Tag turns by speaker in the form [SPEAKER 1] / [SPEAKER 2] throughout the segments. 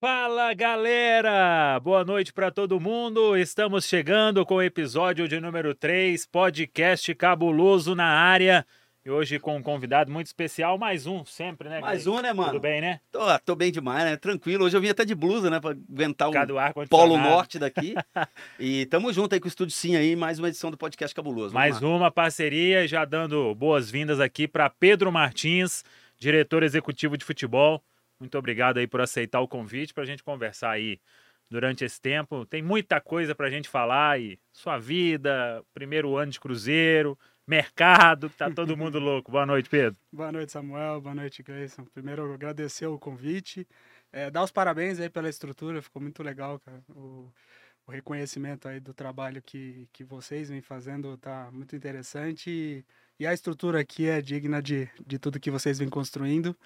[SPEAKER 1] Fala galera! Boa noite para todo mundo. Estamos chegando com o episódio de número 3, podcast cabuloso na área. E hoje com um convidado muito especial, mais um, sempre, né?
[SPEAKER 2] Mais um, né, mano?
[SPEAKER 1] Tudo bem, né?
[SPEAKER 2] Tô, tô bem demais, né? Tranquilo. Hoje eu vim até de blusa, né? Pra aguentar o
[SPEAKER 1] ar
[SPEAKER 2] Polo Norte daqui. e tamo junto aí com o Estúdio Sim aí, mais uma edição do podcast Cabuloso. Vamos
[SPEAKER 1] mais
[SPEAKER 2] lá.
[SPEAKER 1] uma parceria, já dando boas-vindas aqui para Pedro Martins, diretor executivo de futebol. Muito obrigado aí por aceitar o convite para a gente conversar aí durante esse tempo. Tem muita coisa para a gente falar e sua vida, primeiro ano de Cruzeiro, mercado, tá todo mundo louco. Boa noite, Pedro.
[SPEAKER 3] Boa noite, Samuel. Boa noite, Gleison. Primeiro, agradecer o convite. É, dar os parabéns aí pela estrutura, ficou muito legal, cara. O, o reconhecimento aí do trabalho que, que vocês vêm fazendo tá muito interessante. E, e a estrutura aqui é digna de, de tudo que vocês vêm construindo.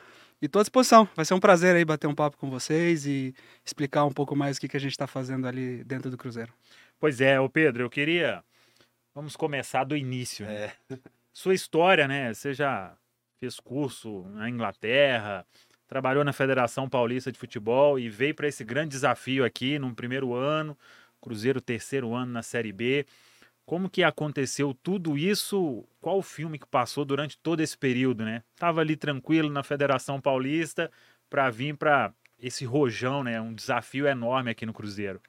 [SPEAKER 3] E estou à disposição. Vai ser um prazer aí bater um papo com vocês e explicar um pouco mais o que, que a gente está fazendo ali dentro do Cruzeiro.
[SPEAKER 1] Pois é, o Pedro, eu queria. Vamos começar do início. Né? É. Sua história, né? Você já fez curso na Inglaterra, trabalhou na Federação Paulista de Futebol e veio para esse grande desafio aqui no primeiro ano, Cruzeiro terceiro ano na Série B. Como que aconteceu tudo isso? Qual o filme que passou durante todo esse período, né? Tava ali tranquilo na Federação Paulista para vir para esse rojão, né? Um desafio enorme aqui no Cruzeiro.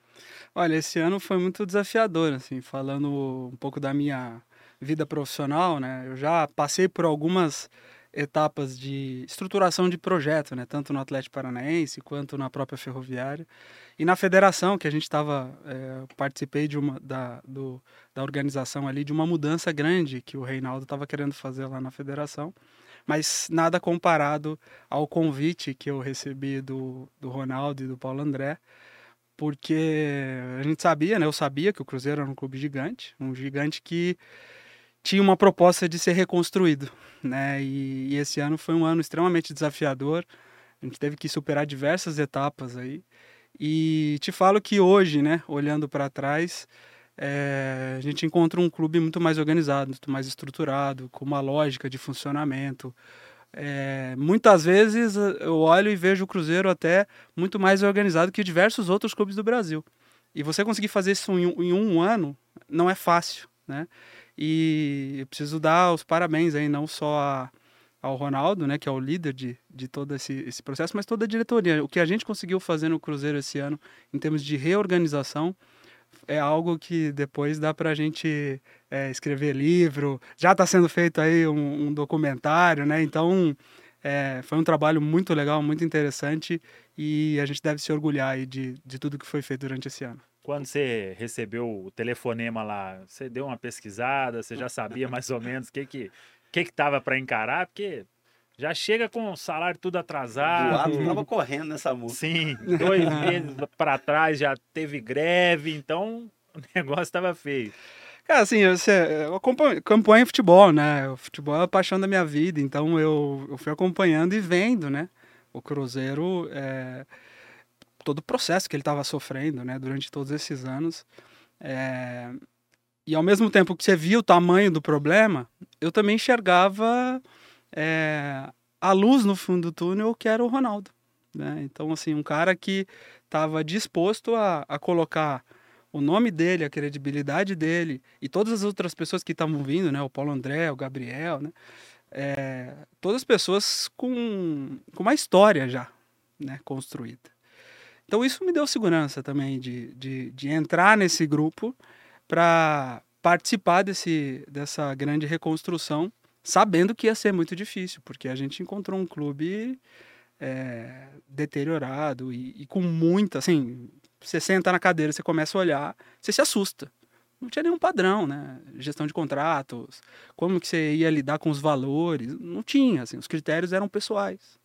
[SPEAKER 3] Olha, esse ano foi muito desafiador, assim, falando um pouco da minha vida profissional, né? Eu já passei por algumas etapas de estruturação de projeto, né? Tanto no Atlético Paranaense quanto na própria Ferroviária. E na federação, que a gente estava, é, participei de uma, da, do, da organização ali, de uma mudança grande que o Reinaldo estava querendo fazer lá na federação, mas nada comparado ao convite que eu recebi do, do Ronaldo e do Paulo André, porque a gente sabia, né? Eu sabia que o Cruzeiro era um clube gigante, um gigante que tinha uma proposta de ser reconstruído, né? E, e esse ano foi um ano extremamente desafiador. A gente teve que superar diversas etapas aí. E te falo que hoje, né, olhando para trás, é, a gente encontra um clube muito mais organizado, muito mais estruturado, com uma lógica de funcionamento. É, muitas vezes eu olho e vejo o Cruzeiro até muito mais organizado que diversos outros clubes do Brasil. E você conseguir fazer isso em um, em um ano não é fácil, né? E eu preciso dar os parabéns aí, não só a ao Ronaldo, né, que é o líder de, de todo esse, esse processo, mas toda a diretoria. O que a gente conseguiu fazer no Cruzeiro esse ano, em termos de reorganização, é algo que depois dá para a gente é, escrever livro. Já está sendo feito aí um, um documentário, né? Então é, foi um trabalho muito legal, muito interessante e a gente deve se orgulhar aí de, de tudo que foi feito durante esse ano.
[SPEAKER 1] Quando você recebeu o telefonema lá, você deu uma pesquisada, você já sabia mais ou menos o que que que que tava para encarar, porque já chega com o salário tudo atrasado.
[SPEAKER 2] O tava correndo nessa música.
[SPEAKER 1] Sim, dois meses para trás já teve greve, então o negócio estava feio.
[SPEAKER 3] Cara, assim, eu, eu acompanho, acompanho futebol, né? O futebol é a paixão da minha vida, então eu, eu fui acompanhando e vendo, né? O Cruzeiro, é, todo o processo que ele estava sofrendo, né? Durante todos esses anos. É, e ao mesmo tempo que você via o tamanho do problema, eu também enxergava é, a luz no fundo do túnel, que era o Ronaldo. Né? Então, assim, um cara que estava disposto a, a colocar o nome dele, a credibilidade dele e todas as outras pessoas que estavam vindo, né? O Paulo André, o Gabriel, né? É, todas pessoas com, com uma história já né, construída. Então isso me deu segurança também de, de, de entrar nesse grupo para participar desse, dessa grande reconstrução, sabendo que ia ser muito difícil, porque a gente encontrou um clube é, deteriorado e, e, com muita, assim, você senta na cadeira, você começa a olhar, você se assusta. Não tinha nenhum padrão, né? Gestão de contratos, como que você ia lidar com os valores, não tinha, assim, os critérios eram pessoais.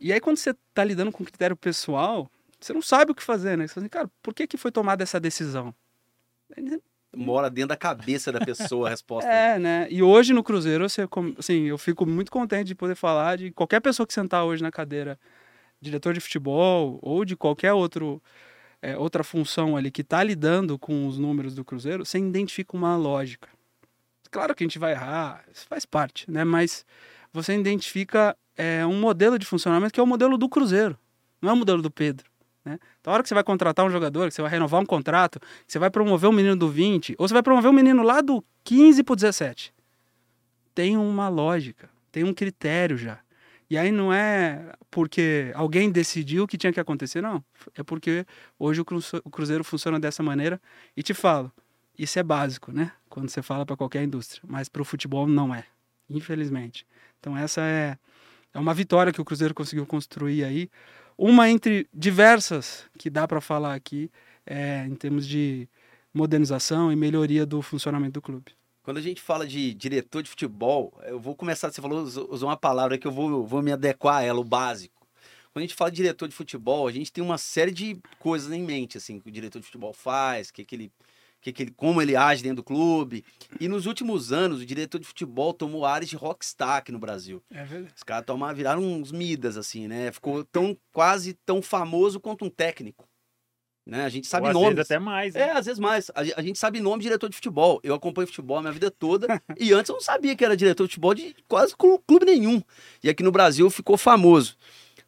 [SPEAKER 3] E aí quando você está lidando com critério pessoal, você não sabe o que fazer, né? Você fala assim, cara, por que, que foi tomada essa decisão?
[SPEAKER 2] Mora dentro da cabeça da pessoa a resposta.
[SPEAKER 3] é, né? E hoje no Cruzeiro, você, assim, eu fico muito contente de poder falar de qualquer pessoa que sentar hoje na cadeira, diretor de futebol ou de qualquer outro, é, outra função ali que está lidando com os números do Cruzeiro, você identifica uma lógica. Claro que a gente vai errar, isso faz parte, né? Mas você identifica é, um modelo de funcionamento que é o modelo do Cruzeiro, não é o modelo do Pedro. Né? Então, a hora que você vai contratar um jogador, que você vai renovar um contrato, que você vai promover um menino do 20, ou você vai promover um menino lá do 15 pro 17, tem uma lógica, tem um critério já. E aí não é porque alguém decidiu que tinha que acontecer, não. É porque hoje o Cruzeiro funciona dessa maneira. E te falo, isso é básico, né? Quando você fala para qualquer indústria. Mas para o futebol não é, infelizmente. Então essa é, é uma vitória que o Cruzeiro conseguiu construir aí. Uma entre diversas que dá para falar aqui é, em termos de modernização e melhoria do funcionamento do clube.
[SPEAKER 2] Quando a gente fala de diretor de futebol, eu vou começar, você falou, usou uma palavra que eu vou, vou me adequar a ela, o básico. Quando a gente fala de diretor de futebol, a gente tem uma série de coisas em mente, assim, que o diretor de futebol faz, que, que ele que, que ele, como ele age dentro do clube. E nos últimos anos, o diretor de futebol tomou áreas de rockstar aqui no Brasil.
[SPEAKER 3] É verdade.
[SPEAKER 2] Os caras viraram uns midas, assim, né? Ficou tão, quase tão famoso quanto um técnico. Né? A gente sabe Ou, nomes.
[SPEAKER 1] até mais.
[SPEAKER 2] Né? É, às vezes mais. A, a, gente sabe nome de diretor de futebol. Eu acompanho futebol a minha vida toda. e antes eu não sabia que era diretor de futebol de quase clube nenhum. E aqui no Brasil ficou famoso.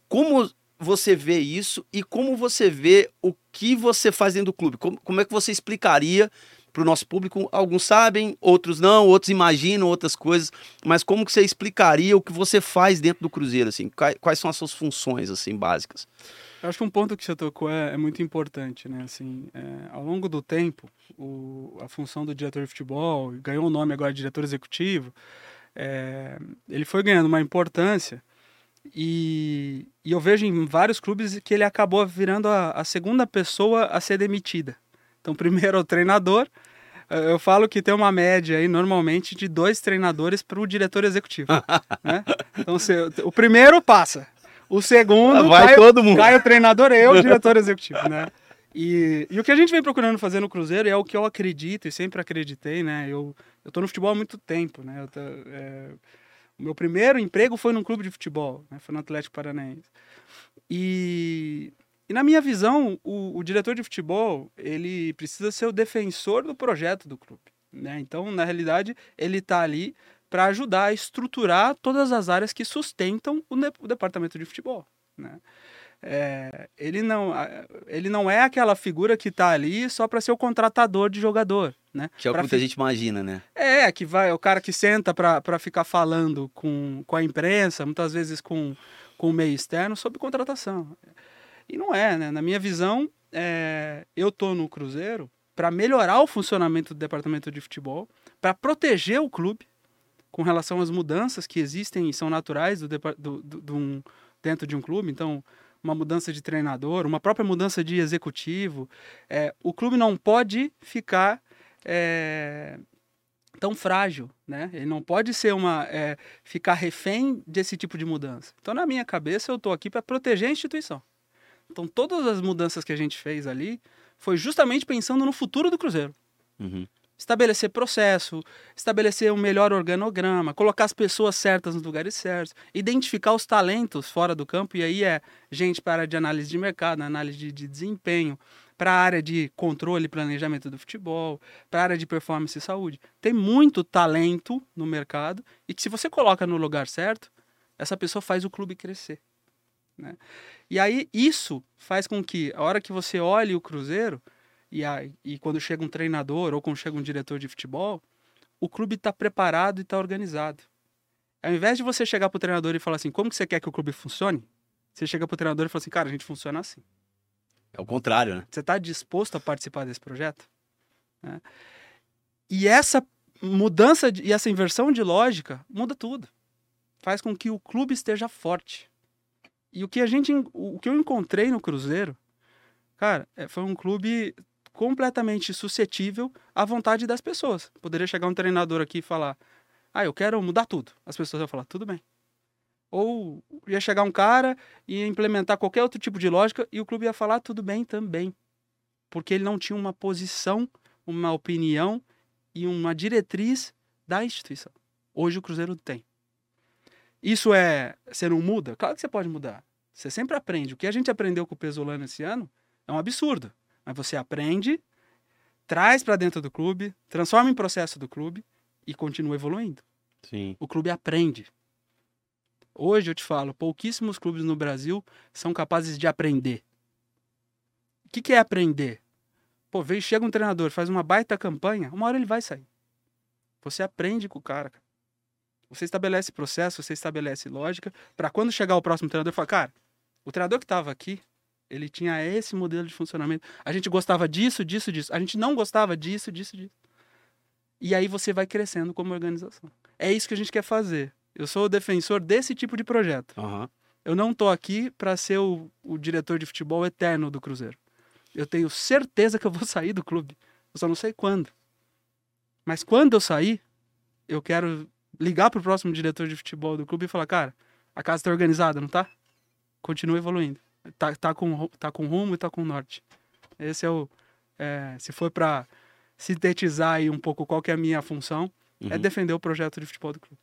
[SPEAKER 2] Como você vê isso e como você vê o que você faz dentro do clube? Como, como é que você explicaria para o nosso público? Alguns sabem, outros não, outros imaginam outras coisas, mas como que você explicaria o que você faz dentro do Cruzeiro? Assim? Quais, quais são as suas funções assim básicas?
[SPEAKER 3] Eu acho que um ponto que você tocou é, é muito importante, né? Assim, é, ao longo do tempo, o, a função do diretor de futebol ganhou o nome agora de diretor executivo. É, ele foi ganhando uma importância e, e, eu vejo em vários clubes que ele acabou virando a, a segunda pessoa a ser demitida. Então, primeiro é o treinador. Eh, eu falo que tem uma média aí, normalmente, de dois treinadores para o diretor executivo. né? Então, você, o primeiro passa. O segundo,
[SPEAKER 2] vai cai, todo mundo.
[SPEAKER 3] cai o treinador, eu, o diretor executivo, né? E, e, o que a gente vem procurando fazer no Cruzeiro é o que eu acredito e sempre acreditei, né? Eu, eu tô no futebol há muito tempo, né? Eu tô, é, meu primeiro emprego foi num clube de futebol, né? foi no Atlético Paranaense. E, e na minha visão, o, o, diretor de futebol ele precisa ser o defensor do projeto do clube. Né? Então, na realidade, ele está ali para ajudar a estruturar todas as áreas que sustentam o, o departamento de futebol. Né? É, ele, não, ele não é aquela figura que está ali só para ser o contratador de jogador. Né?
[SPEAKER 2] Que é o que muita fi... gente imagina, né?
[SPEAKER 3] É, que vai, o cara que senta para ficar falando com, com a imprensa, muitas vezes com, com o meio externo, sobre contratação. E não é, né? Na minha visão, é, eu tô no Cruzeiro para melhorar o funcionamento do departamento de futebol, para proteger o clube com relação às mudanças que existem e são naturais do, do, do, do um, dentro de um clube. Então, uma mudança de treinador, uma própria mudança de executivo. É, o clube não pode ficar é, tão frágil, né? Ele não pode ser uma é, ficar refém desse tipo de mudança. Então, na minha cabeça, eu estou aqui para proteger a instituição. Então, todas as mudanças que a gente fez ali foi justamente pensando no futuro do Cruzeiro.
[SPEAKER 2] Uhum
[SPEAKER 3] estabelecer processo, estabelecer um melhor organograma, colocar as pessoas certas nos lugares certos, identificar os talentos fora do campo, e aí é gente para de análise de mercado, análise de, de desempenho, para a área de controle e planejamento do futebol, para a área de performance e saúde. Tem muito talento no mercado e que se você coloca no lugar certo, essa pessoa faz o clube crescer. Né? E aí isso faz com que a hora que você olhe o Cruzeiro, e, a, e quando chega um treinador ou quando chega um diretor de futebol, o clube está preparado e está organizado. Ao invés de você chegar para o treinador e falar assim, como que você quer que o clube funcione? Você chega para o treinador e fala assim, cara, a gente funciona assim.
[SPEAKER 2] É o contrário, né?
[SPEAKER 3] Você está disposto a participar desse projeto? É. E essa mudança de, e essa inversão de lógica muda tudo. Faz com que o clube esteja forte. E o que a gente, o que eu encontrei no Cruzeiro, cara, é, foi um clube completamente suscetível à vontade das pessoas. Poderia chegar um treinador aqui e falar: "Ah, eu quero mudar tudo". As pessoas iam falar: "Tudo bem". Ou ia chegar um cara e ia implementar qualquer outro tipo de lógica e o clube ia falar: "Tudo bem também". Porque ele não tinha uma posição, uma opinião e uma diretriz da instituição. Hoje o Cruzeiro tem. Isso é. Você não muda? Claro que você pode mudar. Você sempre aprende. O que a gente aprendeu com o Pesolano esse ano é um absurdo. Mas você aprende, traz para dentro do clube, transforma em processo do clube e continua evoluindo.
[SPEAKER 2] Sim.
[SPEAKER 3] O clube aprende. Hoje eu te falo, pouquíssimos clubes no Brasil são capazes de aprender. O que, que é aprender? Pô, veio, chega um treinador, faz uma baita campanha, uma hora ele vai sair. Você aprende com o cara. Você estabelece processo, você estabelece lógica, para quando chegar o próximo treinador, falar, cara, o treinador que estava aqui, ele tinha esse modelo de funcionamento. A gente gostava disso, disso, disso. A gente não gostava disso, disso, disso. E aí você vai crescendo como organização. É isso que a gente quer fazer. Eu sou o defensor desse tipo de projeto.
[SPEAKER 2] Aham.
[SPEAKER 3] Eu não tô aqui para ser o, o diretor de futebol eterno do Cruzeiro. Eu tenho certeza que eu vou sair do clube. Eu só não sei quando. Mas quando eu sair, eu quero ligar pro próximo diretor de futebol do clube e falar, cara, a casa tá organizada, não tá? Continua evoluindo. Tá, tá, com, tá com rumo e tá com norte. Esse é o... é, se for para sintetizar aí um pouco qual que é a minha função, é
[SPEAKER 2] Uhum.
[SPEAKER 3] defender o projeto de futebol do clube.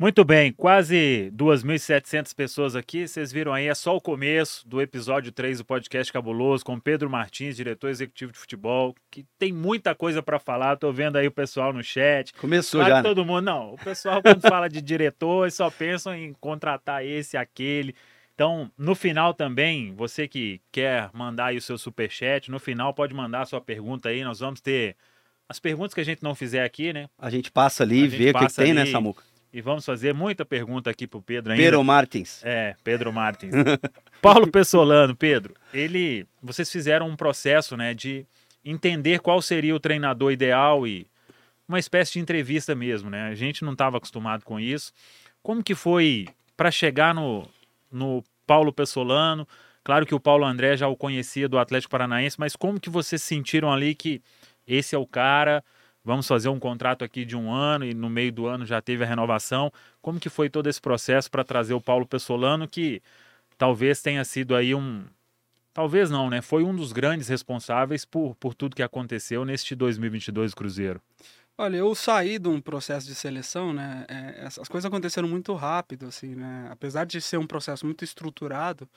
[SPEAKER 1] Muito bem, quase 2.700 pessoas aqui. Vocês viram aí, é só o começo do episódio 3 do podcast Cabuloso com Pedro Martins, diretor executivo de futebol, que tem muita coisa para falar. Tô vendo aí o pessoal no chat.
[SPEAKER 2] Começou
[SPEAKER 1] Claro
[SPEAKER 2] já. né?
[SPEAKER 1] todo mundo, não. O pessoal, quando fala de diretor, só pensam em contratar esse, aquele. Então, no final também, você que quer mandar aí o seu superchat, no final pode mandar a sua pergunta aí. Nós vamos ter as perguntas que a gente não fizer aqui, né?
[SPEAKER 2] A gente passa ali e vê o que, que tem, né,
[SPEAKER 1] ali.
[SPEAKER 2] Samuca?
[SPEAKER 1] E vamos fazer muita pergunta aqui pro Pedro ainda.
[SPEAKER 2] Pedro Martins.
[SPEAKER 1] É, Pedro Martins. Paulo Pessolano, Pedro, ele, vocês fizeram um processo, né, de entender qual seria o treinador ideal e uma espécie de entrevista mesmo, né? A gente não estava acostumado com isso. Como que foi para chegar no, no Paulo Pessolano? Claro que o Paulo André já o conhecia do Atlético Paranaense, mas como que vocês sentiram ali que esse é o cara? Vamos fazer um contrato aqui de um ano e no meio do ano já teve a renovação. Como que foi todo esse processo para trazer o Paulo Pessolano, que talvez tenha sido aí um. Talvez não, né? Foi um dos grandes responsáveis por, por tudo que aconteceu neste 2022 do Cruzeiro.
[SPEAKER 3] Olha, eu saí de um processo de seleção, né? é, coisas aconteceram muito rápido, assim, né? Apesar de ser um processo muito estruturado,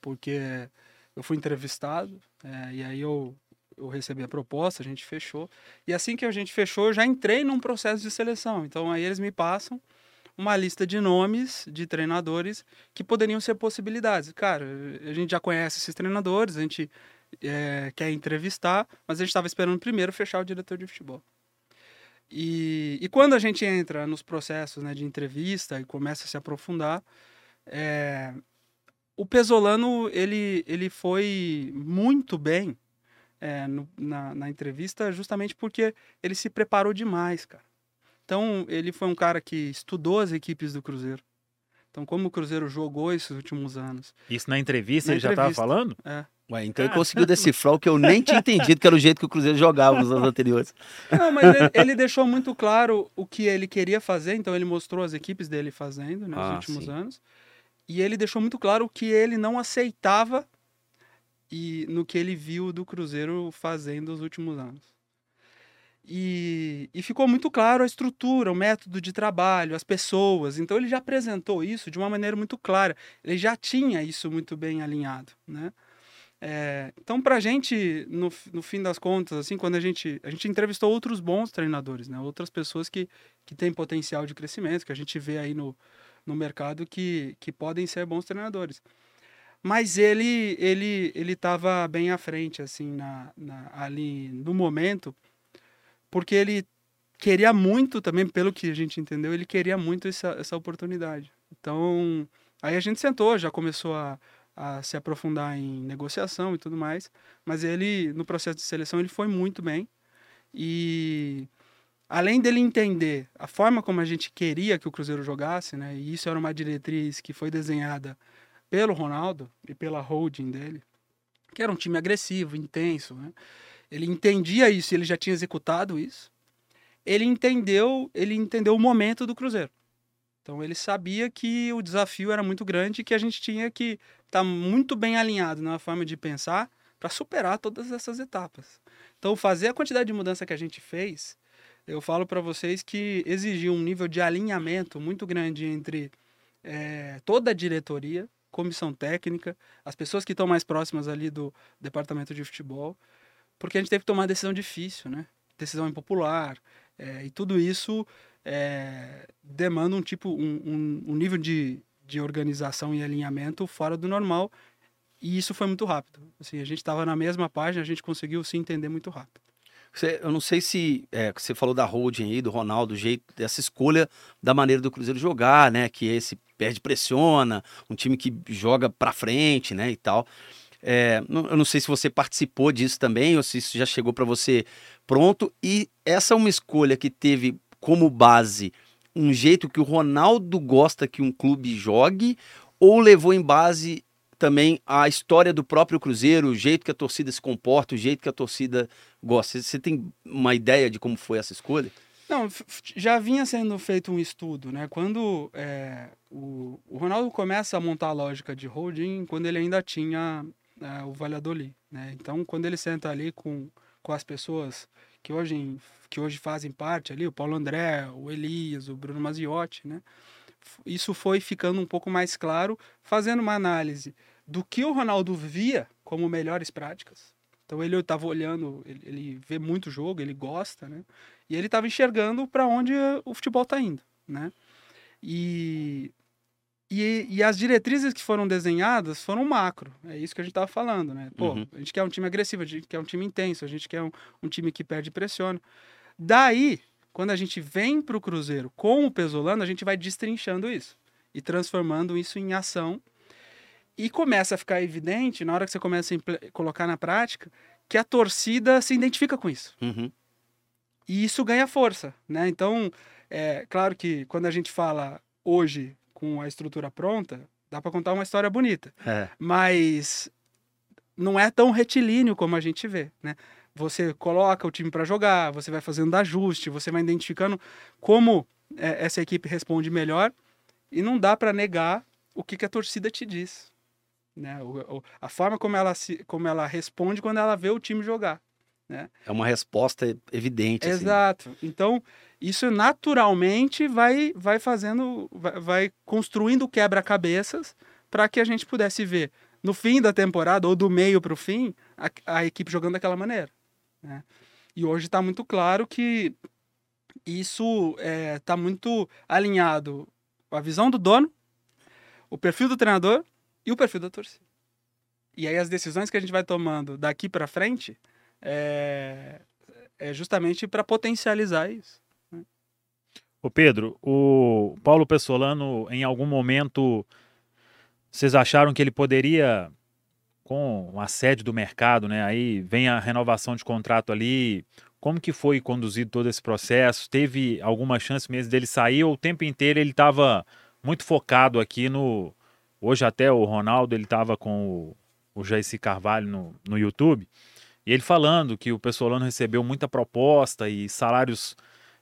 [SPEAKER 3] porque eu fui entrevistado, é, e aí eu, eu recebi a proposta, a gente fechou. E assim que a gente fechou, eu já entrei num processo de seleção. Então aí eles me passam uma lista de nomes de treinadores que poderiam ser possibilidades. Cara, a gente já conhece esses treinadores, a gente é, quer entrevistar, mas a gente estava esperando primeiro fechar o diretor de futebol. E, e quando a gente entra nos processos né, de entrevista e começa a se aprofundar, é, o Pesolano ele, ele foi muito bem é, no- na, na entrevista justamente porque ele se preparou demais, cara. Então, ele foi um cara que estudou as equipes do Cruzeiro. Então, como o Cruzeiro jogou esses últimos anos.
[SPEAKER 1] Isso na entrevista
[SPEAKER 3] Na
[SPEAKER 1] ele já estava
[SPEAKER 3] entrevista.
[SPEAKER 1] falando?
[SPEAKER 3] É.
[SPEAKER 2] Ué, então ele conseguiu decifrar o que eu nem tinha entendido, que era o jeito que o Cruzeiro jogava nos anos anteriores.
[SPEAKER 3] Não, mas ele, ele deixou muito claro o que ele queria fazer, então ele mostrou as equipes dele fazendo né, nos
[SPEAKER 2] Ah,
[SPEAKER 3] últimos
[SPEAKER 2] sim.
[SPEAKER 3] anos. E ele deixou muito claro o que ele não aceitava e no que ele viu do Cruzeiro fazendo nos últimos anos. E, e ficou muito claro a estrutura, o método de trabalho, as pessoas. Então ele já apresentou isso de uma maneira muito clara. Ele já tinha isso muito bem alinhado, né? É, então, para a gente, no, no fim das contas, assim, quando a gente, a gente entrevistou outros bons treinadores, né? Outras pessoas que, que têm potencial de crescimento, que a gente vê aí no, no mercado que, que podem ser bons treinadores. Mas ele ele ele estava bem à frente, assim, na, na, ali no momento, porque ele queria muito também, pelo que a gente entendeu, ele queria muito essa, essa oportunidade. Então, aí a gente sentou, já começou a, a se aprofundar em negociação e tudo mais, mas ele, no processo de seleção, ele foi muito bem. E além dele entender a forma como a gente queria que o Cruzeiro jogasse, né, e isso era uma diretriz que foi desenhada pelo Ronaldo e pela holding dele, que era um time agressivo, intenso, né? Ele entendia isso, ele já tinha executado isso. Ele entendeu, ele entendeu o momento do Cruzeiro. Então ele sabia que o desafio era muito grande e que a gente tinha que estar muito bem alinhado na forma de pensar para superar todas essas etapas. Então fazer a quantidade de mudança que a gente fez, eu falo para vocês que exigiu um nível de alinhamento muito grande entre eh, toda a diretoria, comissão técnica, as pessoas que estão mais próximas ali do departamento de futebol, porque a gente teve que tomar uma decisão difícil, né? Decisão impopular, eh, e tudo isso eh, demanda um tipo, um, um- um nível de, de organização e alinhamento fora do normal, e isso foi muito rápido. Assim, a gente estava na mesma página, a gente conseguiu se entender muito rápido.
[SPEAKER 2] Você, eu não sei se é, você falou da holding aí, do Ronaldo, do jeito dessa escolha da maneira do Cruzeiro jogar, né? Que esse perde pressiona, um time que joga para frente, né? E tal. É, eu não sei se você participou disso também ou se isso já chegou para você pronto. E essa é uma escolha que teve como base um jeito que o Ronaldo gosta que um clube jogue ou levou em base também a história do próprio Cruzeiro, o jeito que a torcida se comporta, o jeito que a torcida gosta. Você tem uma ideia de como foi essa escolha?
[SPEAKER 3] Não, já vinha sendo feito um estudo, né? Quando é, o, o, Ronaldo começa a montar a lógica de holding, quando ele ainda tinha é, o Valladolid, né? Então, quando ele senta ali com, com as pessoas que hoje, que hoje fazem parte ali, o Paulo André, o Elias, o Bruno Maziotti, né? Isso foi ficando um pouco mais claro, fazendo uma análise do que o Ronaldo via como melhores práticas. Então ele estava olhando, ele, ele, vê muito jogo, ele gosta, né? E ele estava enxergando para onde o futebol está indo, né? E, e, e, as diretrizes que foram desenhadas foram macro. É isso que a gente estava falando, né? Pô, uhum. a gente quer um time agressivo, a gente quer um time intenso, a gente quer um, um time que perde e pressiona. Daí, quando a gente vem para o Cruzeiro com o Pesolano, a gente vai destrinchando isso e transformando isso em ação e começa a ficar evidente, na hora que você começa a colocar na prática, que a torcida se identifica com isso.
[SPEAKER 2] Uhum.
[SPEAKER 3] E isso ganha força, né? Então, é claro que quando a gente fala hoje com a estrutura pronta, dá para contar uma história bonita.
[SPEAKER 2] É.
[SPEAKER 3] Mas não é tão retilíneo como a gente vê, né? Você coloca o time para jogar, você vai fazendo ajuste, você vai identificando como é, essa equipe responde melhor e não dá para negar o que, que a torcida te diz. Né? O, o, a forma como ela, se, como ela responde quando ela vê o time jogar. Né?
[SPEAKER 2] É uma resposta evidente.
[SPEAKER 3] Assim. Exato. Assim. Então, isso naturalmente vai, vai fazendo, vai, vai construindo quebra-cabeças para que a gente pudesse ver no fim da temporada, ou do meio para o fim, a, a, equipe jogando daquela maneira. Né? E hoje está muito claro que isso está é, tá muito alinhado com a visão do dono, o perfil do treinador e o perfil da torcida. E aí as decisões que a gente vai tomando daqui para frente é, é justamente para potencializar isso. Né?
[SPEAKER 1] Ô Pedro, o Paulo Pessolano, em algum momento, vocês acharam que ele poderia, com o assédio do mercado, né? Aí vem a renovação de contrato ali. Como que foi conduzido todo esse processo? Teve alguma chance mesmo dele sair ou o tempo inteiro ele estava muito focado aqui no, Hoje até o Ronaldo, ele estava com o, o Carvalho no, no YouTube, e ele falando que o Pessolano recebeu muita proposta e salários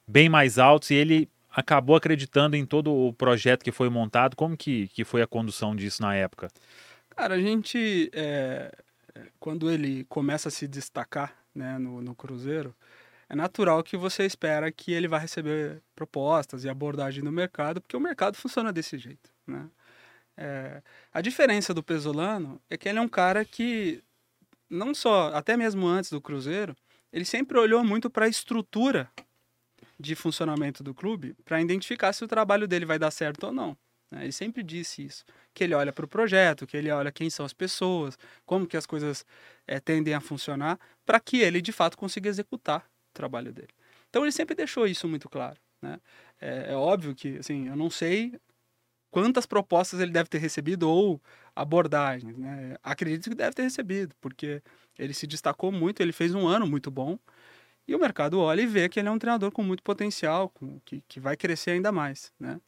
[SPEAKER 1] bem mais altos, e ele acabou acreditando em todo o projeto que foi montado. Como que, que foi a condução disso na época?
[SPEAKER 3] Cara, a gente, é, quando ele começa a se destacar né, no, no Cruzeiro, é natural que você espera que ele vai receber propostas e abordagem no mercado, porque o mercado funciona desse jeito, né? É, a diferença do Pesolano é que ele é um cara que, não só, até mesmo antes do Cruzeiro, ele sempre olhou muito para a estrutura de funcionamento do clube para identificar se o trabalho dele vai dar certo ou não. Né? Ele sempre disse isso, que ele olha para o projeto, que ele olha quem são as pessoas, como que as coisas é, tendem a funcionar, para que ele de fato consiga executar o trabalho dele. Então ele sempre deixou isso muito claro. Né? É, é óbvio que, assim, eu não sei quantas propostas ele deve ter recebido ou abordagens. Né? Acredito que deve ter recebido, porque ele se destacou muito, ele fez um ano muito bom. E o mercado olha e vê que ele é um treinador com muito potencial, com, que, que vai crescer ainda mais. Né?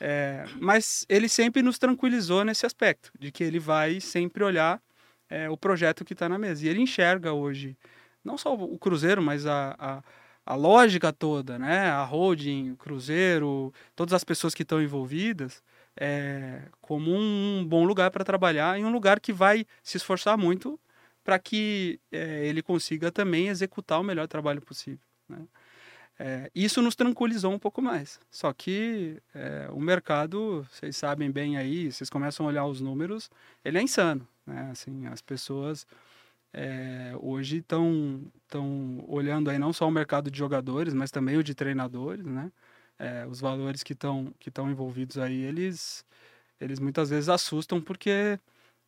[SPEAKER 3] É, mas ele sempre nos tranquilizou nesse aspecto, de que ele vai sempre olhar é, o projeto que está na mesa. E ele enxerga hoje, não só o Cruzeiro, mas a, a, a lógica toda, né? a holding, o Cruzeiro, todas as pessoas que estão envolvidas, é, como um bom lugar para trabalhar e um lugar que vai se esforçar muito para que é, ele consiga também executar o melhor trabalho possível. Né? É, isso nos tranquilizou um pouco mais. Só que é, o mercado, vocês sabem bem aí, vocês começam a olhar os números, ele é insano. Né? Assim, as pessoas é, hoje estão olhando aí não só o mercado de jogadores, mas também o de treinadores, né? É, os valores que estão que estão envolvidos aí, eles, eles muitas vezes assustam porque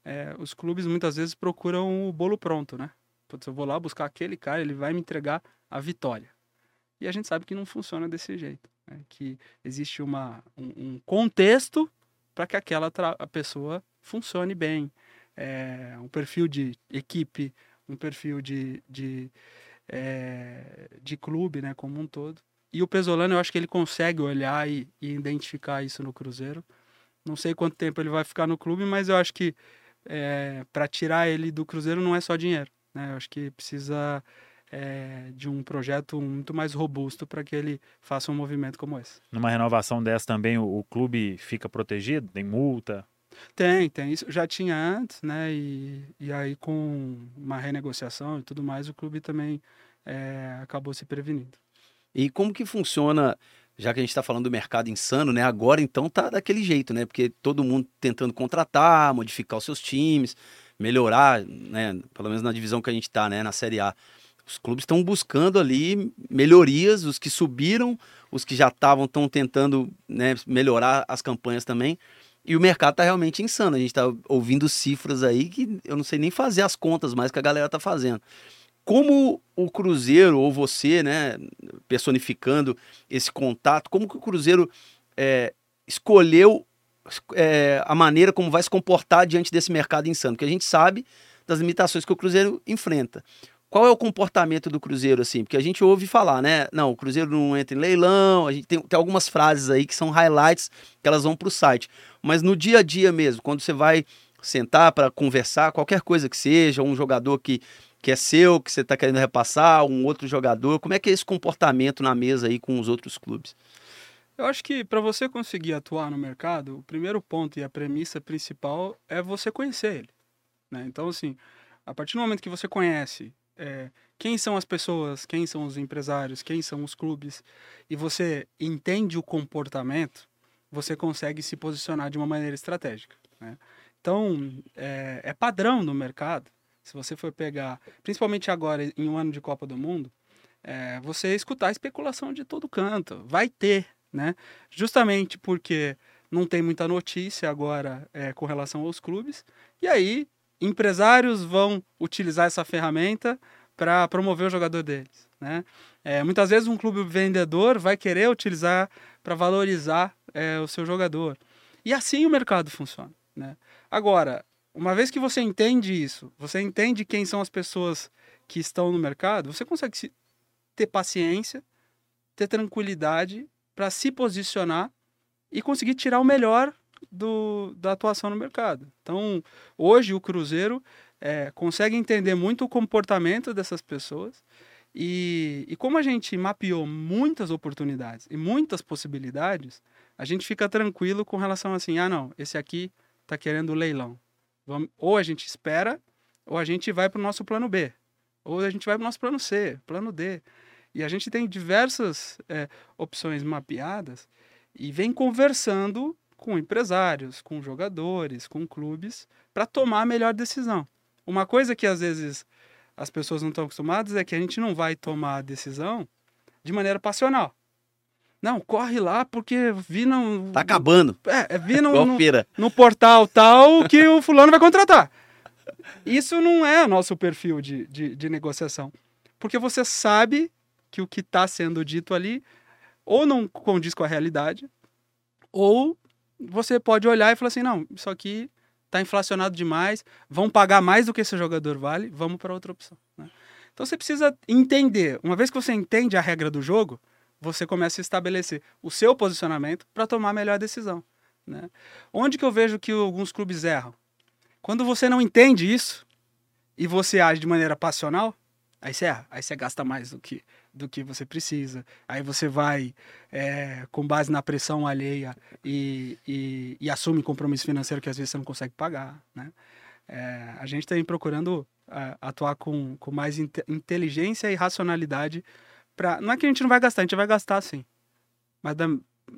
[SPEAKER 3] é, os clubes muitas vezes procuram o bolo pronto, né? Putz, eu vou lá buscar aquele cara, ele vai me entregar a vitória. E a gente sabe que não funciona desse jeito. Né? Que existe uma, um, um contexto para que aquela pessoa funcione bem. É, um perfil de equipe, um perfil de, de, é, de clube né, como um todo. E o Pesolano, eu acho que ele consegue olhar e, e, identificar isso no Cruzeiro. Não sei quanto tempo ele vai ficar no clube, mas eu acho que é, para tirar ele do Cruzeiro não é só dinheiro. Né? Eu acho que precisa é, de um projeto muito mais robusto para que ele faça um movimento como esse.
[SPEAKER 1] Numa renovação dessa também o, o, clube fica protegido? Tem multa?
[SPEAKER 3] Tem, tem. Isso já tinha antes, né? E, e aí com uma renegociação e tudo mais, o clube também é, acabou se prevenindo.
[SPEAKER 2] E como que funciona, já que a gente está falando do mercado insano, né? Agora então tá daquele jeito, né? Porque todo mundo tentando contratar, modificar os seus times, melhorar, né? Pelo menos na divisão que a gente está, né? Na Série A. Os clubes estão buscando ali melhorias, os que subiram, os que já estavam estão tentando né, melhorar as campanhas também. E o mercado está realmente insano. A gente está ouvindo cifras aí que eu não sei nem fazer as contas mais que a galera está fazendo. Como o Cruzeiro, ou você, né, personificando esse contato, como que o Cruzeiro é, escolheu é, a maneira como vai se comportar diante desse mercado insano? Porque a gente sabe das limitações que o Cruzeiro enfrenta. Qual é o comportamento do Cruzeiro, assim? Porque a gente ouve falar, né? Não, o Cruzeiro não entra em leilão, a gente tem, tem algumas frases aí que são highlights que elas vão para o site. Mas no dia a dia mesmo, quando você vai sentar para conversar, qualquer coisa que seja, um jogador que, que é seu, que você está querendo repassar, um outro jogador, como é que é esse comportamento na mesa aí com os outros clubes?
[SPEAKER 3] Eu acho que para você conseguir atuar no mercado, o primeiro ponto e a premissa principal é você conhecer ele. Né? Então, assim, a partir do momento que você conhece é, quem são as pessoas, quem são os empresários, quem são os clubes, e você entende o comportamento, você consegue se posicionar de uma maneira estratégica. Né? Então, é, é, padrão no mercado, se você for pegar, principalmente agora em um ano de Copa do Mundo, é, você escutar especulação de todo canto. Vai ter, né? Justamente porque não tem muita notícia agora é, com relação aos clubes, e aí empresários vão utilizar essa ferramenta para promover o jogador deles. Né? É, muitas vezes um clube vendedor vai querer utilizar para valorizar é, o seu jogador. E assim o mercado funciona. Né? Agora, uma vez que você entende isso, você entende quem são as pessoas que estão no mercado, você consegue ter paciência, ter tranquilidade para se posicionar e conseguir tirar o melhor do, da atuação no mercado. Então, hoje o Cruzeiro é, consegue entender muito o comportamento dessas pessoas e, e como a gente mapeou muitas oportunidades e muitas possibilidades, a gente fica tranquilo com relação assim, ah não, esse aqui está querendo leilão. Vamos, ou a gente espera, ou a gente vai para o nosso plano B, ou a gente vai para o nosso plano C, plano D. E a gente tem diversas é, opções mapeadas e vem conversando com empresários, com jogadores, com clubes, para tomar a melhor decisão. Uma coisa que às vezes as pessoas não estão acostumadas é que a gente não vai tomar a decisão de maneira passional. Não, corre lá porque vi no.
[SPEAKER 2] Tá acabando.
[SPEAKER 3] É, é vi no, no, no, portal tal que o fulano vai contratar. Isso não é nosso perfil de, de, de negociação. Porque você sabe que o que está sendo dito ali ou não condiz com a realidade, ou você pode olhar e falar assim: não, isso aqui está inflacionado demais, vão pagar mais do que esse jogador vale, vamos para outra opção. Né? Então você precisa entender, uma vez que você entende a regra do jogo, você começa a estabelecer o seu posicionamento para tomar a melhor decisão. Né? Onde que eu vejo que alguns clubes erram? Quando você não entende isso e você age de maneira passional, aí você erra, aí você gasta mais do que do que você precisa. Aí você vai, é, com base na pressão alheia, e, e, e, assume compromisso financeiro que às vezes você não consegue pagar. Né? É, a gente está procurando é, atuar com, com mais in inteligência e racionalidade. Pra... Não é que a gente não vai gastar, a gente vai gastar sim. Mas da,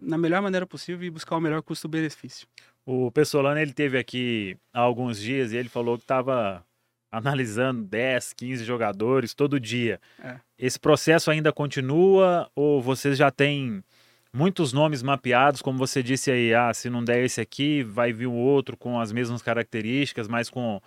[SPEAKER 3] na melhor maneira possível e buscar o melhor custo-benefício.
[SPEAKER 1] O Pessolano ele teve aqui há alguns dias e ele falou que estava analisando 10, 15 jogadores todo dia. É. Esse processo ainda continua ou vocês já têm muitos nomes mapeados, como você disse aí, ah, se não der esse aqui, vai vir o outro com as mesmas características, mas com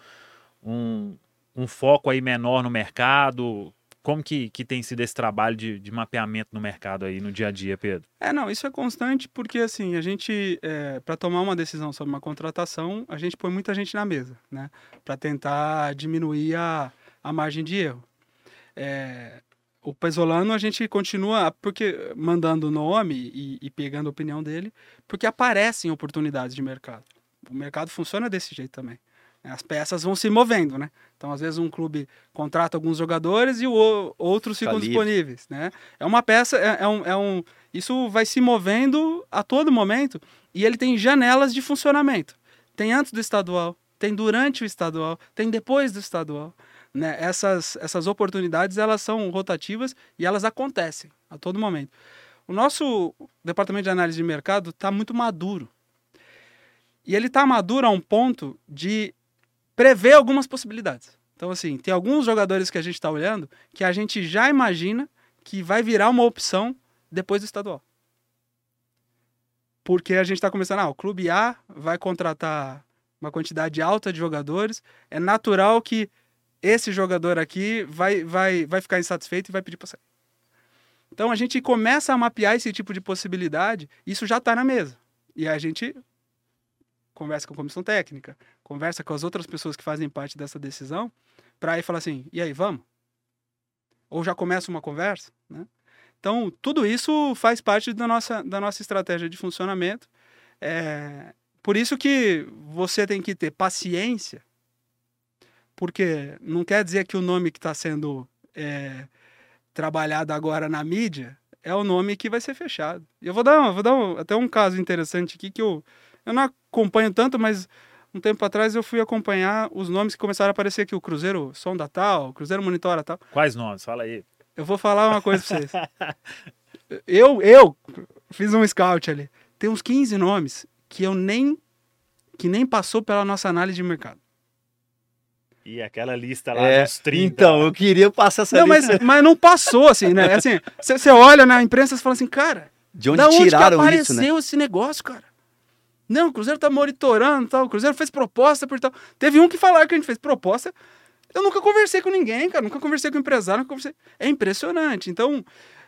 [SPEAKER 1] um, um foco aí menor no mercado. Como que, que tem sido esse trabalho de, de mapeamento no mercado aí no dia a dia, Pedro?
[SPEAKER 3] É, não, isso é constante porque assim, a gente, é, para tomar uma decisão sobre uma contratação, a gente põe muita gente na mesa, né? Para tentar diminuir a, a margem de erro. É, o Pesolano a gente continua porque mandando o nome e, e, pegando a opinião dele, porque aparecem oportunidades de mercado. O mercado funciona desse jeito também. As peças vão se movendo, né? Então, às vezes, um clube contrata alguns jogadores e o, outros ficam disponíveis, né? É uma peça, é, é, um, é um... Isso vai se movendo a todo momento e ele tem janelas de funcionamento. Tem antes do estadual, tem durante o estadual, tem depois do estadual. Né? Essas, essas oportunidades, elas são rotativas e elas acontecem a todo momento. O nosso departamento de análise de mercado está muito maduro. E ele está maduro a um ponto de prevê algumas possibilidades. Então, assim, tem alguns jogadores que a gente está olhando que a gente já imagina que vai virar uma opção depois do estadual. Porque a gente está começando, ah, o clube A vai contratar uma quantidade alta de jogadores, é natural que esse jogador aqui vai, vai, vai ficar insatisfeito e vai pedir para sair. Então a gente começa a mapear esse tipo de possibilidade, isso já está na mesa. E a gente conversa com a comissão técnica, conversa com as outras pessoas que fazem parte dessa decisão, para aí falar assim, e aí, vamos? Ou já começa uma conversa, né? Então, tudo isso faz parte da nossa, da nossa estratégia de funcionamento. É, por isso que você tem que ter paciência, porque não quer dizer que o nome que está sendo é, trabalhado agora na mídia é o nome que vai ser fechado. Eu vou dar, vou dar um, até um caso interessante aqui que eu, eu não acompanho tanto, mas um tempo atrás eu fui acompanhar os nomes que começaram a aparecer aqui, o Cruzeiro Sonda tal, o Cruzeiro Monitora tal.
[SPEAKER 1] Quais nomes? Fala aí.
[SPEAKER 3] Eu vou falar uma coisa pra vocês. eu, eu fiz um scout ali. Tem uns 15 nomes que eu nem que nem passou pela nossa análise de mercado.
[SPEAKER 1] E aquela lista lá é, dos 30.
[SPEAKER 2] Então, eu queria passar essa
[SPEAKER 3] não,
[SPEAKER 2] lista.
[SPEAKER 3] Mas, mas não passou, assim, né? Assim, você olha na imprensa e fala assim, cara,
[SPEAKER 2] de onde, onde tiraram
[SPEAKER 3] que apareceu
[SPEAKER 2] isso, né?
[SPEAKER 3] esse negócio, cara? Não, o Cruzeiro tá monitorando tal. O Cruzeiro fez proposta por tal. Teve um que falaram que a gente fez proposta. Eu nunca conversei com ninguém, cara. Nunca conversei com empresário, conversei. É impressionante. Então,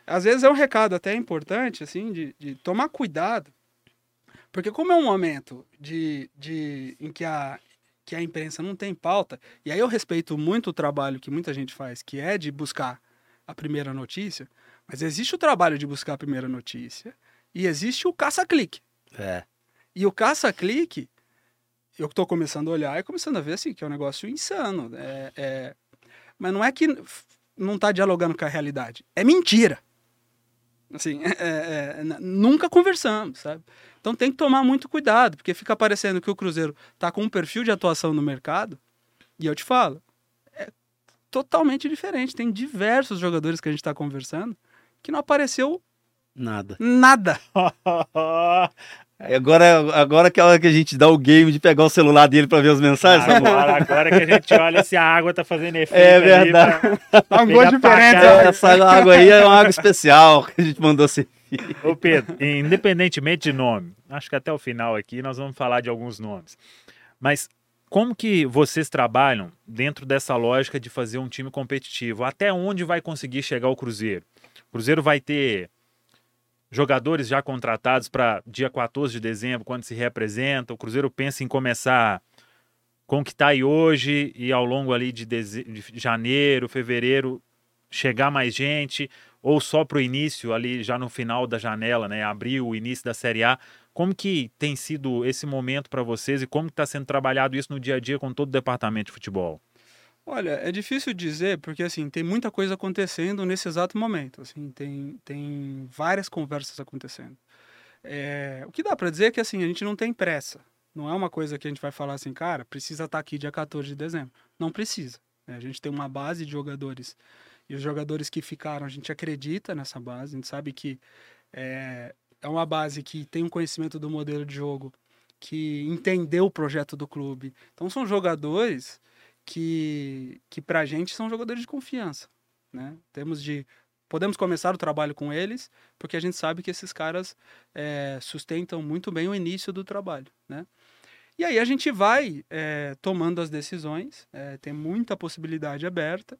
[SPEAKER 3] às vezes é um recado até importante, assim, de, de tomar cuidado. Porque como é um momento de, de, em que a, que a imprensa não tem pauta, e aí eu respeito muito o trabalho que muita gente faz, que é de buscar a primeira notícia, mas existe o trabalho de buscar a primeira notícia e existe o caça-clique.
[SPEAKER 2] É.
[SPEAKER 3] E o caça-clique, eu estou começando a olhar e começando a ver assim, que é um negócio insano. É, é... Mas não é que não está dialogando com a realidade. É mentira. Assim, é, é, é nunca conversamos, sabe? Então tem que tomar muito cuidado, porque fica parecendo que o Cruzeiro está com um perfil de atuação no mercado, e eu te falo, é totalmente diferente. Tem diversos jogadores que a gente está conversando que não apareceu
[SPEAKER 2] nada.
[SPEAKER 3] Nada.
[SPEAKER 2] Agora, agora que é a hora que a gente dá o game de pegar o celular dele para ver as mensagens.
[SPEAKER 1] Agora, agora que a gente olha se a água tá fazendo efeito.
[SPEAKER 2] É verdade.
[SPEAKER 3] Tá um gosto diferente.
[SPEAKER 2] Essa água aí é uma água especial que a gente mandou servir.
[SPEAKER 1] Ô Pedro, independentemente de nome, acho que até o final aqui nós vamos falar de alguns nomes. Mas como que vocês trabalham dentro dessa lógica de fazer um time competitivo? Até onde vai conseguir chegar o Cruzeiro? O Cruzeiro vai ter jogadores já contratados para dia 14 de dezembro, quando se representa. O Cruzeiro pensa em começar com o que está aí hoje e ao longo ali de, deze... de janeiro, fevereiro, chegar mais gente, ou só para o início, ali já no final da janela, né? Abril, o início da Série A. Como que tem sido esse momento para vocês e como está sendo trabalhado isso no dia a dia com todo o departamento de futebol?
[SPEAKER 3] Olha, é difícil dizer porque assim tem muita coisa acontecendo nesse exato momento. Assim, tem, tem várias conversas acontecendo. É, o que dá para dizer é que assim a gente não tem pressa. Não é uma coisa que a gente vai falar assim, cara, precisa estar tá aqui dia 14 de dezembro. Não precisa. Né? A gente tem uma base de jogadores e os jogadores que ficaram, a gente acredita nessa base. A gente sabe que é, é uma base que tem um conhecimento do modelo de jogo, que entendeu o projeto do clube. Então são jogadores que, que para a gente são jogadores de confiança. Né? Temos de podemos começar o trabalho com eles, porque a gente sabe que esses caras é, sustentam muito bem o início do trabalho, né? E aí a gente vai é, tomando as decisões, é, tem muita possibilidade aberta,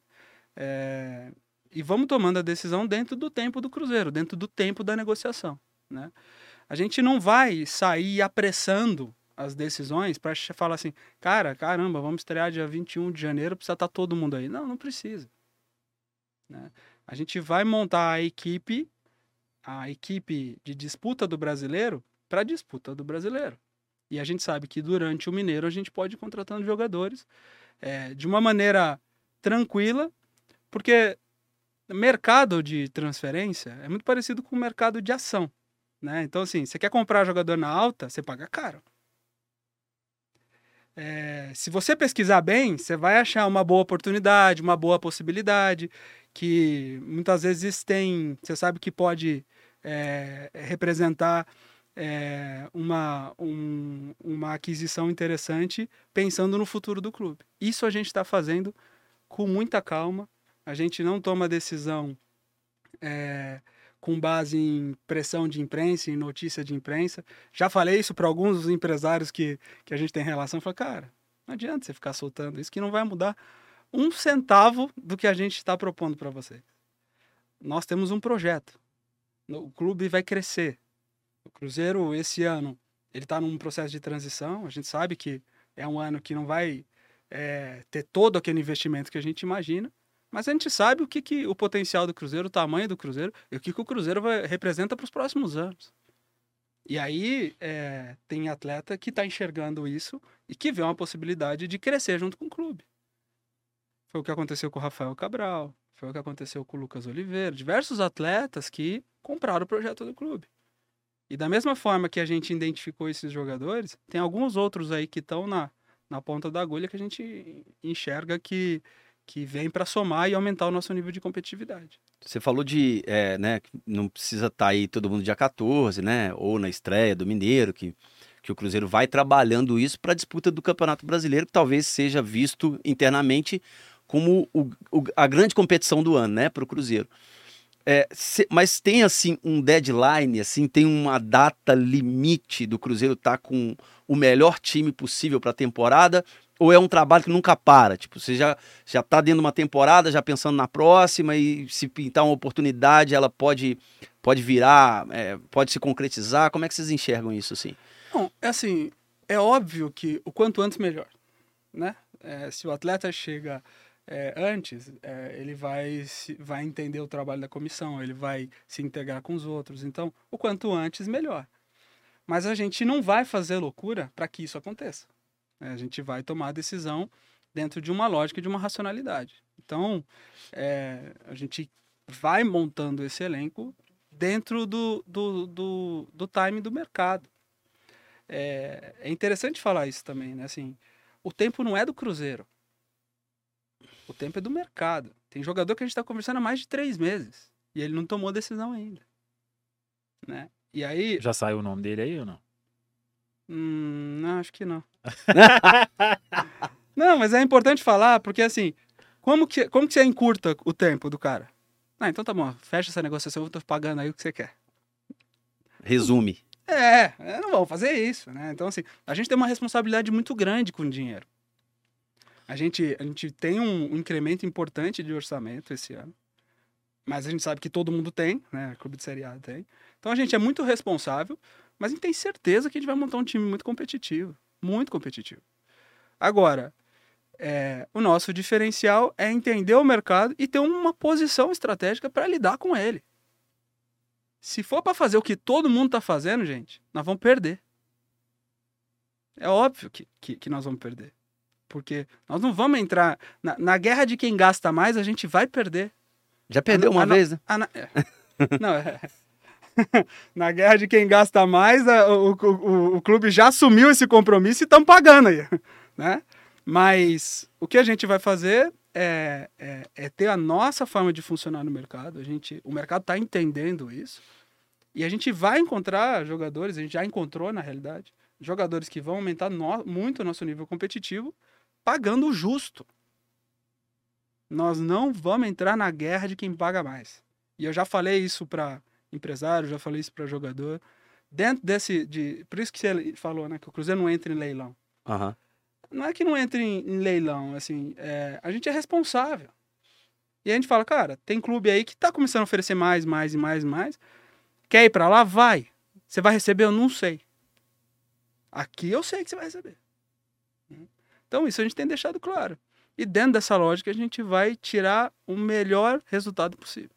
[SPEAKER 3] e vamos tomando a decisão dentro do tempo do Cruzeiro, dentro do tempo da negociação, né? A gente não vai sair apressando as decisões para falar assim, cara, caramba, vamos estrear dia 21 de janeiro, precisa estar tá todo mundo aí. Não, não precisa. Né? A gente vai montar a equipe, a equipe de disputa do brasileiro, para disputa do brasileiro. E a gente sabe que durante o Mineiro a gente pode ir contratando jogadores é, de uma maneira tranquila, porque mercado de transferência é muito parecido com o mercado de ação. Né? Então, assim, você quer comprar jogador na alta, você paga caro. É, se você pesquisar bem, você vai achar uma boa oportunidade, uma boa possibilidade, que muitas vezes tem, você sabe que pode é, representar é, uma, um, uma aquisição interessante pensando no futuro do clube. Isso a gente está fazendo com muita calma, a gente não toma decisão é, com base em pressão de imprensa, em notícia de imprensa. Já falei isso para alguns dos empresários que, que a gente tem relação. Falei, cara, não adianta você ficar soltando isso que não vai mudar um centavo do que a gente está propondo para vocês. Nós temos um projeto. O clube vai crescer. O Cruzeiro, esse ano, ele está num processo de transição. A gente sabe que é um ano que não vai é, ter todo aquele investimento que a gente imagina. Mas a gente sabe o que, que o potencial do Cruzeiro, o tamanho do Cruzeiro e o que, que o Cruzeiro vai, representa para os próximos anos. E aí é, tem atleta que está enxergando isso e que vê uma possibilidade de crescer junto com o clube. Foi o que aconteceu com o Rafael Cabral, foi o que aconteceu com o Lucas Oliveira, diversos atletas que compraram o projeto do clube. E da mesma forma que a gente identificou esses jogadores, tem alguns outros aí que estão na, na ponta da agulha que a gente enxerga que que vem para somar e aumentar o nosso nível de competitividade.
[SPEAKER 2] Você falou de, é, né, não precisa estar tá aí todo mundo dia 14, né, ou na estreia do Mineiro, que, que o Cruzeiro vai trabalhando isso para a disputa do Campeonato Brasileiro, que talvez seja visto internamente como o, o, a grande competição do ano, né, para o Cruzeiro. É, se, mas tem assim um deadline, assim tem uma data limite do Cruzeiro estar tá com o melhor time possível para a temporada ou é um trabalho que nunca para? Tipo, você já, já tá dentro de uma temporada, já pensando na próxima, e se pintar uma oportunidade, ela pode, pode virar, é, pode se concretizar. Como é que vocês enxergam isso, assim?
[SPEAKER 3] Bom, é assim, é óbvio que o quanto antes melhor, né? É, se o atleta chega é, antes, é, ele vai, se, vai entender o trabalho da comissão, ele vai se integrar com os outros. Então, o quanto antes, melhor. Mas a gente não vai fazer loucura para que isso aconteça. É, a gente vai tomar a decisão dentro de uma lógica e de uma racionalidade. Então, é, a gente vai montando esse elenco dentro do, do, do, do time do mercado. É, é interessante falar isso também, né? Assim, o tempo não é do Cruzeiro. O tempo é do mercado. Tem jogador que a gente está conversando há mais de três meses e ele não tomou decisão ainda. Né? E aí.
[SPEAKER 1] Já saiu o nome dele aí ou não?
[SPEAKER 3] Hum, não, acho que não. não, mas é importante falar, porque assim, como que, como que você encurta o tempo do cara? Ah, então tá bom, fecha essa negociação, eu tô pagando aí o que você quer.
[SPEAKER 2] Resume.
[SPEAKER 3] É, não vamos fazer isso, né? Então, assim, a gente tem uma responsabilidade muito grande com o dinheiro. A gente, a gente tem um, um incremento importante de orçamento esse ano, mas a gente sabe que todo mundo tem, né? O Clube de Série A tem. Então a gente é muito responsável, mas a gente tem certeza que a gente vai montar um time muito competitivo. Muito competitivo. Agora, é, o nosso diferencial é entender o mercado e ter uma posição estratégica para lidar com ele. Se for para fazer o que todo mundo está fazendo, gente, nós vamos perder. É óbvio que, que, que, nós vamos perder. Porque nós não vamos entrar. Na, na, guerra de quem gasta mais, a gente vai perder.
[SPEAKER 2] Já perdeu a, uma a, vez, né?
[SPEAKER 3] É. não, é. na guerra de quem gasta mais, a, o, o, o, clube já assumiu esse compromisso e estão pagando aí, né? Mas o que a gente vai fazer é, é, é, ter a nossa forma de funcionar no mercado. A gente, o mercado está entendendo isso e a gente vai encontrar jogadores, a gente já encontrou na realidade, jogadores que vão aumentar no, muito o nosso nível competitivo pagando o justo. Nós não vamos entrar na guerra de quem paga mais. E eu já falei isso para empresário, já falei isso para jogador. Dentro desse. De, por isso que você falou, né? Que o Cruzeiro não entra em leilão.
[SPEAKER 2] Aham.
[SPEAKER 3] Não é que não entre em, em leilão, assim. é, a gente é responsável. E a gente fala, cara, tem clube aí que tá começando a oferecer mais, mais e mais e mais. Quer ir pra lá? Vai. Você vai receber? Eu não sei. Aqui eu sei que você vai receber. Então, isso a gente tem deixado claro. E dentro dessa lógica, a gente vai tirar o melhor resultado possível.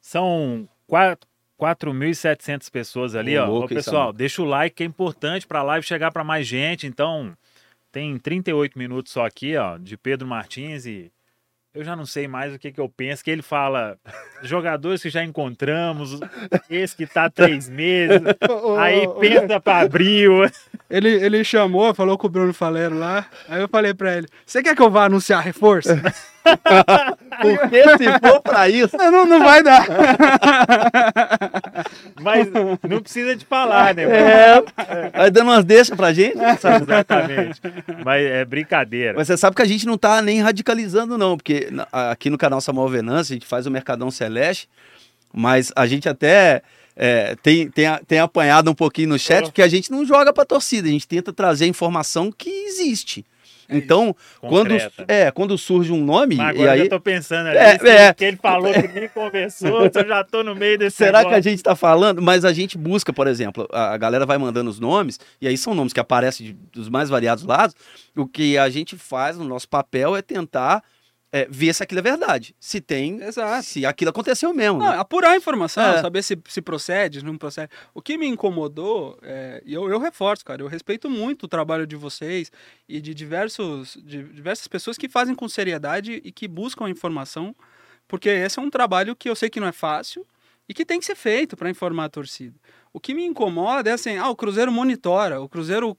[SPEAKER 1] São 4.700 pessoas ali,
[SPEAKER 2] Ô,
[SPEAKER 1] ó.
[SPEAKER 2] Louco, hein,
[SPEAKER 1] pessoal, deixa o like que é importante para a live chegar para mais gente. Então, tem 38 minutos só aqui, ó, de Pedro Martins e eu já não sei mais o que, que eu penso, que ele fala jogadores que já encontramos, esse que tá há três meses, aí pensa para abril.
[SPEAKER 3] Ele, ele chamou, falou com o Bruno Falero lá. Aí eu falei pra ele: Você quer que eu vá anunciar reforço?
[SPEAKER 2] Porque se for pra isso.
[SPEAKER 3] não, não, vai dar.
[SPEAKER 1] Mas não precisa de falar, né?
[SPEAKER 2] É, vai dando umas deixas pra gente.
[SPEAKER 1] Exatamente. Mas é brincadeira.
[SPEAKER 2] Mas você sabe que a gente não tá nem radicalizando, não, porque aqui no canal Samuel Venâncio a gente faz o Mercadão Celeste, mas a gente até é, tem, tem, tem apanhado um pouquinho no chat, porque a gente não joga pra torcida, a gente tenta trazer a informação que existe. Então, quando,
[SPEAKER 1] Concreta.
[SPEAKER 2] é, quando surge um nome,
[SPEAKER 1] Mas
[SPEAKER 2] e
[SPEAKER 1] agora
[SPEAKER 2] aí.
[SPEAKER 1] eu tô pensando ali,
[SPEAKER 2] É, é.
[SPEAKER 1] que ele falou que nem conversou, eu já tô no meio desse
[SPEAKER 2] Será que a
[SPEAKER 1] negócio.
[SPEAKER 2] gente está falando? Mas a gente busca, por exemplo, a, a galera vai mandando os nomes, e aí são nomes que aparecem de- dos mais variados lados. O que a gente faz no nosso papel é tentar é, ver se aquilo é verdade. Se tem,
[SPEAKER 3] Exato.
[SPEAKER 2] se aquilo aconteceu mesmo.
[SPEAKER 3] Não,
[SPEAKER 2] né?
[SPEAKER 3] apurar a informação,
[SPEAKER 2] É.
[SPEAKER 3] saber se, se procede, se não procede. O que me incomodou, é, e eu, eu reforço, cara, eu respeito muito o trabalho de vocês e de diversos, de diversas pessoas que fazem com seriedade e que buscam a informação, porque esse é um trabalho que eu sei que não é fácil e que tem que ser feito para informar a torcida. O que me incomoda é assim, ah, o Cruzeiro monitora, o Cruzeiro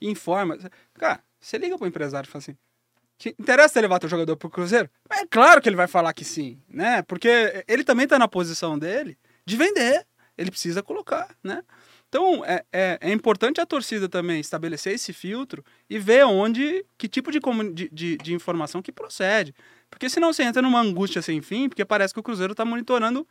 [SPEAKER 3] informa. Cara, você liga pro empresário e fala assim, te interessa levar teu jogador pro Cruzeiro? É claro que ele vai falar que sim, né? Porque ele também tá na posição dele de vender. Ele precisa colocar, né? Então, é, é, é importante a torcida também estabelecer esse filtro e ver onde, que tipo de, de, de, de informação que procede. Porque senão você entra numa angústia sem fim, porque parece que o Cruzeiro tá monitorando.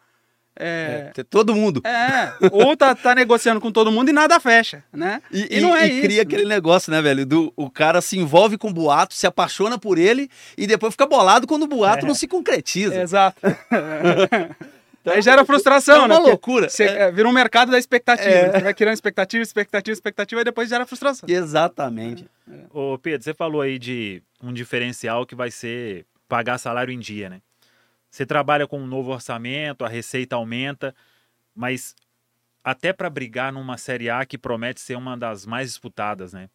[SPEAKER 3] É,
[SPEAKER 2] Ter todo mundo.
[SPEAKER 3] é, ou tá, tá negociando com todo mundo e nada fecha, né?
[SPEAKER 2] E,
[SPEAKER 3] E não é
[SPEAKER 2] e
[SPEAKER 3] isso,
[SPEAKER 2] cria
[SPEAKER 3] né?
[SPEAKER 2] aquele negócio, né, velho? Do, o cara se envolve com o boato, se apaixona por ele e depois fica bolado quando o boato
[SPEAKER 1] É.
[SPEAKER 2] não se concretiza.
[SPEAKER 3] Exato. Aí gera frustração,
[SPEAKER 2] é
[SPEAKER 3] né?
[SPEAKER 2] uma loucura.
[SPEAKER 3] Você,
[SPEAKER 2] É.
[SPEAKER 3] é, vira um mercado da expectativa.
[SPEAKER 2] É.
[SPEAKER 3] Você vai criando expectativa, expectativa, expectativa, e depois gera frustração.
[SPEAKER 2] Exatamente.
[SPEAKER 1] Ô, Pedro, você falou aí de um diferencial que vai ser pagar salário em dia, né? Você trabalha com um novo orçamento, a receita aumenta, mas até para brigar numa Série A que promete ser uma das mais disputadas, né? O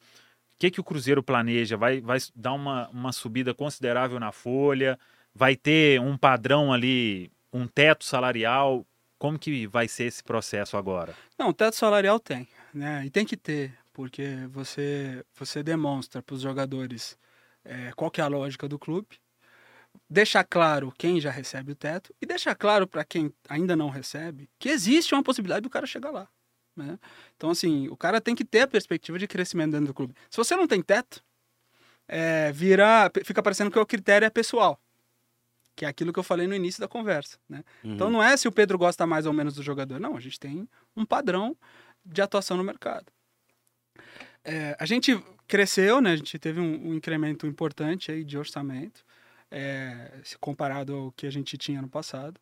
[SPEAKER 1] que, que o Cruzeiro planeja? Vai, vai dar uma, uma subida considerável na folha? Vai ter um padrão ali, um teto salarial? Como que vai ser esse processo agora?
[SPEAKER 3] Não, teto salarial tem, né? E tem que ter, porque você, você demonstra para os jogadores é, qual que é a lógica do clube, deixa claro quem já recebe o teto e deixa claro para quem ainda não recebe que existe uma possibilidade do cara chegar lá. Né? Então, assim, o cara tem que ter a perspectiva de crescimento dentro do clube. Se você não tem teto, é, vira, fica parecendo que o critério é pessoal, que é aquilo que eu falei no início da conversa. Né? Então
[SPEAKER 2] Uhum.
[SPEAKER 3] não é se o Pedro gosta mais ou menos do jogador. Não, a gente tem um padrão de atuação no mercado. É, a gente cresceu, né? A gente teve um, um incremento importante aí de orçamento, é, comparado ao que a gente tinha no passado.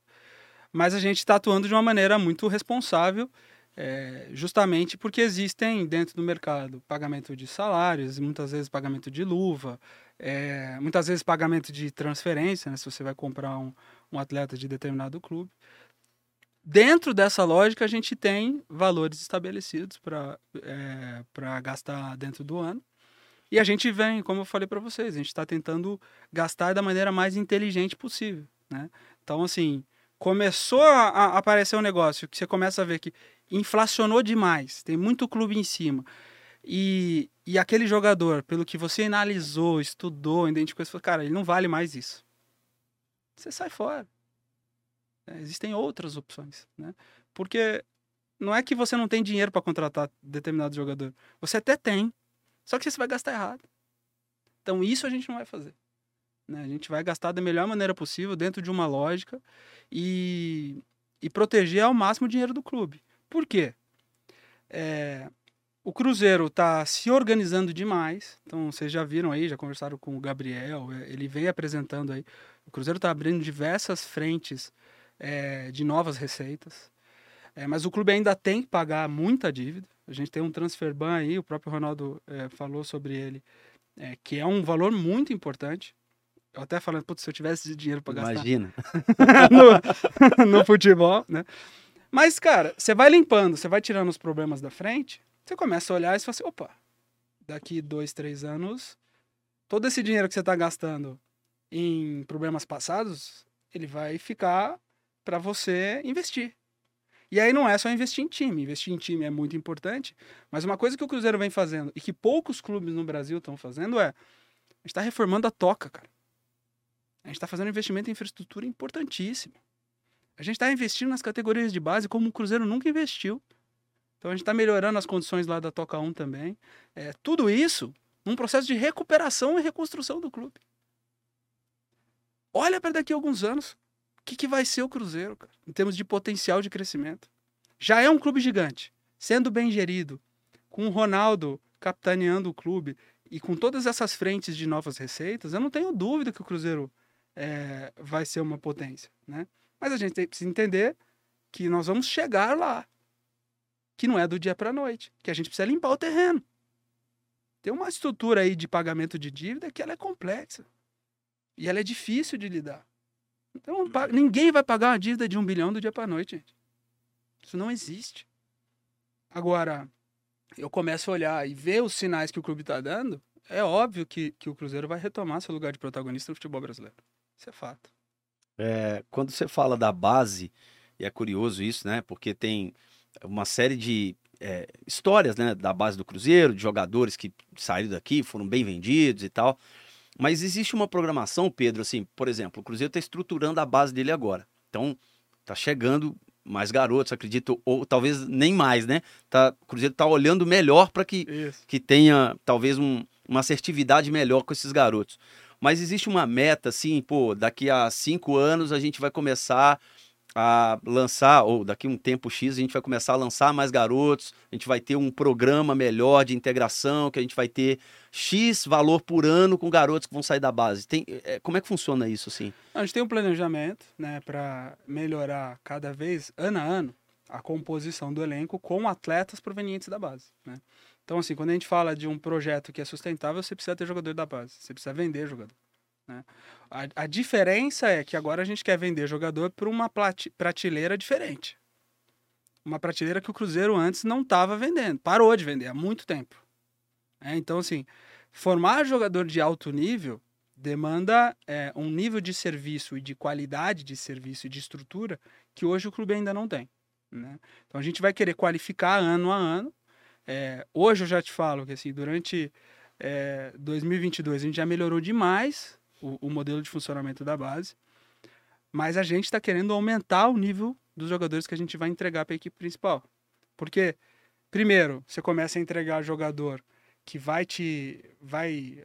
[SPEAKER 3] Mas a gente está atuando de uma maneira muito responsável, é, justamente porque existem dentro do mercado pagamento de salários, muitas vezes pagamento de luva, é, muitas vezes pagamento de transferência, né, se você vai comprar um, um atleta de determinado clube. Dentro dessa lógica, a gente tem valores estabelecidos para é, gastar dentro do ano. E a gente vem, como eu falei para vocês, a gente está tentando gastar da maneira mais inteligente possível. Né? Então, assim, começou a, aparecer um negócio que você começa a ver que inflacionou demais, tem muito clube em cima. E, e aquele jogador, pelo que você analisou, estudou, identificou, você falou, cara, ele não vale mais isso. Você sai fora. É, existem outras opções, né? Porque não é que você não tem dinheiro para contratar determinado jogador. Você até tem, só que você vai gastar errado. Então isso a gente não vai fazer. Né? A gente vai gastar da melhor maneira possível, dentro de uma lógica. E, e proteger ao máximo o dinheiro do clube. Por quê? É, o Cruzeiro está se organizando demais. Então, vocês já viram aí, já conversaram com o Gabriel, é, ele vem apresentando aí. O Cruzeiro está abrindo diversas frentes é, de novas receitas. É, mas o clube ainda tem que pagar muita dívida. A gente tem um transfer ban aí, o próprio Ronaldo é, falou sobre ele, é, que é um valor muito importante. Eu até falando, putz, se eu tivesse dinheiro para gastar.
[SPEAKER 2] Imagina.
[SPEAKER 3] no, no futebol, né? Mas, cara, você vai limpando, você vai tirando os problemas da frente, você começa a olhar e você fala assim, opa, daqui dois, três anos, todo esse dinheiro que você está gastando em problemas passados, ele vai ficar para você investir. E aí não é só investir em time. Investir em time é muito importante, mas uma coisa que o Cruzeiro vem fazendo e que poucos clubes no Brasil estão fazendo é a gente está reformando a toca, cara. A gente está fazendo investimento em infraestrutura importantíssimo. A gente está investindo nas categorias de base como o Cruzeiro nunca investiu. Então a gente está melhorando as condições lá da Toca 1 também. É, tudo isso num processo de recuperação e reconstrução do clube. Olha para daqui a alguns anos. Que, que vai ser o Cruzeiro, cara, em termos de potencial de crescimento? Já é um clube gigante, sendo bem gerido, com o Ronaldo capitaneando o clube e com todas essas frentes de novas receitas, eu não tenho dúvida que o Cruzeiro é, vai ser uma potência, né? Mas a gente tem, precisa entender que nós vamos chegar lá que não é do dia para a noite, que a gente precisa limpar o terreno. Tem uma estrutura aí de pagamento de dívida que ela é complexa e ela é difícil de lidar. Então, ninguém vai pagar uma dívida de um bilhão do dia para noite, gente. Isso não existe. Agora, eu começo a olhar e ver os sinais que o clube está dando, é óbvio que, que o Cruzeiro vai retomar seu lugar de protagonista no futebol brasileiro. Isso é fato.
[SPEAKER 2] É, quando você fala da base, e é curioso isso, né? Porque tem uma série de é, histórias né, da base do Cruzeiro, de jogadores que saíram daqui, foram bem vendidos e tal. Mas existe uma programação, Pedro, assim, por exemplo, o Cruzeiro está estruturando a base dele agora. Então, tá chegando mais garotos, acredito, ou talvez nem mais, né? Tá, o Cruzeiro está olhando melhor para que, que tenha talvez um, uma assertividade melhor com esses garotos. Mas existe uma meta, assim, pô, daqui a cinco anos a gente vai começar a lançar, ou daqui um tempo X, a gente vai começar a lançar mais garotos, a gente vai ter um programa melhor de integração, que a gente vai ter X valor por ano com garotos que vão sair da base. Tem, é, como é que funciona isso, assim?
[SPEAKER 3] A gente tem um planejamento, né, para melhorar cada vez, ano a ano, a composição do elenco com atletas provenientes da base, né? Então, assim, quando a gente fala de um projeto que é sustentável, você precisa ter jogador da base, você precisa vender jogador. Né? A, a diferença é que agora a gente quer vender jogador para uma prateleira diferente. Uma prateleira que o Cruzeiro antes não estava vendendo, parou de vender há muito tempo. É, então, assim, formar jogador de alto nível demanda é, um nível de serviço e de qualidade de serviço e de estrutura que hoje o clube ainda não tem. Né? Então a gente vai querer qualificar ano a ano. É, hoje eu já te falo que assim, durante é, 2022 a gente já melhorou demais o, o modelo de funcionamento da base. Mas a gente está querendo aumentar o nível dos jogadores que a gente vai entregar para a equipe principal. Porque, primeiro, você começa a entregar jogador que vai te vai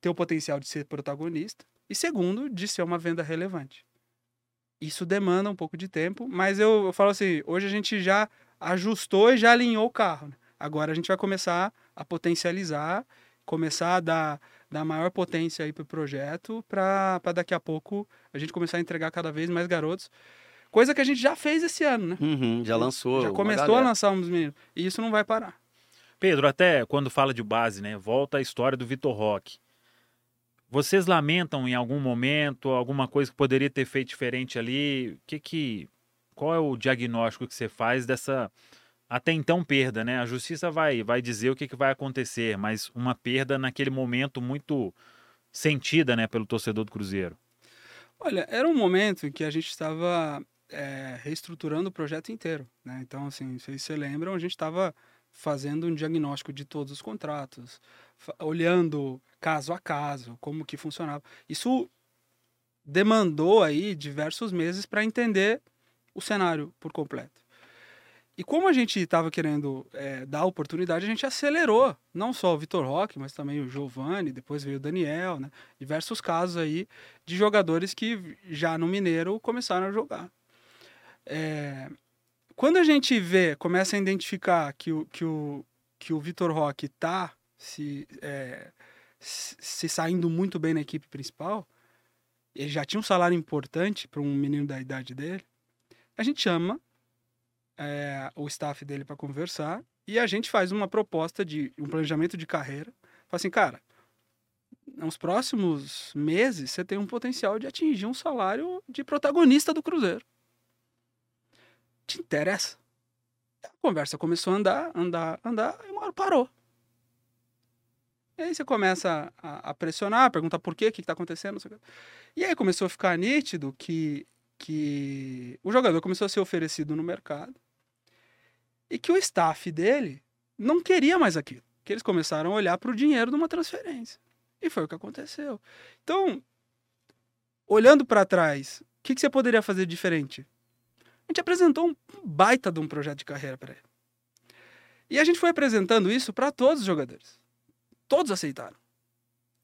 [SPEAKER 3] ter o potencial de ser protagonista. E segundo, de ser uma venda relevante. Isso demanda um pouco de tempo, mas eu, eu falo assim, hoje a gente já ajustou e já alinhou o carro. Né? Agora a gente vai começar a potencializar, começar a dar dar maior potência aí pro projeto para daqui a pouco a gente começar a entregar cada vez mais garotos. Coisa que a gente já fez esse ano, né?
[SPEAKER 2] Uhum, já lançou.
[SPEAKER 3] Já começou a lançar uns meninos. E isso não vai parar.
[SPEAKER 1] Pedro, até quando fala de base, né? Volta a história do Vitor Roque. Vocês lamentam em algum momento alguma coisa que poderia ter feito diferente ali? Que que qual é o diagnóstico que você faz dessa até então perda, né? A justiça vai, vai dizer o que, que vai acontecer, mas uma perda naquele momento muito sentida, né, pelo torcedor do Cruzeiro.
[SPEAKER 3] Olha, era um momento em que a gente estava é, reestruturando o projeto inteiro, né? Então, assim, vocês se lembram, a gente estava fazendo um diagnóstico de todos os contratos, olhando caso a caso como que funcionava. Isso demandou aí diversos meses para entender o cenário por completo. E como a gente estava querendo é, dar oportunidade, a gente acelerou. Não só o Vitor Roque, mas também o Giovani, depois veio o Daniel, né? Diversos casos aí de jogadores que já no Mineiro começaram a jogar. É, quando a gente vê, começa a identificar que o, que o, que o Vitor Roque está se, é, se saindo muito bem na equipe principal, ele já tinha um salário importante para um menino da idade dele, a gente chama é, o staff dele para conversar e a gente faz uma proposta de um planejamento de carreira. Fala assim, cara, nos próximos meses você tem um potencial de atingir um salário de protagonista do Cruzeiro. Te interessa? A conversa começou a andar, andar, andar, e uma hora parou. E aí você começa a, a pressionar, perguntar por quê, o que está acontecendo. E aí começou a ficar nítido que, que o jogador começou a ser oferecido no mercado e que o staff dele não queria mais aquilo. Que eles começaram a olhar para o dinheiro de uma transferência. E foi o que aconteceu. Então, olhando para trás, o que, que, você poderia fazer diferente? A gente apresentou um baita de um projeto de carreira para ele. E a gente foi apresentando isso para todos os jogadores. Todos aceitaram.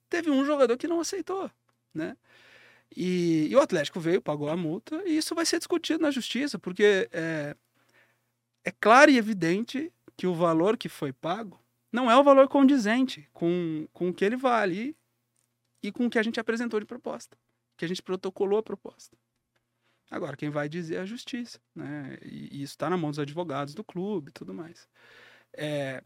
[SPEAKER 3] Teve um jogador que não aceitou, né? E, e o Atlético veio, pagou a multa, e isso vai ser discutido na justiça, porque é, é claro e evidente que o valor que foi pago não é o valor condizente com, com o que ele vale e com o que a gente apresentou de proposta, que a gente protocolou a proposta. Agora, quem vai dizer é a justiça, né? E, e isso está na mão dos advogados do clube e tudo mais. É,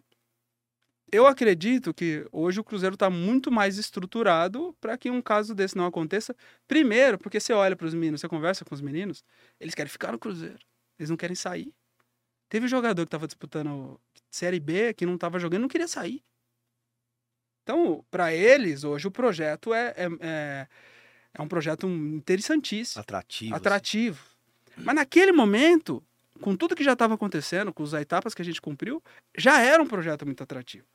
[SPEAKER 3] eu acredito que hoje o Cruzeiro está muito mais estruturado para que um caso desse não aconteça. Primeiro, porque você olha para os meninos, você conversa com os meninos, eles querem ficar no Cruzeiro, eles não querem sair. Teve jogador que estava disputando Série B, que não estava jogando, não queria sair. Então, para eles, hoje o projeto é, é, é, é, um projeto interessantíssimo.
[SPEAKER 2] Atrativo.
[SPEAKER 3] Atrativo. Sim. Mas naquele momento, com tudo que já estava acontecendo, com as etapas que a gente cumpriu, já era um projeto muito atrativo.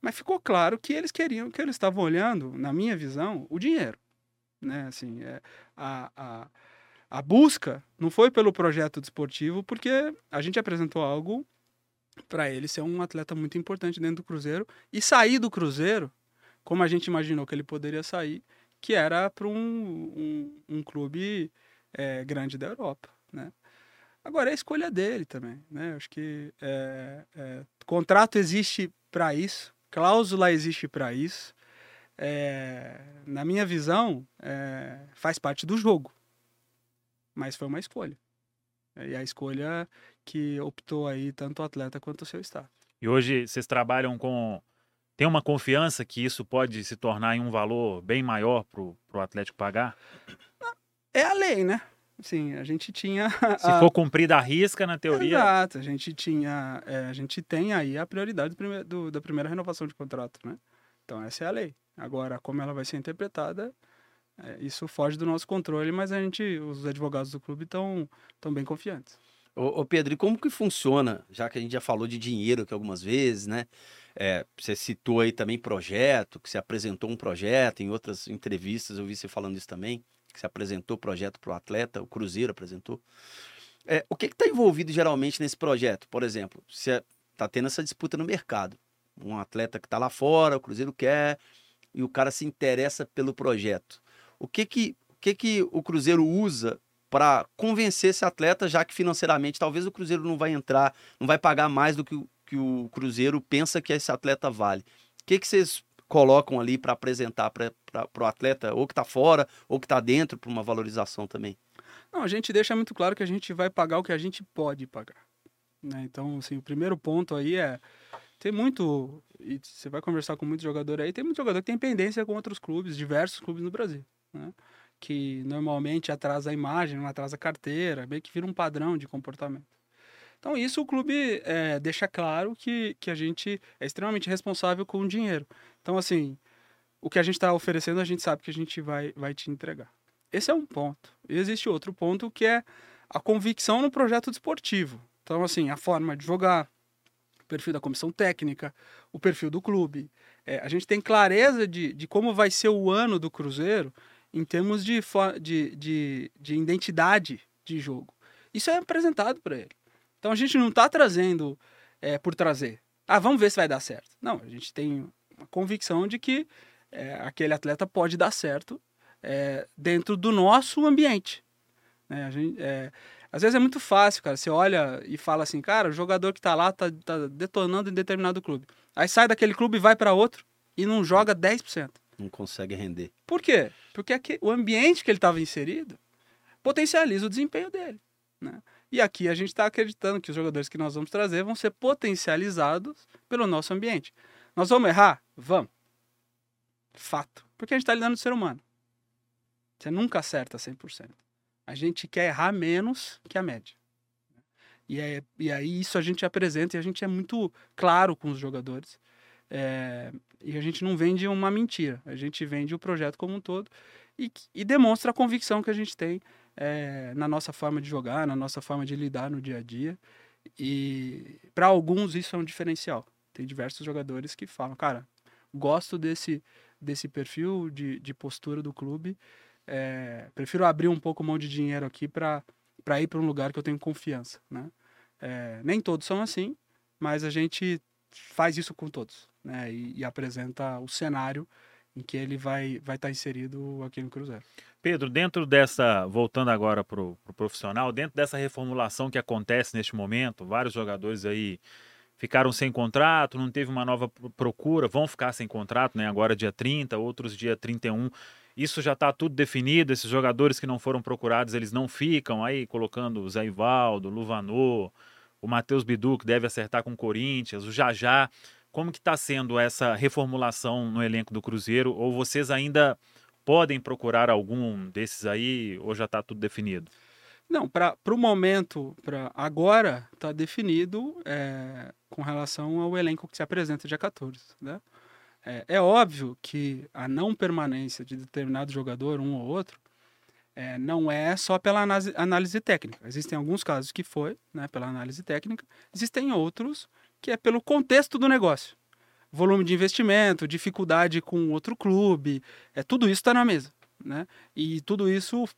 [SPEAKER 3] Mas ficou claro que eles queriam, que eles estavam olhando, na minha visão, o dinheiro. Né? Assim, é, a, a a busca não foi pelo projeto desportivo, porque a gente apresentou algo para ele ser um atleta muito importante dentro do Cruzeiro e sair do Cruzeiro como a gente imaginou que ele poderia sair, que era para um, um, um, clube é, grande da Europa, né? Agora é a escolha dele também, né? Acho que é, é, contrato existe para isso, cláusula existe para isso. É, na minha visão, é, faz parte do jogo mas foi uma escolha. E a escolha que optou aí tanto o atleta quanto o seu staff.
[SPEAKER 1] E hoje vocês trabalham com. Tem uma confiança que isso pode se tornar em um valor bem maior para o Atlético pagar?
[SPEAKER 3] É a lei, né? Sim, a gente tinha.
[SPEAKER 1] Se a... for cumprida a risca, na teoria.
[SPEAKER 3] Exato, a gente tinha. É, a gente tem aí a prioridade do, do, da primeira renovação de contrato, né? Então, essa é a lei. Agora, como ela vai ser interpretada, é, isso foge do nosso controle, mas a gente, os advogados do clube estão tão bem confiantes.
[SPEAKER 2] Ô, ô, Pedro, e como que funciona, já que a gente já falou de dinheiro aqui algumas vezes, né? É, você citou aí também projeto, que você apresentou um projeto, em outras entrevistas eu vi você falando isso também, que você apresentou projeto para o atleta, o Cruzeiro apresentou. É, o que está envolvido geralmente nesse projeto? Por exemplo, você está tendo essa disputa no mercado. Um atleta que está lá fora, o Cruzeiro quer, e o cara se interessa pelo projeto. O que que, o, que, que o Cruzeiro usa para convencer esse atleta, já que financeiramente talvez o Cruzeiro não vai entrar, não vai pagar mais do que o, que o Cruzeiro pensa que esse atleta vale. O que, que vocês colocam ali para apresentar para o atleta, ou que está fora, ou que está dentro, para uma valorização também?
[SPEAKER 3] Não, a gente deixa muito claro que a gente vai pagar o que a gente pode pagar. Né? Então, assim, o primeiro ponto aí é tem muito. E você vai conversar com muito jogador aí, tem muito jogador que tem pendência com outros clubes, diversos clubes no Brasil né? que normalmente atrasa a imagem, não atrasa a carteira, meio que vira um padrão de comportamento. Então, isso o clube é, deixa claro que, que a gente é extremamente responsável com o dinheiro. Então, assim, o que a gente está oferecendo, a gente sabe que a gente vai, vai te entregar. Esse é um ponto. E existe outro ponto que é a convicção no projeto desportivo. Então, assim, a forma de jogar, o perfil da comissão técnica, o perfil do clube. É, a gente tem clareza de, de como vai ser o ano do Cruzeiro em termos de, de, de, de identidade de jogo. Isso é apresentado para ele. Então a gente não está trazendo é, por trazer. Ah, vamos ver se vai dar certo. Não, a gente tem uma convicção de que é, aquele atleta pode dar certo é, dentro do nosso ambiente. Né? A, gente, é, Às vezes é muito fácil, cara. Você olha e fala assim, cara, o jogador que tá lá tá, tá detonando em determinado clube. Aí sai daquele clube e vai para outro e não joga 10%.
[SPEAKER 2] Não consegue render.
[SPEAKER 3] Por quê? Porque aqui, o ambiente que ele estava inserido potencializa o desempenho dele. Né? E aqui a gente está acreditando que os jogadores que nós vamos trazer vão ser potencializados pelo nosso ambiente. Nós vamos errar? Vamos. Fato. Porque a gente está lidando com ser humano. Você nunca acerta 100%. A gente quer errar menos que a média. E, é, e aí isso a gente apresenta e a gente é muito claro com os jogadores. É, e a gente não vende uma mentira. A gente vende o projeto como um todo e, e demonstra a convicção que a gente tem é, na nossa forma de jogar, na nossa forma de lidar no dia a dia. E para alguns isso é um diferencial. Tem diversos jogadores que falam, cara, gosto desse, desse perfil de, de postura do clube. É, prefiro abrir um pouco mão de dinheiro aqui para ir para um lugar que eu tenho confiança. Né? É, nem todos são assim, mas a gente faz isso com todos né? e, e apresenta o cenário em que ele vai vai estar tá inserido aqui no Cruzeiro.
[SPEAKER 1] Pedro, dentro dessa, voltando agora para o pro profissional, dentro dessa reformulação que acontece neste momento, vários jogadores aí ficaram sem contrato, não teve uma nova procura, vão ficar sem contrato, né? Agora dia 30, outros dia 31. Isso já está tudo definido, esses jogadores que não foram procurados, eles não ficam aí colocando o Zé Ivaldo, Luvanô, o Matheus Bidu, que deve acertar com o Corinthians, o Jajá. Como que está sendo essa reformulação no elenco do Cruzeiro? Ou vocês ainda podem procurar algum desses aí ou já está tudo definido?
[SPEAKER 3] Não, para o momento, para agora, está definido é, com relação ao elenco que se apresenta dia 14. Né? É, é, óbvio que a não permanência de determinado jogador, um ou outro, é, não é só pela análise, análise, técnica. Existem alguns casos que foi né, pela análise técnica, existem outros que é pelo contexto do negócio. Volume de investimento, dificuldade com outro clube, é, tudo isso está na mesa. Né? E tudo isso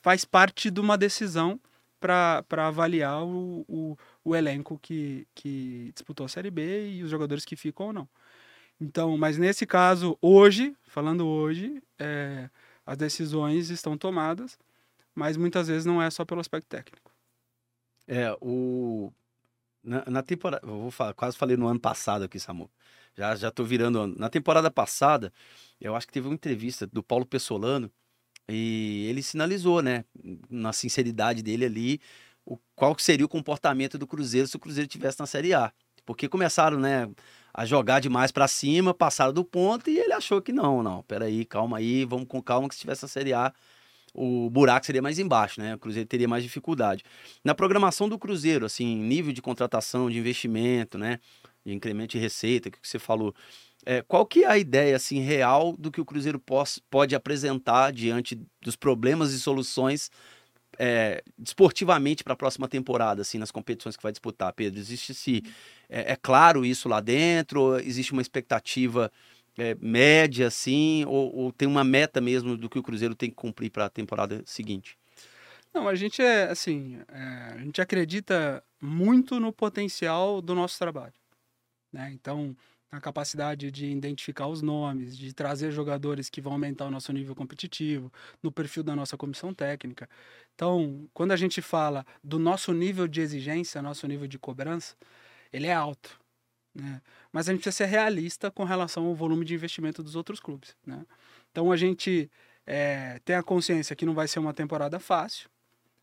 [SPEAKER 3] faz parte de uma decisão para avaliar o, o, o, elenco que, que disputou a Série B e os jogadores que ficam ou não. Então, mas nesse caso, hoje, falando hoje, é, as decisões estão tomadas, mas muitas vezes não é só pelo aspecto técnico.
[SPEAKER 2] É, o, na, na temporada. Vou falar, quase falei no ano passado aqui, Samu. Já, já tô virando. Na temporada passada, eu acho que teve uma entrevista do Paulo Pessolano e ele sinalizou, né, na sinceridade dele ali, o, qual seria o comportamento do Cruzeiro se o Cruzeiro tivesse na Série A. Porque começaram, né, a jogar demais para cima, passaram do ponto e ele achou que não, não, peraí, calma aí, vamos com calma que se tivesse na Série A o buraco seria mais embaixo, né? O Cruzeiro teria mais dificuldade. Na programação do Cruzeiro, assim, nível de contratação, de investimento, né? De incremento de receita, que você falou. É, qual que é a ideia, assim, real do que o Cruzeiro pode, pode apresentar diante dos problemas e soluções é, desportivamente para a próxima temporada, assim, nas competições que vai disputar, Pedro? Existe se é, é claro isso lá dentro? Existe uma expectativa é, média, assim, ou, ou, tem uma meta mesmo do que o Cruzeiro tem que cumprir para a temporada seguinte?
[SPEAKER 3] Não, a gente é assim, é, a gente acredita muito no potencial do nosso trabalho, né? Então, na capacidade de identificar os nomes, de trazer jogadores que vão aumentar o nosso nível competitivo, no perfil da nossa comissão técnica. Então, quando a gente fala do nosso nível de exigência, nosso nível de cobrança, ele é alto. Né? Mas a gente precisa ser realista com relação ao volume de investimento dos outros clubes. Né? Então a gente é, tem a consciência que não vai ser uma temporada fácil.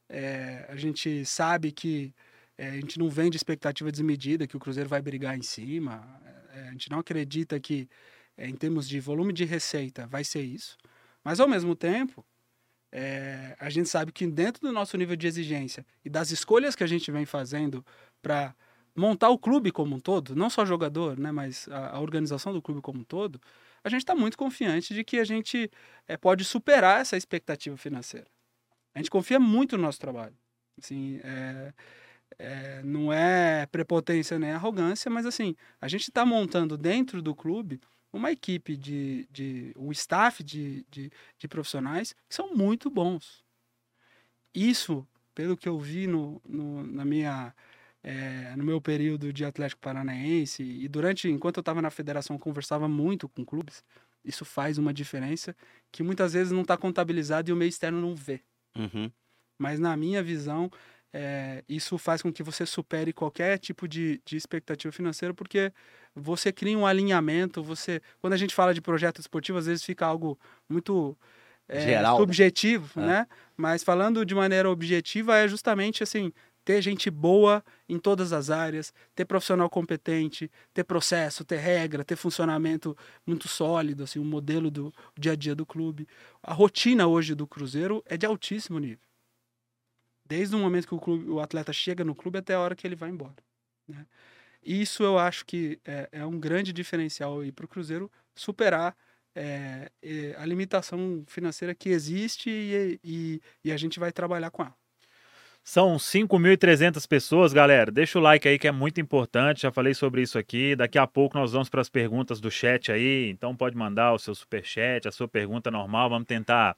[SPEAKER 3] É, a gente sabe que é, a gente não vende expectativa desmedida, que o Cruzeiro vai brigar em cima. A gente não acredita que, em termos de volume de receita, vai ser isso. Mas, ao mesmo tempo, é, a gente sabe que dentro do nosso nível de exigência e das escolhas que a gente vem fazendo para montar o clube como um todo, não só jogador, né, mas a, a organização do clube como um todo, a gente está muito confiante de que a gente é, pode superar essa expectativa financeira. A gente confia muito no nosso trabalho. Assim, é, é, não é prepotência nem arrogância, mas assim, a gente está montando dentro do clube uma equipe de, de um staff de, de, de profissionais que são muito bons. Isso, pelo que eu vi no, no na minha é, no meu período de Atlético Paranaense e durante, enquanto eu estava na federação, eu conversava muito com clubes. Isso faz uma diferença que muitas vezes não está contabilizado e o meio externo não vê.
[SPEAKER 2] Uhum.
[SPEAKER 3] Mas na minha visão, é, isso faz com que você supere qualquer tipo de, de expectativa financeira, porque você cria um alinhamento, você... Quando a gente fala de projeto esportivo, às vezes fica algo muito... É,
[SPEAKER 2] Geral, né?
[SPEAKER 3] subjetivo,
[SPEAKER 2] É.
[SPEAKER 3] né? Mas falando de maneira objetiva, é justamente assim, ter gente boa em todas as áreas, ter profissional competente, ter processo, ter regra, ter funcionamento muito sólido, assim, um modelo do dia a dia do clube. A rotina hoje do Cruzeiro é de altíssimo nível. Desde o momento que o, clube, o atleta chega no clube até a hora que ele vai embora. Né? Isso eu acho que é, é um grande diferencial para o Cruzeiro superar é, é, a limitação financeira que existe e, e, e a gente vai trabalhar com ela.
[SPEAKER 1] São 5.300 pessoas, galera. Deixa o like aí que é muito importante. Já falei sobre isso aqui. Daqui a pouco nós vamos para as perguntas do chat aí. Então pode mandar o seu super chat, a sua pergunta normal. Vamos tentar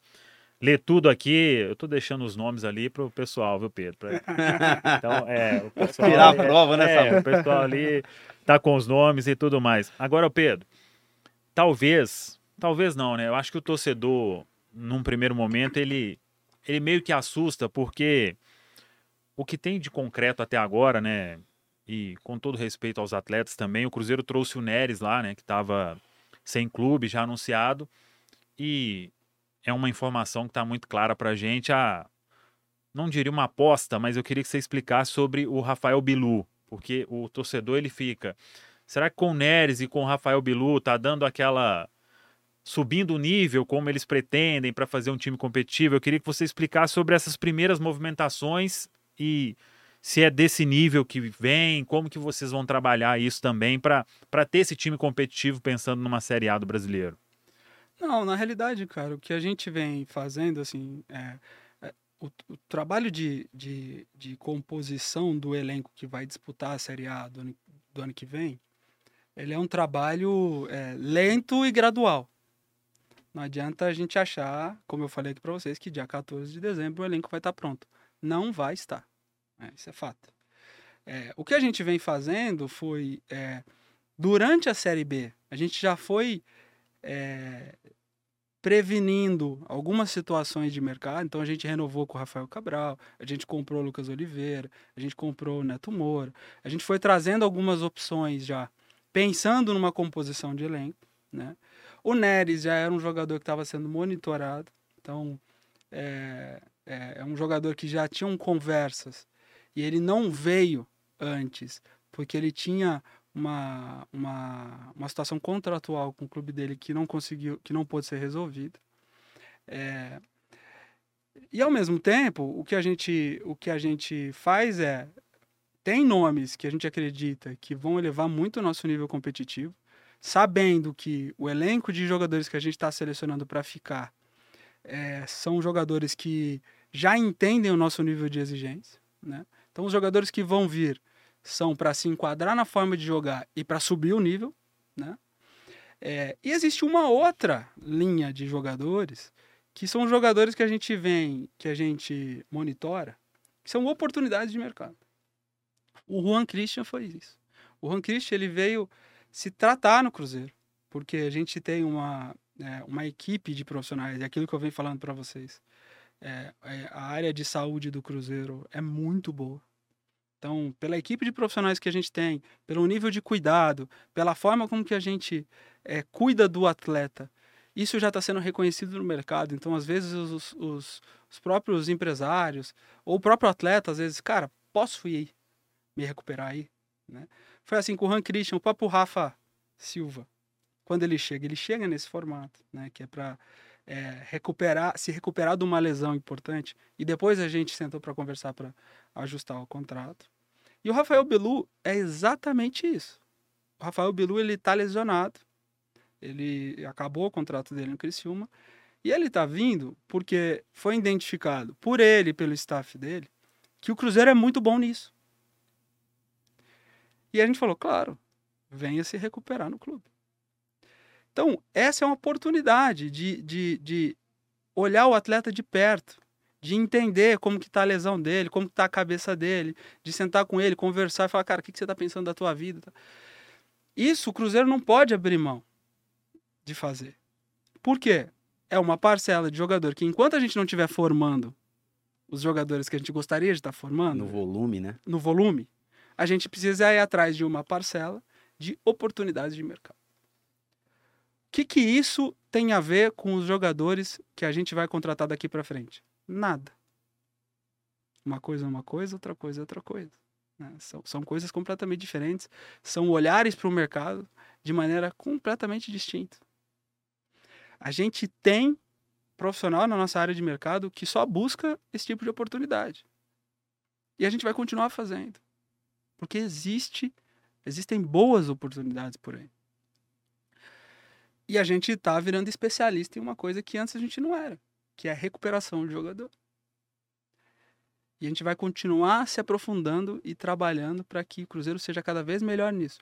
[SPEAKER 1] ler tudo aqui. Eu tô deixando os nomes ali pro pessoal, viu, Pedro? Pra- Então, é, o pessoal,
[SPEAKER 2] Tirar a prova, né,
[SPEAKER 1] é, o pessoal ali tá com os nomes e tudo mais. Agora, Pedro, talvez, talvez não, né? Eu acho que o torcedor, num primeiro momento, ele, ele meio que assusta, porque o que tem de concreto até agora, né? E com todo respeito aos atletas também, o Cruzeiro trouxe o Neres lá, né? Que estava sem clube, já anunciado. E é uma informação que está muito clara para a gente. A, não diria uma aposta, mas eu queria que você explicasse sobre o Rafael Bilu. Porque o torcedor ele fica. Será que com o Neres e com o Rafael Bilu tá dando aquela. subindo o nível como eles pretendem para fazer um time competitivo? Eu queria que você explicasse sobre essas primeiras movimentações e se é desse nível que vem, como que vocês vão trabalhar isso também para ter esse time competitivo pensando numa Série A do brasileiro.
[SPEAKER 3] Não, na realidade, cara, o que a gente vem fazendo, assim, é, é, o, o trabalho de, de, de composição do elenco que vai disputar a Série A do ano, do ano que vem, ele é um trabalho é, lento e gradual. Não adianta a gente achar, como eu falei aqui para vocês, que dia 14 de dezembro o elenco vai estar pronto. Não vai estar. É, isso é fato. É, o que a gente vem fazendo foi, é, durante a Série B, a gente já foi é, prevenindo algumas situações de mercado. Então a gente renovou com o Rafael Cabral, a gente comprou o Lucas Oliveira, a gente comprou o Neto Moura, a gente foi trazendo algumas opções já, pensando numa composição de elenco. Né? O Neres já era um jogador que estava sendo monitorado, então é, é, é um jogador que já tinham conversas e ele não veio antes, porque ele tinha uma, uma, uma situação contratual com o clube dele que não conseguiu, que não pôde ser resolvida. É, e ao mesmo tempo, o que a gente, o que a gente faz é tem nomes que a gente acredita que vão elevar muito o nosso nível competitivo, sabendo que o elenco de jogadores que a gente está selecionando para ficar é, são jogadores que já entendem o nosso nível de exigência, né? Então os jogadores que vão vir são para se enquadrar na forma de jogar e para subir o nível, né? É, e existe uma outra linha de jogadores que são jogadores que a gente vem, que a gente monitora, que são oportunidades de mercado. O Juan Christian foi isso. O Juan Christian ele veio se tratar no Cruzeiro, porque a gente tem uma, é, uma equipe de profissionais, é aquilo que eu venho falando para vocês. É, é, a área de saúde do Cruzeiro é muito boa. Então, pela equipe de profissionais que a gente tem, pelo nível de cuidado, pela forma como que a gente é, cuida do atleta, isso já está sendo reconhecido no mercado. Então, às vezes, os, os, os, próprios empresários ou o próprio atleta, às vezes, cara, posso ir me recuperar aí? Né? Foi assim com o Han Christian, o próprio Rafa Silva. Quando ele chega, ele chega nesse formato, né? que é para é, recuperar, se recuperar de uma lesão importante. E depois a gente sentou para conversar para ajustar o contrato. E o Rafael Belu é exatamente isso. O Rafael Belu ele está lesionado. Ele acabou o contrato dele no Criciúma. E ele está vindo porque foi identificado por ele, pelo staff dele, que o Cruzeiro é muito bom nisso. E a gente falou, claro, venha se recuperar no clube. Então, essa é uma oportunidade de, de, de olhar o atleta de perto, de entender como que está a lesão dele, como está a cabeça dele, de sentar com ele, conversar e falar, cara, o que, que você está pensando da tua vida? Isso o Cruzeiro não pode abrir mão de fazer. Por quê? É uma parcela de jogador que enquanto a gente não estiver formando os jogadores que a gente gostaria de estar tá formando.
[SPEAKER 2] No volume, né?
[SPEAKER 3] No volume. A gente precisa ir atrás de uma parcela de oportunidades de mercado. O que, que isso tem a ver com os jogadores que a gente vai contratar daqui para frente? Nada. Uma coisa é uma coisa, outra coisa é outra coisa. Né? São, são coisas completamente diferentes, são olhares para o mercado de maneira completamente distinta. A gente tem profissional na nossa área de mercado que só busca esse tipo de oportunidade. E a gente vai continuar fazendo. Porque existe, existem boas oportunidades por aí. E a gente está virando especialista em uma coisa que antes a gente não era, que é a recuperação de jogador. E a gente vai continuar se aprofundando e trabalhando para que o Cruzeiro seja cada vez melhor nisso.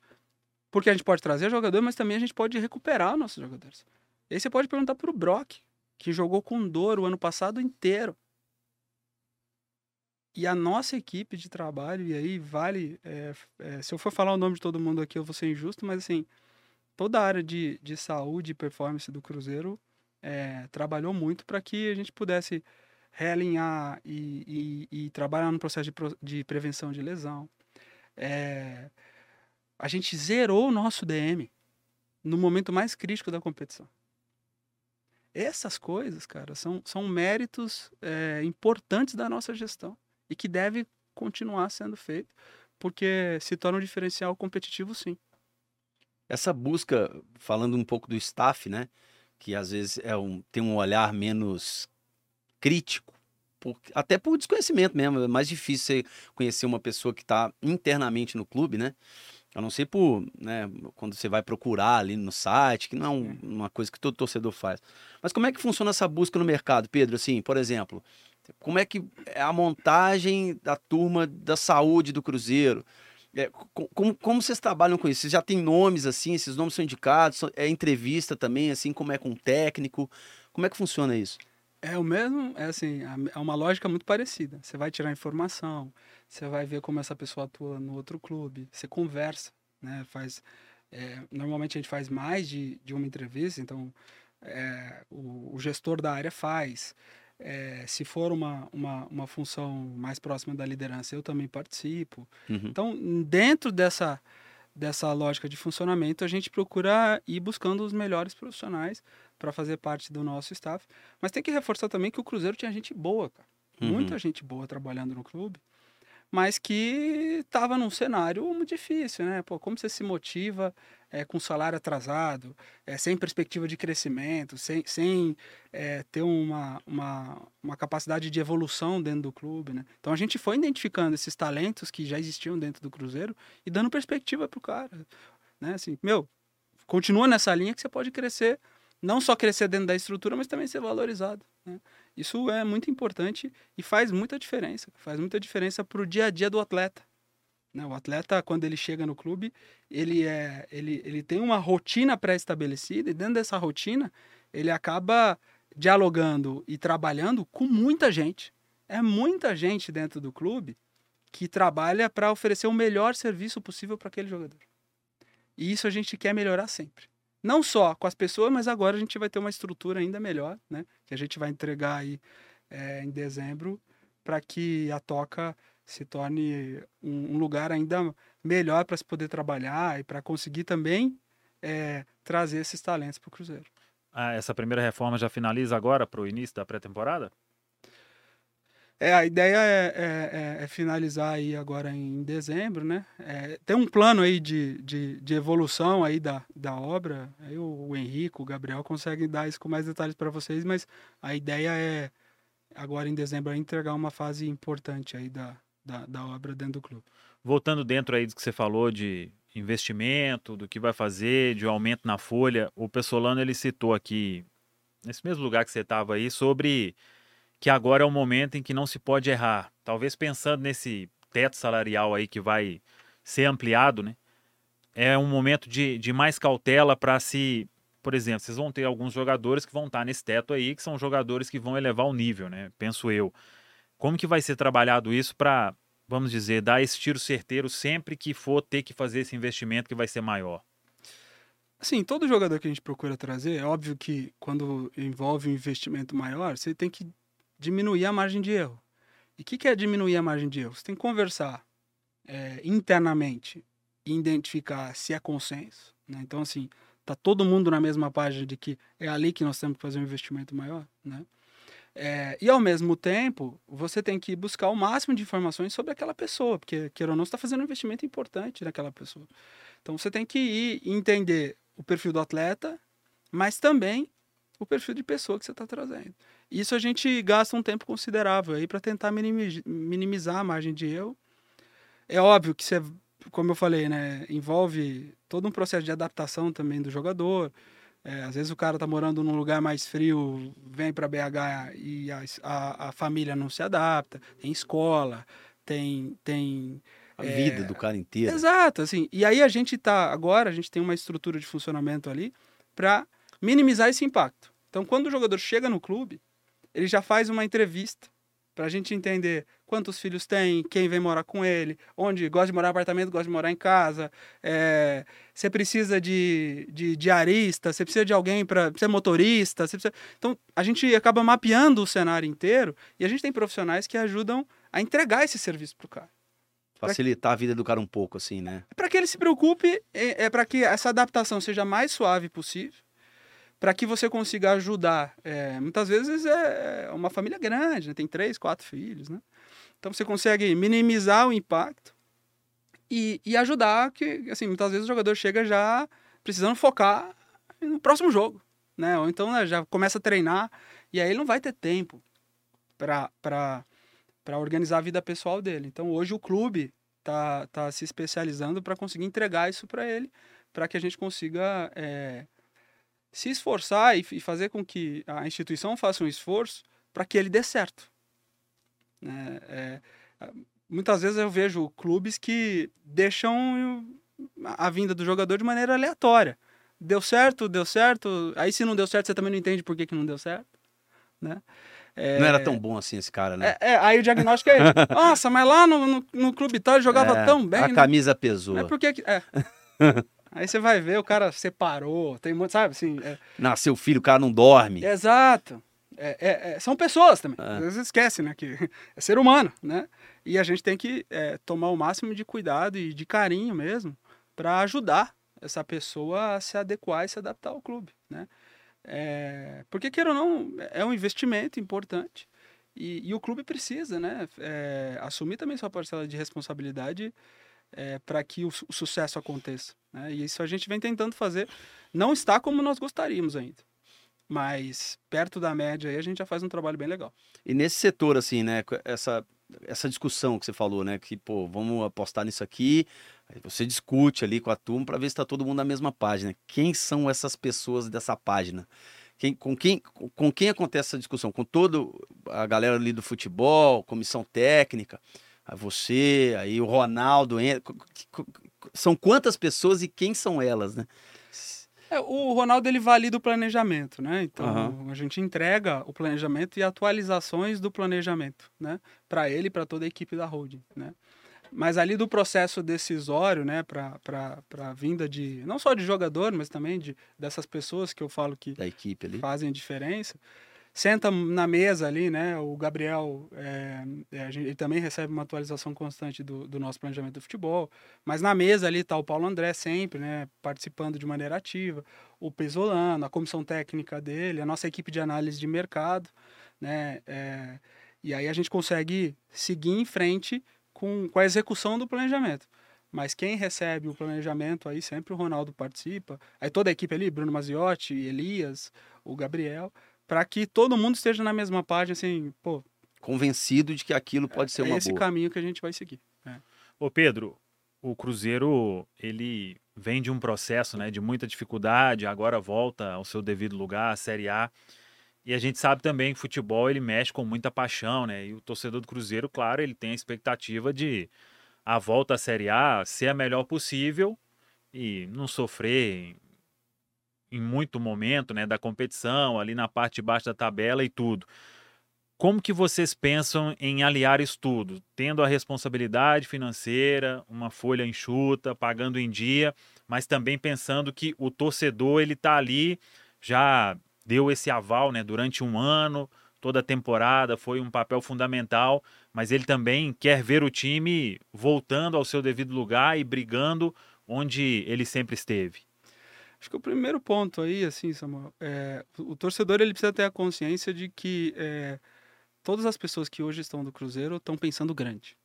[SPEAKER 3] Porque a gente pode trazer jogador, mas também a gente pode recuperar nossos jogadores. E aí você pode perguntar para o Brock, que jogou com dor o ano passado inteiro. E a nossa equipe de trabalho, e aí vale. É, é, se eu for falar o nome de todo mundo aqui, eu vou ser injusto, mas assim, toda a área de, de saúde e performance do Cruzeiro é, trabalhou muito para que a gente pudesse realinhar e, e, e, trabalhar no processo de, de prevenção de lesão. É, a gente zerou o nosso DM no momento mais crítico da competição. Essas coisas, cara, são, são méritos é, importantes da nossa gestão e que deve continuar sendo feito, porque se torna um diferencial competitivo, sim.
[SPEAKER 2] Essa busca, falando um pouco do staff, né, que às vezes é um, tem um olhar menos crítico, por, até por desconhecimento mesmo, é mais difícil você conhecer uma pessoa que está internamente no clube, né? A não ser por, né, quando você vai procurar ali no site, que não é um, uma coisa que todo torcedor faz. Mas como é que funciona essa busca no mercado, Pedro? Assim, por exemplo, como é que é a montagem da turma da saúde do Cruzeiro? É, como, como vocês trabalham com isso? Vocês já têm nomes assim? Esses nomes são indicados? É entrevista também, assim como é com o técnico? Como é que funciona isso?
[SPEAKER 3] É o mesmo, é assim, é uma lógica muito parecida. Você vai tirar informação, você vai ver como essa pessoa atua no outro clube, você conversa, né? Faz, é, normalmente a gente faz mais de, de uma entrevista, então é, o, o, gestor da área faz. É, se for uma, uma, uma função mais próxima da liderança, eu também participo. Uhum. Então, dentro dessa, dessa lógica de funcionamento, a gente procura ir buscando os melhores profissionais para fazer parte do nosso staff. Mas tem que reforçar também que o Cruzeiro tinha gente boa, cara. Uhum. Muita gente boa trabalhando no clube, mas que estava num cenário muito difícil, né? Pô, como você se motiva é, com salário atrasado, é, sem perspectiva de crescimento, sem, sem é, ter uma, uma, uma capacidade de evolução dentro do clube, né? Então a gente foi identificando esses talentos que já existiam dentro do Cruzeiro e dando perspectiva para o cara, né? Assim, meu, continua nessa linha que você pode crescer não só crescer dentro da estrutura, mas também ser valorizado. Né? Isso é muito importante e faz muita diferença. Faz muita diferença para o dia a dia do atleta. Né? O atleta, quando ele chega no clube, ele, é, ele, ele tem uma rotina pré-estabelecida e dentro dessa rotina ele acaba dialogando e trabalhando com muita gente. É muita gente dentro do clube que trabalha para oferecer o melhor serviço possível para aquele jogador. E isso a gente quer melhorar sempre não só com as pessoas, mas agora a gente vai ter uma estrutura ainda melhor, né? Que a gente vai entregar aí é, em dezembro para que a Toca se torne um, um lugar ainda melhor para se poder trabalhar e para conseguir também é, trazer esses talentos para o Cruzeiro.
[SPEAKER 1] Ah, essa primeira reforma já finaliza agora para o início da pré-temporada?
[SPEAKER 3] É, a ideia é, é, é, é, finalizar aí agora em dezembro, né? É, tem um plano aí de, de, de, evolução aí da, da obra. Aí o, o Henrique, o Gabriel conseguem dar isso com mais detalhes para vocês, mas a ideia é agora em dezembro entregar uma fase importante aí da, da, da obra dentro do clube.
[SPEAKER 1] Voltando dentro aí do que você falou de investimento, do que vai fazer, de um aumento na folha, o Pessolano ele citou aqui, nesse mesmo lugar que você estava aí, sobre que agora é o momento em que não se pode errar. Talvez pensando nesse teto salarial aí que vai ser ampliado, né? É um momento de, de mais cautela para se. Por exemplo, vocês vão ter alguns jogadores que vão estar nesse teto aí, que são jogadores que vão elevar o nível, né? Penso eu. Como que vai ser trabalhado isso para, vamos dizer, dar esse tiro certeiro sempre que for ter que fazer esse investimento que vai ser maior?
[SPEAKER 3] Assim, todo jogador que a gente procura trazer, é óbvio que quando envolve um investimento maior, você tem que diminuir a margem de erro. E o que, que é diminuir a margem de erro? Você tem que conversar é, internamente e identificar se é consenso. Né? Então, assim, tá todo mundo na mesma página de que é ali que nós temos que fazer um investimento maior, né? É, e ao mesmo tempo, você tem que buscar o máximo de informações sobre aquela pessoa, porque, queira ou não, você está fazendo um investimento importante naquela pessoa. Então você tem que ir entender o perfil do atleta, mas também o perfil de pessoa que você está trazendo. Isso a gente gasta um tempo considerável aí para tentar minimizar a margem de erro. É óbvio que você, como eu falei, né, envolve todo um processo de adaptação também do jogador. É, às vezes o cara tá morando num lugar mais frio, vem para BH e a, a, a, família não se adapta. Tem escola, tem. tem
[SPEAKER 2] a é... vida do cara inteiro.
[SPEAKER 3] Exato, assim. E aí a gente tá. Agora a gente tem uma estrutura de funcionamento ali para minimizar esse impacto. Então, quando o jogador chega no clube, ele já faz uma entrevista para a gente entender quantos filhos tem, quem vem morar com ele, onde gosta de morar em apartamento, gosta de morar em casa, é, você precisa de, de diarista, você precisa de alguém para ser motorista, precisa... então a gente acaba mapeando o cenário inteiro e a gente tem profissionais que ajudam a entregar esse serviço para o cara.
[SPEAKER 2] Facilitar a vida do cara um pouco, assim, né?
[SPEAKER 3] Para que ele se preocupe, é, é para que essa adaptação seja mais suave possível para que você consiga ajudar. É, muitas vezes é uma família grande, né? tem três, quatro filhos, né? Então você consegue minimizar o impacto e, e ajudar que, assim, muitas vezes o jogador chega já precisando focar no próximo jogo, né? Ou então né, já começa a treinar e aí ele não vai ter tempo para organizar a vida pessoal dele. Então hoje o clube tá, tá se especializando para conseguir entregar isso para ele, para que a gente consiga é, se esforçar e, e fazer com que a instituição faça um esforço para que ele dê certo. Né? É, muitas vezes eu vejo clubes que deixam a vinda do jogador de maneira aleatória. Deu certo, deu certo. Aí se não deu certo, você também não entende por que, que não deu certo. Né?
[SPEAKER 2] É... Não era tão bom assim esse cara, né?
[SPEAKER 3] É, é aí o diagnóstico é Nossa, mas lá no, no, no clube tal ele jogava é, tão bem.
[SPEAKER 2] A
[SPEAKER 3] né?
[SPEAKER 2] camisa pesou.
[SPEAKER 3] É porque. É. Aí você vai ver, o cara separou, tem muito, sabe assim. É...
[SPEAKER 2] Nasceu filho, o cara não dorme.
[SPEAKER 3] Exato. É, é, é, são pessoas também. É. Às vezes esquece, né? Que é ser humano, né? E a gente tem que é, tomar o máximo de cuidado e de carinho mesmo para ajudar essa pessoa a se adequar e se adaptar ao clube, né? É, porque, queira ou não, é um investimento importante e, e o clube precisa, né? Assumir também sua parcela de responsabilidade para que o, o, sucesso aconteça. Né? E isso a gente vem tentando fazer. Não está como nós gostaríamos ainda. Mas perto da média aí a gente já faz um trabalho bem legal.
[SPEAKER 2] E nesse setor, assim, né? Essa, essa discussão que você falou, né? Que, pô, vamos apostar nisso aqui. Aí você discute ali com a turma para ver se está todo mundo na mesma página. Quem são essas pessoas dessa página? Quem, com, quem, com quem acontece essa discussão? Com toda a galera ali do futebol, comissão técnica? você, aí o Ronaldo, são quantas pessoas e quem são elas, né?
[SPEAKER 3] É, o Ronaldo ele valida o planejamento, né? Então uhum. a gente entrega o planejamento e atualizações do planejamento, né? Para ele e para toda a equipe da holding, né? Mas ali do processo decisório, né, para a vinda de não só de jogador, mas também de dessas pessoas que eu falo que
[SPEAKER 2] da equipe ali.
[SPEAKER 3] fazem a diferença senta na mesa ali, né? O Gabriel, é, é, gente, ele também recebe uma atualização constante do, do, nosso planejamento do futebol, mas na mesa ali está o Paulo André sempre, né? Participando de maneira ativa, o Pesolano, a comissão técnica dele, a nossa equipe de análise de mercado, né? É, e aí a gente consegue seguir em frente com, com a execução do planejamento. Mas quem recebe o planejamento aí sempre o Ronaldo participa. Aí toda a equipe ali, Bruno Maziotti, Elias, o Gabriel, para que todo mundo esteja na mesma página, assim, pô.
[SPEAKER 2] Convencido de que aquilo pode ser
[SPEAKER 3] é
[SPEAKER 2] uma
[SPEAKER 3] esse
[SPEAKER 2] boa.
[SPEAKER 3] caminho que a gente vai seguir. É.
[SPEAKER 1] Ô Pedro, o Cruzeiro, ele vem de um processo né, de muita dificuldade, agora volta ao seu devido lugar, a Série A. E a gente sabe também que o futebol ele mexe com muita paixão, né? E o torcedor do Cruzeiro, claro, ele tem a expectativa de a volta à Série A ser a melhor possível e não sofrer em muito momento né, da competição, ali na parte de baixo da tabela e tudo. Como que vocês pensam em aliar isso tudo? Tendo a responsabilidade financeira, uma folha enxuta, pagando em dia, mas também pensando que o torcedor ele está ali, já deu esse aval né, durante um ano, toda a temporada, foi um papel fundamental, mas ele também quer ver o time voltando ao seu devido lugar e brigando onde ele sempre esteve.
[SPEAKER 3] Acho que o primeiro ponto aí, assim, Samuel, é, o torcedor ele precisa ter a consciência de que é, todas as pessoas que hoje estão do Cruzeiro estão pensando grande.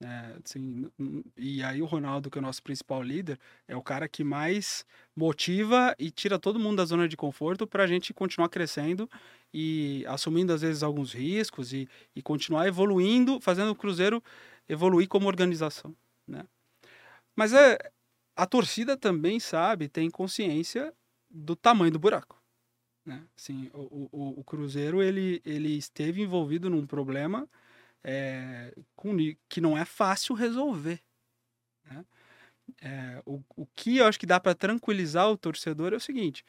[SPEAKER 3] É, assim, e aí o Ronaldo, que é o nosso principal líder, é o cara que mais motiva e tira todo mundo da zona de conforto para a gente continuar crescendo e assumindo às vezes alguns riscos e, e continuar evoluindo, fazendo o Cruzeiro evoluir como organização, né? Mas é, a torcida também sabe, tem consciência do tamanho do buraco, né? Assim, o, o, o Cruzeiro ele, ele esteve envolvido num problema é, com, que não é fácil resolver. Né? É, o, o que eu acho que dá para tranquilizar o torcedor é o seguinte: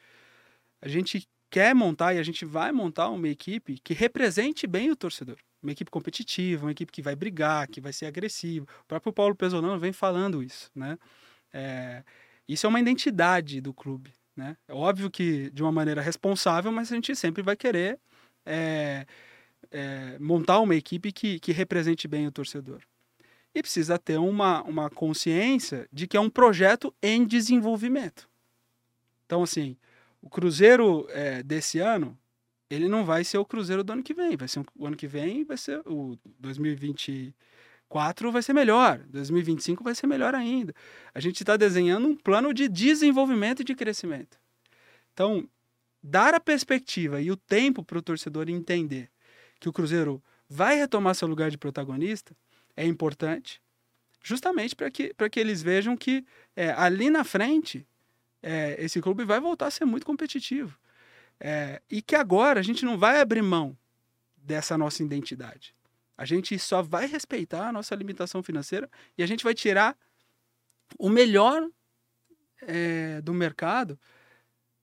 [SPEAKER 3] a gente quer montar e a gente vai montar uma equipe que represente bem o torcedor. Uma equipe competitiva, uma equipe que vai brigar, que vai ser agressiva. O próprio Paulo Pesolano vem falando isso, né? É, isso é uma identidade do clube, né? É óbvio que de uma maneira responsável, mas a gente sempre vai querer é, é, montar uma equipe que, que represente bem o torcedor. E precisa ter uma, uma consciência de que é um projeto em desenvolvimento. Então, assim, o Cruzeiro é, desse ano, ele não vai ser o Cruzeiro do ano que vem. Vai ser o ano que vem, vai ser o 2024 vai ser melhor, 2025 vai ser melhor ainda. A gente está desenhando um plano de desenvolvimento e de crescimento. Então, dar a perspectiva e o tempo para o torcedor entender que o Cruzeiro vai retomar seu lugar de protagonista é importante, justamente para que, que eles vejam que é, ali na frente é, esse clube vai voltar a ser muito competitivo. É, e que agora a gente não vai abrir mão dessa nossa identidade. A gente só vai respeitar a nossa limitação financeira e a gente vai tirar o melhor é, do mercado,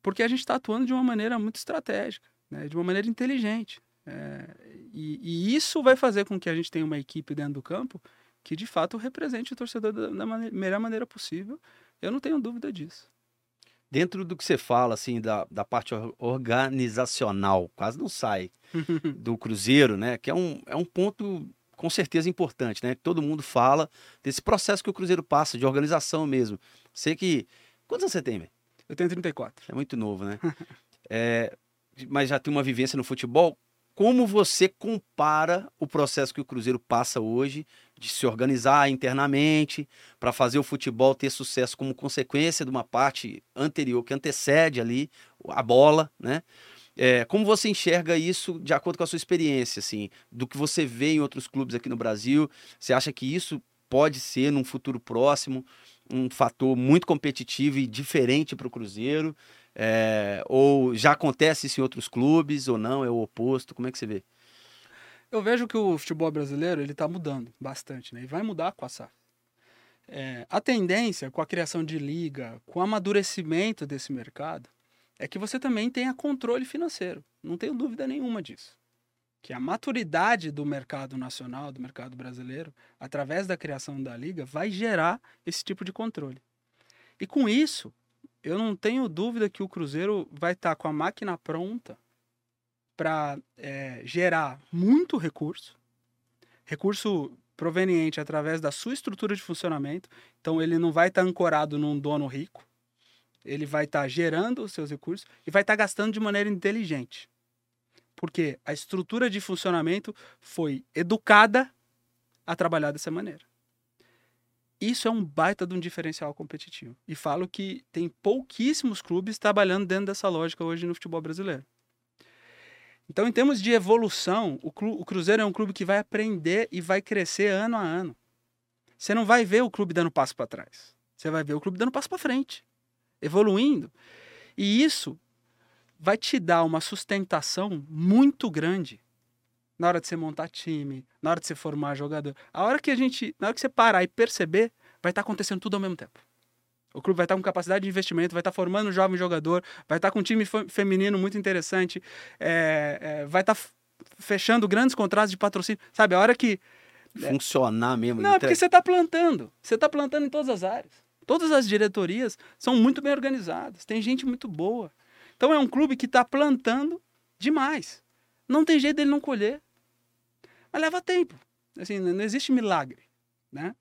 [SPEAKER 3] porque a gente está atuando de uma maneira muito estratégica, né, de uma maneira inteligente. É, e, e, isso vai fazer com que a gente tenha uma equipe dentro do campo que de fato represente o torcedor da, da maneira, melhor maneira possível. Eu não tenho dúvida disso.
[SPEAKER 2] Dentro do que você fala, assim, da, da parte organizacional, quase não sai do Cruzeiro, né? Que é um, é um ponto com certeza importante, né? Todo mundo fala desse processo que o Cruzeiro passa, de organização mesmo. Sei que. Quantos anos você tem, velho?
[SPEAKER 3] Eu tenho 34.
[SPEAKER 2] É muito novo, né? é, mas já tem uma vivência no futebol. Como você compara o processo que o Cruzeiro passa hoje de se organizar internamente para fazer o futebol ter sucesso como consequência de uma parte anterior que antecede ali a bola, né? É, como você enxerga isso de acordo com a sua experiência, assim, do que você vê em outros clubes aqui no Brasil? Você acha que isso pode ser, num futuro próximo, um fator muito competitivo e diferente para o Cruzeiro? É, ou já acontece isso em outros clubes ou não? É o oposto? Como é que você vê?
[SPEAKER 3] Eu vejo que o futebol brasileiro ele está mudando bastante, né? E vai mudar com a SAF. É, a tendência com a criação de liga, com o amadurecimento desse mercado, é que você também tenha controle financeiro. Não tenho dúvida nenhuma disso. Que a maturidade do mercado nacional, do mercado brasileiro, através da criação da liga, vai gerar esse tipo de controle. E com isso, eu não tenho dúvida que o Cruzeiro vai estar tá com a máquina pronta para é, gerar muito recurso, recurso proveniente através da sua estrutura de funcionamento. Então ele não vai estar tá ancorado num dono rico, ele vai estar tá gerando os seus recursos e vai estar tá gastando de maneira inteligente. Porque a estrutura de funcionamento foi educada a trabalhar dessa maneira. Isso é um baita de um diferencial competitivo. E falo que tem pouquíssimos clubes trabalhando dentro dessa lógica hoje no futebol brasileiro. Então, em termos de evolução, o, o Cruzeiro é um clube que vai aprender e vai crescer ano a ano. Você não vai ver o clube dando passo para trás. Você vai ver o clube dando passo para frente, evoluindo. E isso vai te dar uma sustentação muito grande na hora de você montar time, na hora de você formar jogador. A hora que a gente, na hora que você parar e perceber, vai estar tá acontecendo tudo ao mesmo tempo. O clube vai estar tá com capacidade de investimento, vai estar tá formando um jovem jogador, vai estar com um time feminino muito interessante, é, é, vai estar fechando grandes contratos de patrocínio. Sabe, a hora que.
[SPEAKER 2] É Funcionar mesmo.
[SPEAKER 3] Não, porque você está plantando. Você está plantando em todas as áreas. Todas as diretorias são muito bem organizadas, tem gente muito boa. Então é um clube que está plantando demais. Não tem jeito dele não colher. Mas leva tempo. Assim, não existe milagre, né?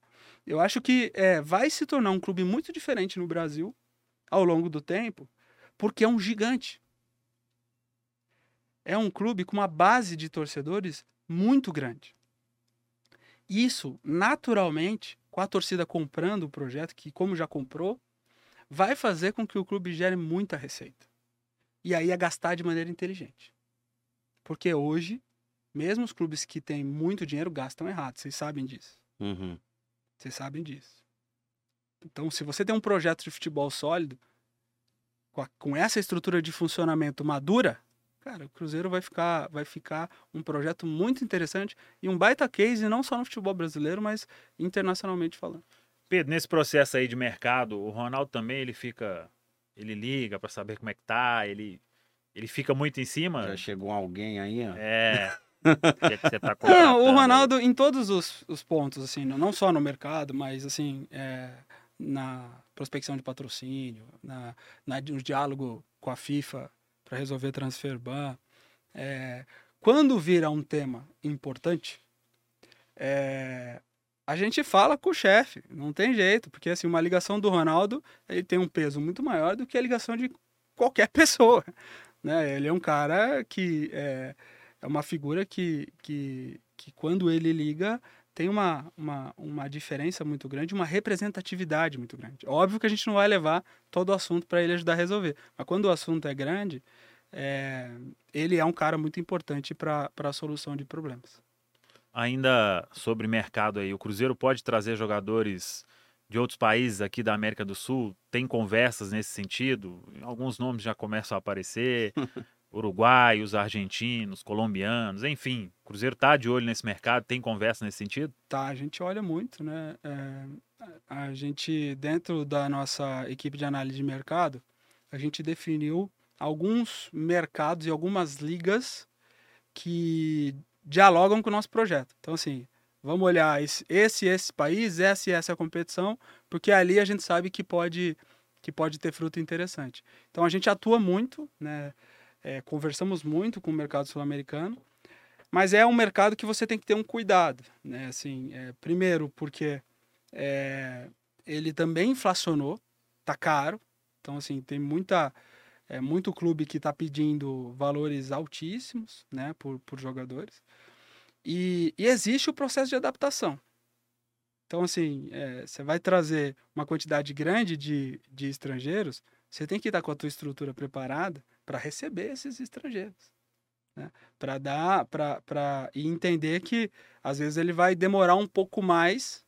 [SPEAKER 3] Eu acho que é, vai se tornar um clube muito diferente no Brasil ao longo do tempo, porque é um gigante. É um clube com uma base de torcedores muito grande. Isso, naturalmente, com a torcida comprando o projeto, que como já comprou, vai fazer com que o clube gere muita receita. E aí é gastar de maneira inteligente. Porque hoje, mesmo os clubes que têm muito dinheiro gastam errado, vocês sabem disso.
[SPEAKER 2] Uhum.
[SPEAKER 3] Vocês sabem disso. Então, se você tem um projeto de futebol sólido, com, a, com essa estrutura de funcionamento madura, cara, o Cruzeiro vai ficar, vai ficar um projeto muito interessante e um baita case, não só no futebol brasileiro, mas internacionalmente falando.
[SPEAKER 1] Pedro, nesse processo aí de mercado, o Ronaldo também ele fica, ele liga para saber como é que tá, ele ele fica muito em cima.
[SPEAKER 2] Já chegou alguém aí, ó.
[SPEAKER 1] É. que é que você tá
[SPEAKER 3] não, o Ronaldo em todos os, os pontos, assim, não só no mercado, mas assim, é, na prospecção de patrocínio, na, na, no diálogo com a FIFA para resolver transfer ban. É, quando vira um tema importante, é, a gente fala com o chefe, não tem jeito, porque assim, uma ligação do Ronaldo ele tem um peso muito maior do que a ligação de qualquer pessoa. Né? Ele é um cara que é, é uma figura que, que, que quando ele liga tem uma, uma, uma diferença muito grande, uma representatividade muito grande. Óbvio que a gente não vai levar todo o assunto para ele ajudar a resolver, mas quando o assunto é grande, é, ele é um cara muito importante para a solução de problemas.
[SPEAKER 1] Ainda sobre mercado aí, o Cruzeiro pode trazer jogadores de outros países aqui da América do Sul? Tem conversas nesse sentido? Alguns nomes já começam a aparecer. uruguaios, argentinos, colombianos, enfim. O Cruzeiro tá de olho nesse mercado, tem conversa nesse sentido?
[SPEAKER 3] Tá, a gente olha muito, né? É, a gente, dentro da nossa equipe de análise de mercado, a gente definiu alguns mercados e algumas ligas que dialogam com o nosso projeto. Então, assim, vamos olhar esse, esse, esse país, essa e essa competição, porque ali a gente sabe que pode, que pode ter fruto interessante. Então, a gente atua muito, né? É, conversamos muito com o mercado sul-americano, mas é um mercado que você tem que ter um cuidado, né? Assim, é, primeiro porque é, ele também inflacionou, tá caro, então assim tem muita é, muito clube que está pedindo valores altíssimos, né, por, por jogadores, e, e existe o processo de adaptação. Então, assim, é, você vai trazer uma quantidade grande de, de estrangeiros, você tem que estar com a tua estrutura preparada para receber esses estrangeiros. Né? Para dar, para e entender que às vezes ele vai demorar um pouco mais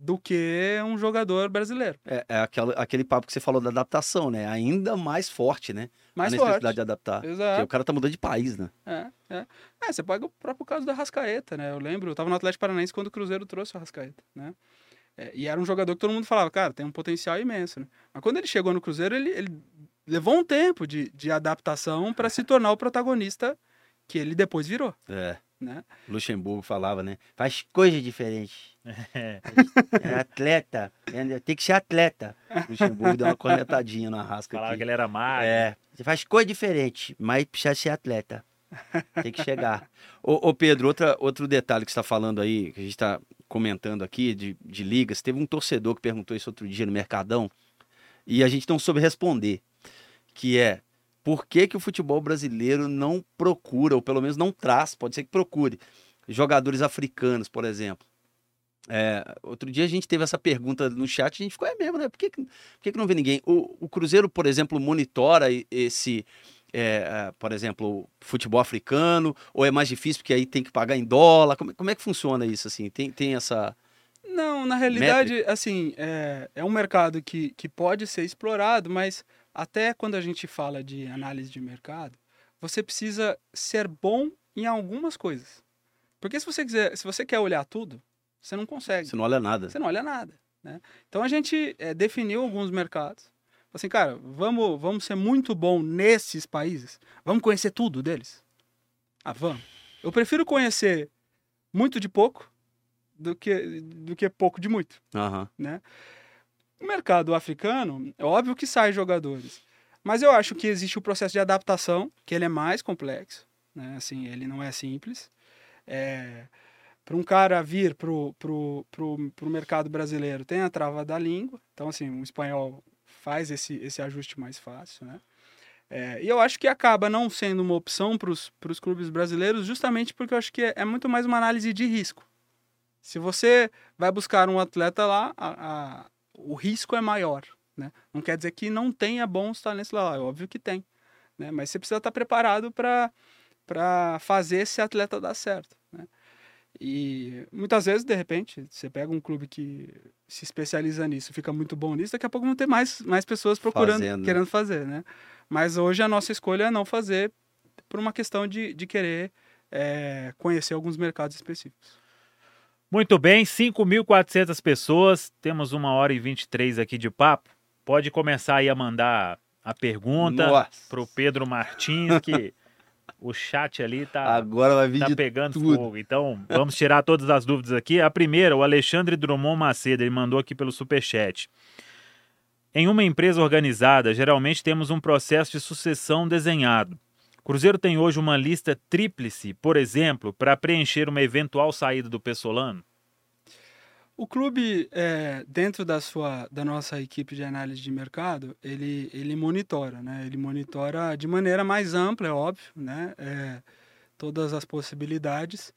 [SPEAKER 3] do que um jogador brasileiro.
[SPEAKER 2] É, é aquele, aquele papo que você falou da adaptação, né? Ainda mais forte, né?
[SPEAKER 3] Mais
[SPEAKER 2] a necessidade
[SPEAKER 3] forte.
[SPEAKER 2] de adaptar.
[SPEAKER 3] Exato.
[SPEAKER 2] O cara tá mudando de país, né?
[SPEAKER 3] É, é. é, você pega o próprio caso da Rascaeta, né? Eu lembro, eu tava no Atlético Paranaense quando o Cruzeiro trouxe o Rascaeta, né? É, e era um jogador que todo mundo falava, cara, tem um potencial imenso, né? Mas quando ele chegou no Cruzeiro, ele, ele levou um tempo de, de adaptação para se tornar o protagonista que ele depois virou.
[SPEAKER 2] É.
[SPEAKER 3] Né?
[SPEAKER 2] Luxemburgo falava, né? Faz coisa diferente. É. é atleta. É, tem que ser atleta. Luxemburgo deu uma cornetadinha na rasca.
[SPEAKER 1] Falava
[SPEAKER 2] aqui.
[SPEAKER 1] que ele era magro.
[SPEAKER 2] É. Você faz coisa diferente, mas precisa ser atleta. Tem que chegar. ô, ô, Pedro, outra, outro detalhe que você está falando aí, que a gente está comentando aqui de, de ligas, teve um torcedor que perguntou isso outro dia no Mercadão e a gente não soube responder que é por que, que o futebol brasileiro não procura, ou pelo menos não traz, pode ser que procure, jogadores africanos, por exemplo. É, outro dia a gente teve essa pergunta no chat, a gente ficou, é mesmo, né? Por que, por que, que não vê ninguém? O, o Cruzeiro, por exemplo, monitora esse, é, é, por exemplo, futebol africano, ou é mais difícil porque aí tem que pagar em dólar? Como, como é que funciona isso, assim? Tem, tem essa...
[SPEAKER 3] Não, na realidade, métrica? assim, é, é um mercado que, que pode ser explorado, mas até quando a gente fala de análise de mercado, você precisa ser bom em algumas coisas. Porque se você quiser, se você quer olhar tudo, você não consegue.
[SPEAKER 2] Você não olha nada.
[SPEAKER 3] Você não olha nada. Né? Então a gente é, definiu alguns mercados. Assim, cara, vamos, vamos ser muito bom nesses países. Vamos conhecer tudo deles. Ah, vamos. Eu prefiro conhecer muito de pouco do que, do que pouco de muito.
[SPEAKER 2] Uhum.
[SPEAKER 3] Né? O mercado africano, é óbvio que sai jogadores. Mas eu acho que existe o processo de adaptação, que ele é mais complexo. Né? Assim, ele não é simples. É... para um cara vir pro, pro, pro, pro mercado brasileiro tem a trava da língua, então assim, o espanhol faz esse, esse ajuste mais fácil, né? É, e eu acho que acaba não sendo uma opção para os clubes brasileiros, justamente porque eu acho que é, é, muito mais uma análise de risco. Se você vai buscar um atleta lá, a, o risco é maior. Né? Não quer dizer que não tenha bons talentos lá, é óbvio que tem. Né? Mas você precisa estar preparado para fazer esse atleta dar certo. Né? E muitas vezes, de repente, você pega um clube que se especializa nisso, fica muito bom nisso, daqui a pouco não tem mais, mais pessoas procurando, Fazendo. querendo fazer, né? Mas hoje a nossa escolha é não fazer por uma questão de, de querer é, conhecer alguns mercados específicos.
[SPEAKER 1] Muito bem, 5.400 pessoas, temos uma hora e 23 aqui de papo. Pode começar aí a mandar a pergunta para o Pedro Martins, que o chat ali tá,
[SPEAKER 2] Agora vai vir
[SPEAKER 1] tá pegando tudo. fogo. Então, vamos tirar todas as dúvidas aqui. A primeira, o Alexandre Drummond Macedo, ele mandou aqui pelo Superchat. Em uma empresa organizada, geralmente temos um processo de sucessão desenhado. Cruzeiro tem hoje uma lista tríplice, por exemplo, para preencher uma eventual saída do Pessolano?
[SPEAKER 3] O clube, é, dentro da, sua, da nossa equipe de análise de mercado, ele, ele monitora, né? Ele monitora de maneira mais ampla, é óbvio, né? É, todas as possibilidades.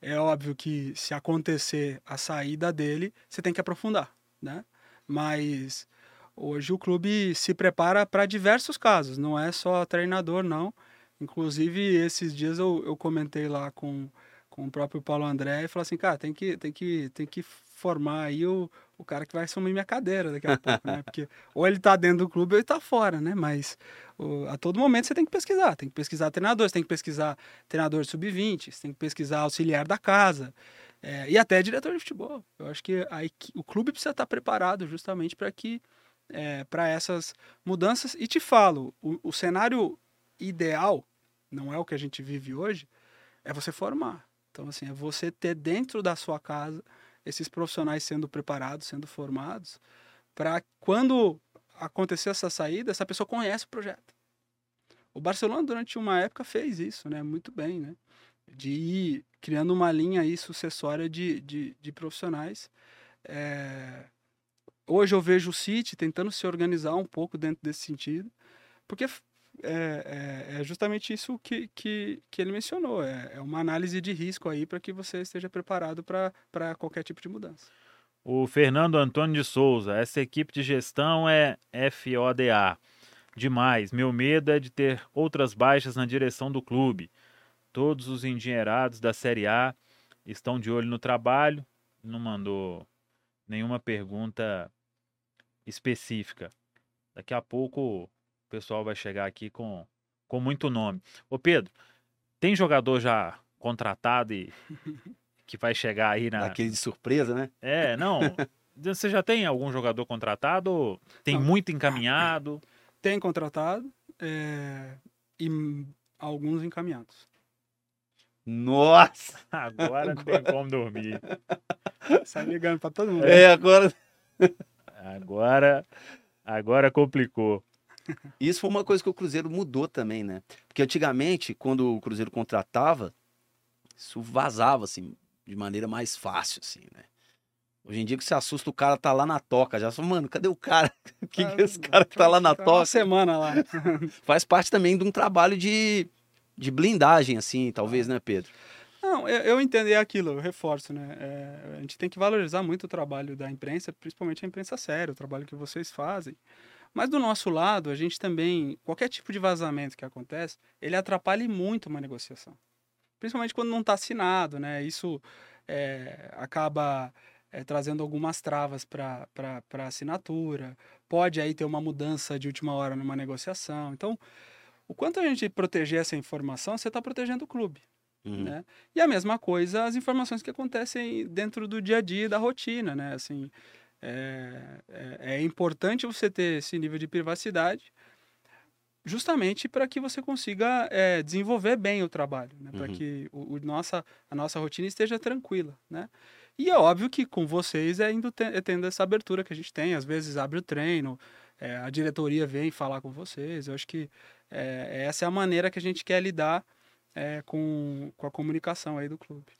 [SPEAKER 3] É óbvio que se acontecer a saída dele, você tem que aprofundar, né? Mas hoje o clube se prepara para diversos casos, não é só treinador, não. Inclusive, esses dias eu, eu comentei lá com, com o próprio Paulo André e falei assim, cara, tem que, tem que, tem que formar aí o, o cara que vai assumir minha cadeira daqui a pouco, né? Porque ou ele tá dentro do clube ou ele tá fora, né? Mas o, a todo momento você tem que pesquisar, tem que pesquisar treinador, você tem que pesquisar treinador sub-20, você tem que pesquisar auxiliar da casa é, e até diretor de futebol. Eu acho que aí, o clube precisa estar preparado justamente para que é, para essas mudanças. E te falo, o, o cenário ideal, não é o que a gente vive hoje, é você formar. Então, assim, é você ter dentro da sua casa esses profissionais sendo preparados, sendo formados, para quando acontecer essa saída, essa pessoa conhece o projeto. O Barcelona, durante uma época, fez isso, né? Muito bem, né? De ir criando uma linha aí sucessória de, de, de profissionais. É... Hoje eu vejo o City tentando se organizar um pouco dentro desse sentido, porque é, é, é, justamente isso que, que, que ele mencionou. É, é uma análise de risco aí para que você esteja preparado para qualquer tipo de mudança.
[SPEAKER 1] O Fernando Antônio de Souza, essa equipe de gestão é FODA. Demais. Meu medo é de ter outras baixas na direção do clube. Todos os engenheirados da Série A estão de olho no trabalho. Não mandou nenhuma pergunta específica. Daqui a pouco o pessoal vai chegar aqui com, com muito nome. Ô Pedro, tem jogador já contratado e que vai chegar aí na.
[SPEAKER 2] Aquele de surpresa, né?
[SPEAKER 1] É, não. Você já tem algum jogador contratado? Tem não. muito encaminhado?
[SPEAKER 3] Tem contratado é... e alguns encaminhados.
[SPEAKER 2] Nossa!
[SPEAKER 1] Agora não tem como dormir.
[SPEAKER 3] Sai ligando para todo mundo.
[SPEAKER 2] É, agora.
[SPEAKER 1] Agora, agora complicou.
[SPEAKER 2] Isso foi uma coisa que o Cruzeiro mudou também, né? Porque antigamente, quando o Cruzeiro contratava, isso vazava, assim, de maneira mais fácil, assim, né? Hoje em dia que você assusta, o cara tá lá na toca. Já fala, mano, cadê o cara? que, que é esse cara que tá lá na toca? Uma
[SPEAKER 3] semana lá.
[SPEAKER 2] Faz parte também de um trabalho de, de blindagem, assim, talvez, né, Pedro?
[SPEAKER 3] Não, eu, eu entendo, é aquilo, eu reforço, né? É, a gente tem que valorizar muito o trabalho da imprensa, principalmente a imprensa séria, o trabalho que vocês fazem. Mas do nosso lado, a gente também, qualquer tipo de vazamento que acontece, ele atrapalha muito uma negociação. Principalmente quando não está assinado, né? Isso é, acaba é, trazendo algumas travas para a assinatura. Pode aí ter uma mudança de última hora numa negociação. Então, o quanto a gente proteger essa informação, você está protegendo o clube. Uhum. Né? E a mesma coisa as informações que acontecem dentro do dia a dia, da rotina, né? Assim, é, é, é importante você ter esse nível de privacidade justamente para que você consiga é, desenvolver bem o trabalho, né? para uhum. que o, o, nossa, a nossa rotina esteja tranquila. Né? E é óbvio que com vocês é, indo te, é tendo essa abertura que a gente tem, às vezes abre o treino, é, a diretoria vem falar com vocês. Eu acho que é, essa é a maneira que a gente quer lidar é, com, com a comunicação aí do clube.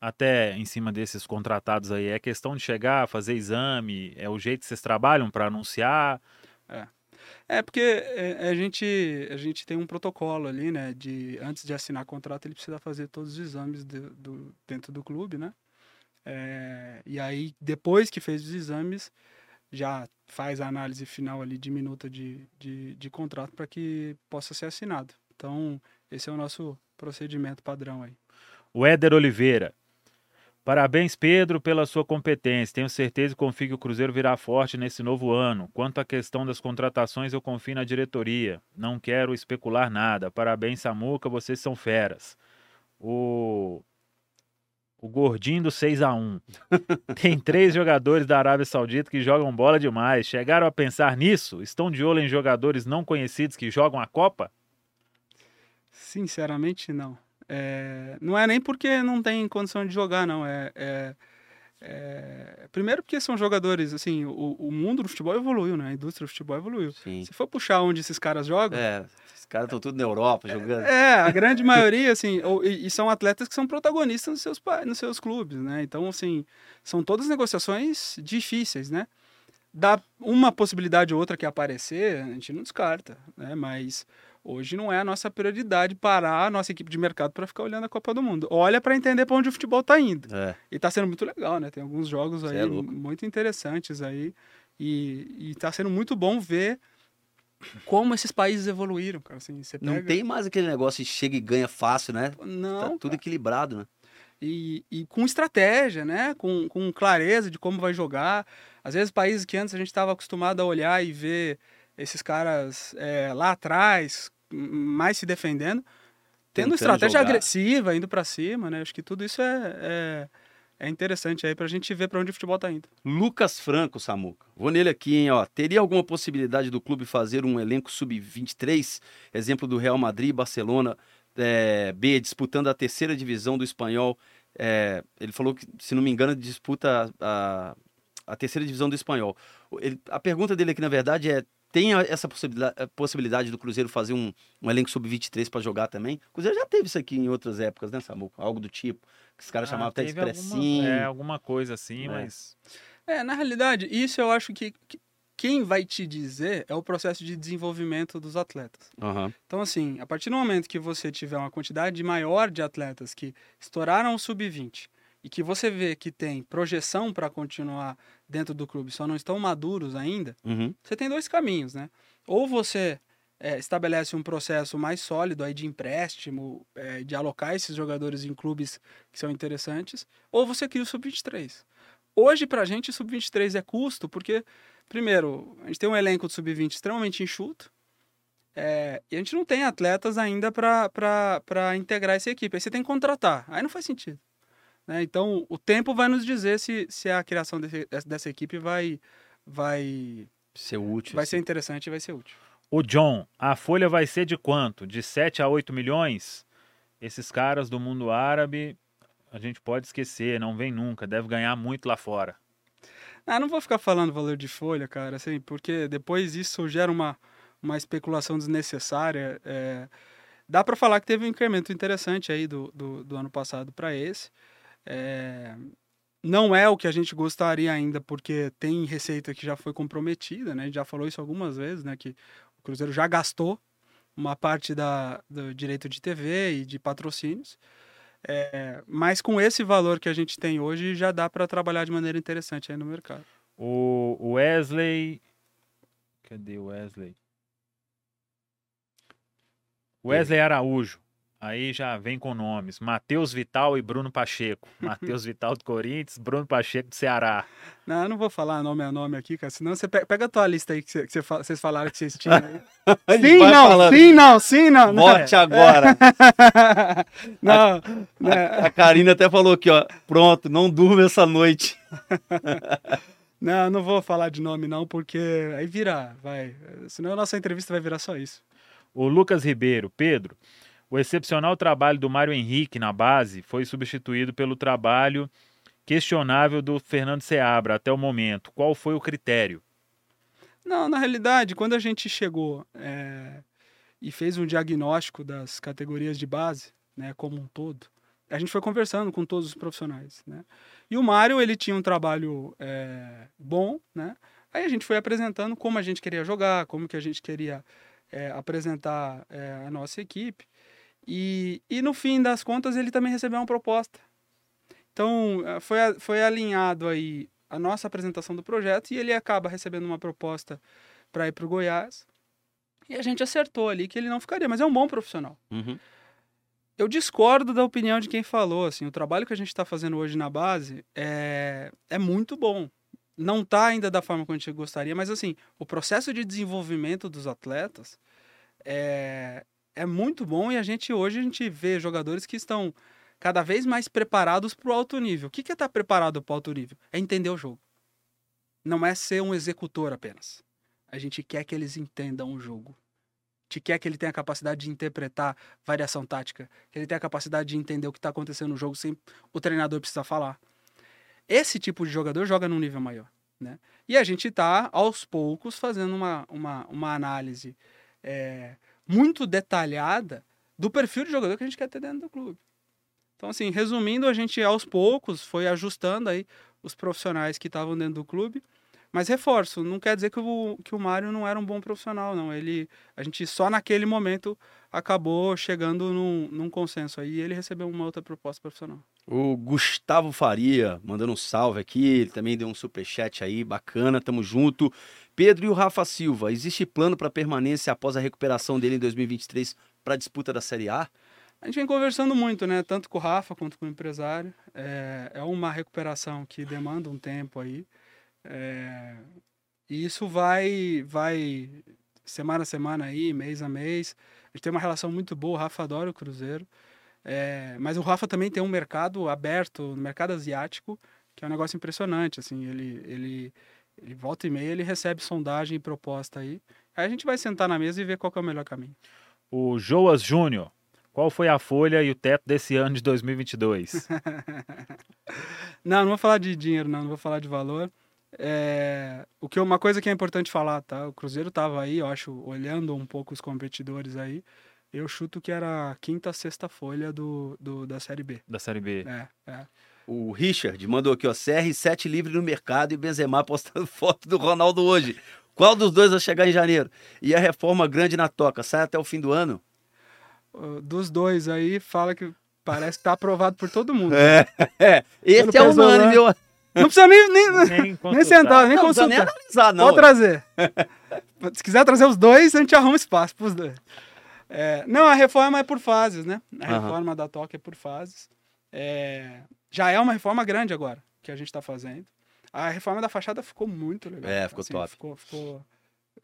[SPEAKER 1] Até em cima desses contratados aí? É questão de chegar, fazer exame? É o jeito que vocês trabalham para anunciar?
[SPEAKER 3] É. É porque é, a gente, a gente tem um protocolo ali, né? De antes de assinar contrato, ele precisa fazer todos os exames de, do, dentro do clube, né? É, e aí, depois que fez os exames, já faz a análise final ali de minuta de, de, de contrato para que possa ser assinado. Então, esse é o nosso procedimento padrão aí.
[SPEAKER 1] O Éder Oliveira. Parabéns, Pedro, pela sua competência. Tenho certeza e confio que o Cruzeiro virá forte nesse novo ano. Quanto à questão das contratações, eu confio na diretoria. Não quero especular nada. Parabéns, Samuca, vocês são feras. O o gordinho do 6 a 1 Tem três jogadores da Arábia Saudita que jogam bola demais. Chegaram a pensar nisso? Estão de olho em jogadores não conhecidos que jogam a Copa?
[SPEAKER 3] Sinceramente, não. É, não é nem porque não tem condição de jogar, não. É, é, é primeiro porque são jogadores, assim, o, o, mundo do futebol evoluiu, né? A indústria do futebol evoluiu. Sim. Se for puxar onde esses caras jogam...
[SPEAKER 2] É, esses caras estão tudo na Europa jogando.
[SPEAKER 3] É, a grande maioria, assim, ou, e, e, são atletas que são protagonistas nos seus, nos seus clubes, né? Então, assim, são todas negociações difíceis, né? Dá uma possibilidade ou outra que aparecer, a gente não descarta, né? Mas Hoje não é a nossa prioridade parar a nossa equipe de mercado para ficar olhando a Copa do Mundo. Olha para entender para onde o futebol está indo. É. E está sendo muito legal, né? Tem alguns jogos aí é muito interessantes aí. E está sendo muito bom ver como esses países evoluíram, cara. Assim,
[SPEAKER 2] pega... Não tem mais aquele negócio de chega e ganha fácil, né?
[SPEAKER 3] Não. Tá
[SPEAKER 2] tudo cara. equilibrado, né?
[SPEAKER 3] E, e, com estratégia, né? Com, com clareza de como vai jogar. Às vezes, países que antes a gente estava acostumado a olhar e ver esses caras é, lá atrás, mais se defendendo, tendo Tentando estratégia jogar. agressiva, indo para cima, né? Acho que tudo isso é, é, é interessante aí para a gente ver para onde o futebol está indo.
[SPEAKER 2] Lucas Franco, Samuca. Vou nele aqui, hein? Ó. Teria alguma possibilidade do clube fazer um elenco sub-23? Exemplo do Real Madrid, Barcelona, é, B, disputando a terceira divisão do espanhol. É, ele falou que, se não me engano, disputa a, a terceira divisão do espanhol. Ele, a pergunta dele aqui, na verdade, é tem essa possibilidade, do Cruzeiro fazer um, um elenco sub-23 para jogar também. O Cruzeiro já teve isso aqui em outras épocas, né, Samuco? Algo do tipo. Que os caras ah, chamavam até de expressinho.
[SPEAKER 1] Alguma, é, alguma coisa assim, é. mas.
[SPEAKER 3] É, na realidade, isso eu acho que, que, quem vai te dizer é o processo de desenvolvimento dos atletas.
[SPEAKER 2] Uhum.
[SPEAKER 3] Então, assim, a partir do momento que você tiver uma quantidade maior de atletas que estouraram o sub-20 e que você vê que tem projeção para continuar dentro do clube, só não estão maduros ainda,
[SPEAKER 2] uhum.
[SPEAKER 3] você tem dois caminhos, né? Ou você é, estabelece um processo mais sólido aí de empréstimo, é, de alocar esses jogadores em clubes que são interessantes, ou você cria o sub-23. Hoje, para a gente, o sub-23 é custo, porque, primeiro, a gente tem um elenco de sub-20 extremamente enxuto, é, e a gente não tem atletas ainda para integrar essa equipe. Aí você tem que contratar. Aí não faz sentido. Né? Então, o tempo vai nos dizer se, se a criação desse, dessa equipe vai, vai
[SPEAKER 2] ser útil.
[SPEAKER 3] Vai ser interessante e vai ser útil.
[SPEAKER 1] O John, a folha vai ser de quanto? De 7 a 8 milhões? Esses caras do mundo árabe, a gente pode esquecer, não vem nunca, deve ganhar muito lá fora.
[SPEAKER 3] Ah, não vou ficar falando valor de folha, cara, assim, porque depois isso gera uma, uma especulação desnecessária. É... Dá para falar que teve um incremento interessante aí do, do, do ano passado para esse. É, não é o que a gente gostaria ainda, porque tem receita que já foi comprometida, né? A gente já falou isso algumas vezes, né? Que o Cruzeiro já gastou uma parte da, do direito de TV e de patrocínios. É, mas com esse valor que a gente tem hoje, já dá para trabalhar de maneira interessante aí no mercado.
[SPEAKER 1] O Wesley. Cadê o Wesley? Wesley Araújo. Aí já vem com nomes: Matheus Vital e Bruno Pacheco. Matheus Vital do Corinthians, Bruno Pacheco do Ceará.
[SPEAKER 3] Não, eu não vou falar nome a nome aqui, cara. Senão você pega, pega a tua lista aí que, você, que vocês falaram que vocês tinham sim, não, falando. sim, não, sim, não.
[SPEAKER 2] Bote agora.
[SPEAKER 3] não. A,
[SPEAKER 2] né. a, a Karina até falou aqui, ó. Pronto, não durma essa noite.
[SPEAKER 3] não, não vou falar de nome, não, porque aí vira, vai. Senão a nossa entrevista vai virar só isso.
[SPEAKER 1] O Lucas Ribeiro, Pedro. O excepcional trabalho do Mário Henrique na base foi substituído pelo trabalho questionável do Fernando Seabra até o momento. Qual foi o critério?
[SPEAKER 3] Não, na realidade, quando a gente chegou é, e fez um diagnóstico das categorias de base, né, como um todo, a gente foi conversando com todos os profissionais, né? E o Mário, ele tinha um trabalho é, bom, né? Aí a gente foi apresentando como a gente queria jogar, como que a gente queria é, apresentar é, a nossa equipe. E, e no fim das contas ele também recebeu uma proposta. Então é, foi, foi alinhado aí a nossa apresentação do projeto e ele acaba recebendo uma proposta para ir para o Goiás. E a gente acertou ali que ele não ficaria, mas é um bom profissional.
[SPEAKER 2] Uhum.
[SPEAKER 3] Eu discordo da opinião de quem falou. Assim, o trabalho que a gente está fazendo hoje na base é, é muito bom. Não está ainda da forma que a gente gostaria, mas assim, o processo de desenvolvimento dos atletas é, é muito bom e a gente hoje a gente vê jogadores que estão cada vez mais preparados para o alto nível. O que é estar tá preparado para o alto nível? É entender o jogo. Não é ser um executor apenas. A gente quer que eles entendam o jogo. A gente quer que ele tenha a capacidade de interpretar variação tática, que ele tenha a capacidade de entender o que está acontecendo no jogo sem o treinador precisar falar. Esse tipo de jogador joga num nível maior. Né? E a gente está, aos poucos, fazendo uma, uma, uma análise é, muito detalhada do perfil de jogador que a gente quer ter dentro do clube. Então, assim, resumindo, a gente aos poucos foi ajustando aí os profissionais que estavam dentro do clube. Mas reforço, não quer dizer que o, que o Mário não era um bom profissional, não. Ele, a gente só naquele momento acabou chegando num, num consenso aí e ele recebeu uma outra proposta profissional.
[SPEAKER 2] O Gustavo Faria mandando um salve aqui, ele também deu um superchat aí, bacana, tamo junto. Pedro e o Rafa Silva, existe plano para permanência após a recuperação dele em 2023 para a disputa da Série A?
[SPEAKER 3] A gente vem conversando muito, né? Tanto com o Rafa quanto com o empresário. É, é uma recuperação que demanda um tempo aí. É, e isso vai, vai semana a semana aí, mês a mês. A gente tem uma relação muito boa. O Rafa adora o Cruzeiro. É, mas o Rafa também tem um mercado aberto, no mercado asiático, que é um negócio impressionante. Assim, ele, ele, ele volta e meia, ele recebe sondagem e proposta aí. Aí a gente vai sentar na mesa e ver qual é o melhor caminho.
[SPEAKER 1] O Joas Júnior qual foi a folha e o teto desse ano de 2022?
[SPEAKER 3] não, não vou falar de dinheiro, não, não vou falar de valor. É, o que uma coisa que é importante falar, tá? O Cruzeiro estava aí, eu acho, olhando um pouco os competidores aí. Eu chuto que era a quinta, sexta folha do, do da Série B.
[SPEAKER 1] Da Série B.
[SPEAKER 3] É, é.
[SPEAKER 2] O Richard mandou aqui, ó, CR7 livre no mercado e Benzema postando foto do Ronaldo hoje. Qual dos dois vai chegar em janeiro? E a reforma grande na toca, sai até o fim do ano?
[SPEAKER 3] dos dois aí, fala que parece que tá aprovado por todo mundo.
[SPEAKER 2] É, é. Esse é o nome, meu.
[SPEAKER 3] Não precisa nem, nem, nem, nem sentar, nem não, consultar. Nem
[SPEAKER 2] analisar, não.
[SPEAKER 3] Pode trazer. Se quiser trazer os dois, a gente arruma espaço para os dois. É, não, a reforma é por fases, né? A uhum. reforma da toca é por fases. É, já é uma reforma grande agora que a gente está fazendo. A reforma da fachada ficou muito legal.
[SPEAKER 2] É, ficou
[SPEAKER 3] assim,
[SPEAKER 2] top.
[SPEAKER 3] Ficou, ficou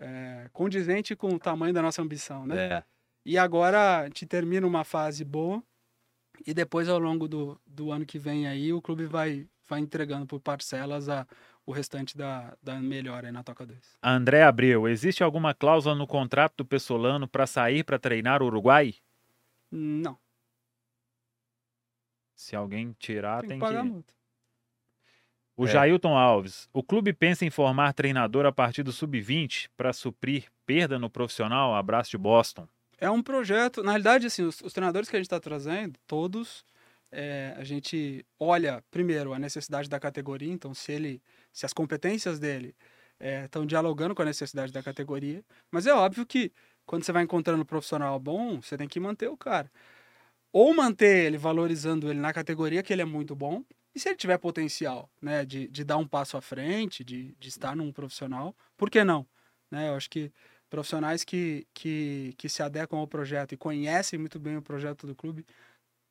[SPEAKER 3] é, condizente com o tamanho da nossa ambição, né?
[SPEAKER 2] É.
[SPEAKER 3] E agora a gente termina uma fase boa e depois ao longo do, do ano que vem aí o clube vai, vai entregando por parcelas a, o restante da, da melhora aí na Toca 2.
[SPEAKER 1] André Abreu, existe alguma cláusula no contrato do Pessolano para sair para treinar o Uruguai?
[SPEAKER 3] Não.
[SPEAKER 1] Se alguém tirar, tem,
[SPEAKER 3] tem
[SPEAKER 1] que.
[SPEAKER 3] Pagar que... Multa.
[SPEAKER 1] O é. Jailton Alves, o clube pensa em formar treinador a partir do sub-20 para suprir perda no profissional? Abraço de Boston.
[SPEAKER 3] É um projeto, na realidade, assim, os, os treinadores que a gente está trazendo, todos, é, a gente olha primeiro a necessidade da categoria, então se ele, se as competências dele estão é, dialogando com a necessidade da categoria, mas é óbvio que quando você vai encontrando um profissional bom, você tem que manter o cara. Ou manter ele, valorizando ele na categoria que ele é muito bom, e se ele tiver potencial, né, de, de dar um passo à frente, de, de estar num profissional, por que não? Né, eu acho que profissionais que, que, que se adequam ao projeto e conhecem muito bem o projeto do clube,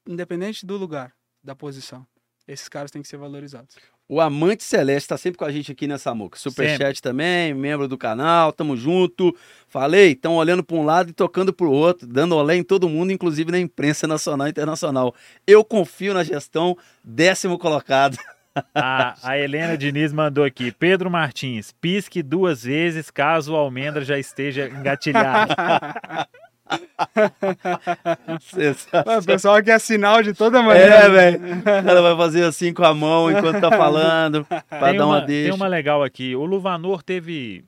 [SPEAKER 3] independente do lugar, da posição. Esses caras têm que ser valorizados.
[SPEAKER 2] O Amante Celeste está sempre com a gente aqui nessa moca. Superchat também, membro do canal, tamo junto. Falei, estão olhando para um lado e tocando para o outro, dando olé em todo mundo, inclusive na imprensa nacional e internacional. Eu confio na gestão, décimo colocado.
[SPEAKER 1] A, a, Helena Diniz mandou aqui. Pedro Martins, pisque duas vezes caso o almendra já esteja engatilhado.
[SPEAKER 3] o pessoal quer sinal de toda maneira.
[SPEAKER 2] É, velho. Ela vai fazer assim com a mão enquanto tá falando, para dar uma, uma deixa.
[SPEAKER 1] Tem uma legal aqui. O Luvanor teve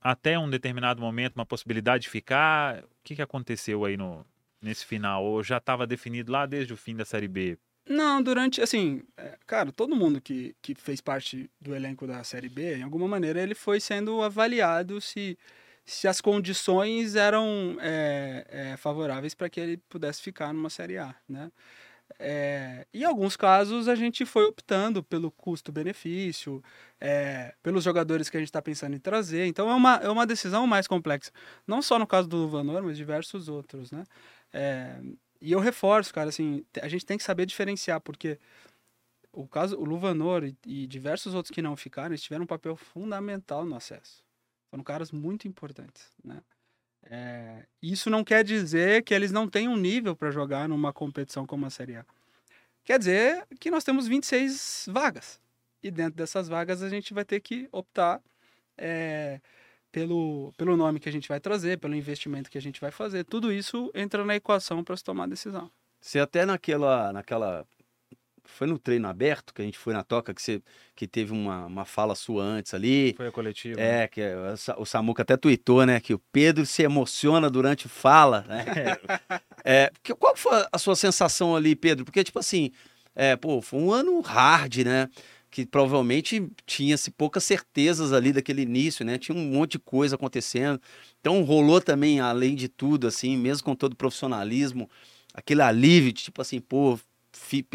[SPEAKER 1] até um determinado momento uma possibilidade de ficar. O que, que aconteceu aí no, nesse final? Ou já estava definido lá desde o fim da Série B?
[SPEAKER 3] Não, durante, assim, é, cara, todo mundo que, que fez parte do elenco da Série B, em alguma maneira, ele foi sendo avaliado se, se as condições eram é, é, favoráveis para que ele pudesse ficar numa Série A, né? É, em alguns casos, a gente foi optando pelo custo-benefício, é, pelos jogadores que a gente está pensando em trazer. Então, é uma, é uma decisão mais complexa. Não só no caso do Luvanor, mas diversos outros, né? É, e eu reforço, cara, assim, a gente tem que saber diferenciar, porque o caso, o Luvanor e, e diversos outros que não ficaram, eles tiveram um papel fundamental no acesso. Foram caras muito importantes, né? É, isso não quer dizer que eles não tenham nível para jogar numa competição como a Série A. Quer dizer que nós temos 26 vagas. E dentro dessas vagas a gente vai ter que optar é, pelo, pelo nome que a gente vai trazer, pelo investimento que a gente vai fazer. Tudo isso entra na equação para se tomar decisão.
[SPEAKER 2] Você até naquela, naquela foi no treino aberto que a gente foi na toca, que, você, que teve uma, uma fala sua antes ali.
[SPEAKER 1] Foi a coletiva.
[SPEAKER 2] É, né? que o Samuca até tweetou, né? Que o Pedro se emociona durante fala, né? é, que, qual foi a sua sensação ali, Pedro? Porque, tipo assim, é, pô, foi um ano hard, né? Que provavelmente tinha-se poucas certezas ali daquele início, né? Tinha um monte de coisa acontecendo. Então rolou também, além de tudo, assim, mesmo com todo o profissionalismo, aquele alívio de tipo assim, pô,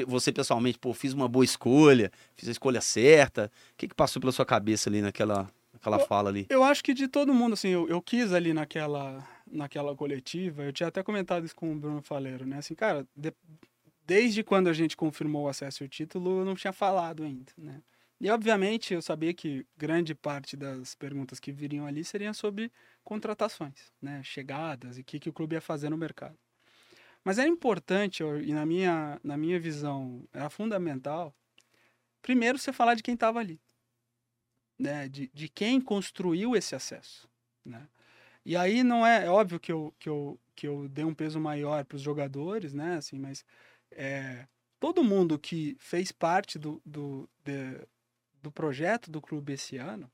[SPEAKER 2] você pessoalmente, pô, fiz uma boa escolha, fiz a escolha certa? O que, que passou pela sua cabeça ali naquela, naquela
[SPEAKER 3] eu,
[SPEAKER 2] fala ali?
[SPEAKER 3] Eu acho que de todo mundo, assim, eu, eu quis ali naquela, naquela coletiva, eu tinha até comentado isso com o Bruno Faleiro, né? Assim, cara, de, desde quando a gente confirmou o acesso ao título, eu não tinha falado ainda, né? E, obviamente, eu sabia que grande parte das perguntas que viriam ali seriam sobre contratações, né? Chegadas e o que, que o clube ia fazer no mercado. Mas era importante, e na minha, na minha visão era fundamental, primeiro você falar de quem estava ali, né? de, de quem construiu esse acesso. Né? E aí não é, é óbvio que eu, que, eu, que eu dei um peso maior para os jogadores, né? assim, mas é, todo mundo que fez parte do, do, de, do projeto do clube esse ano,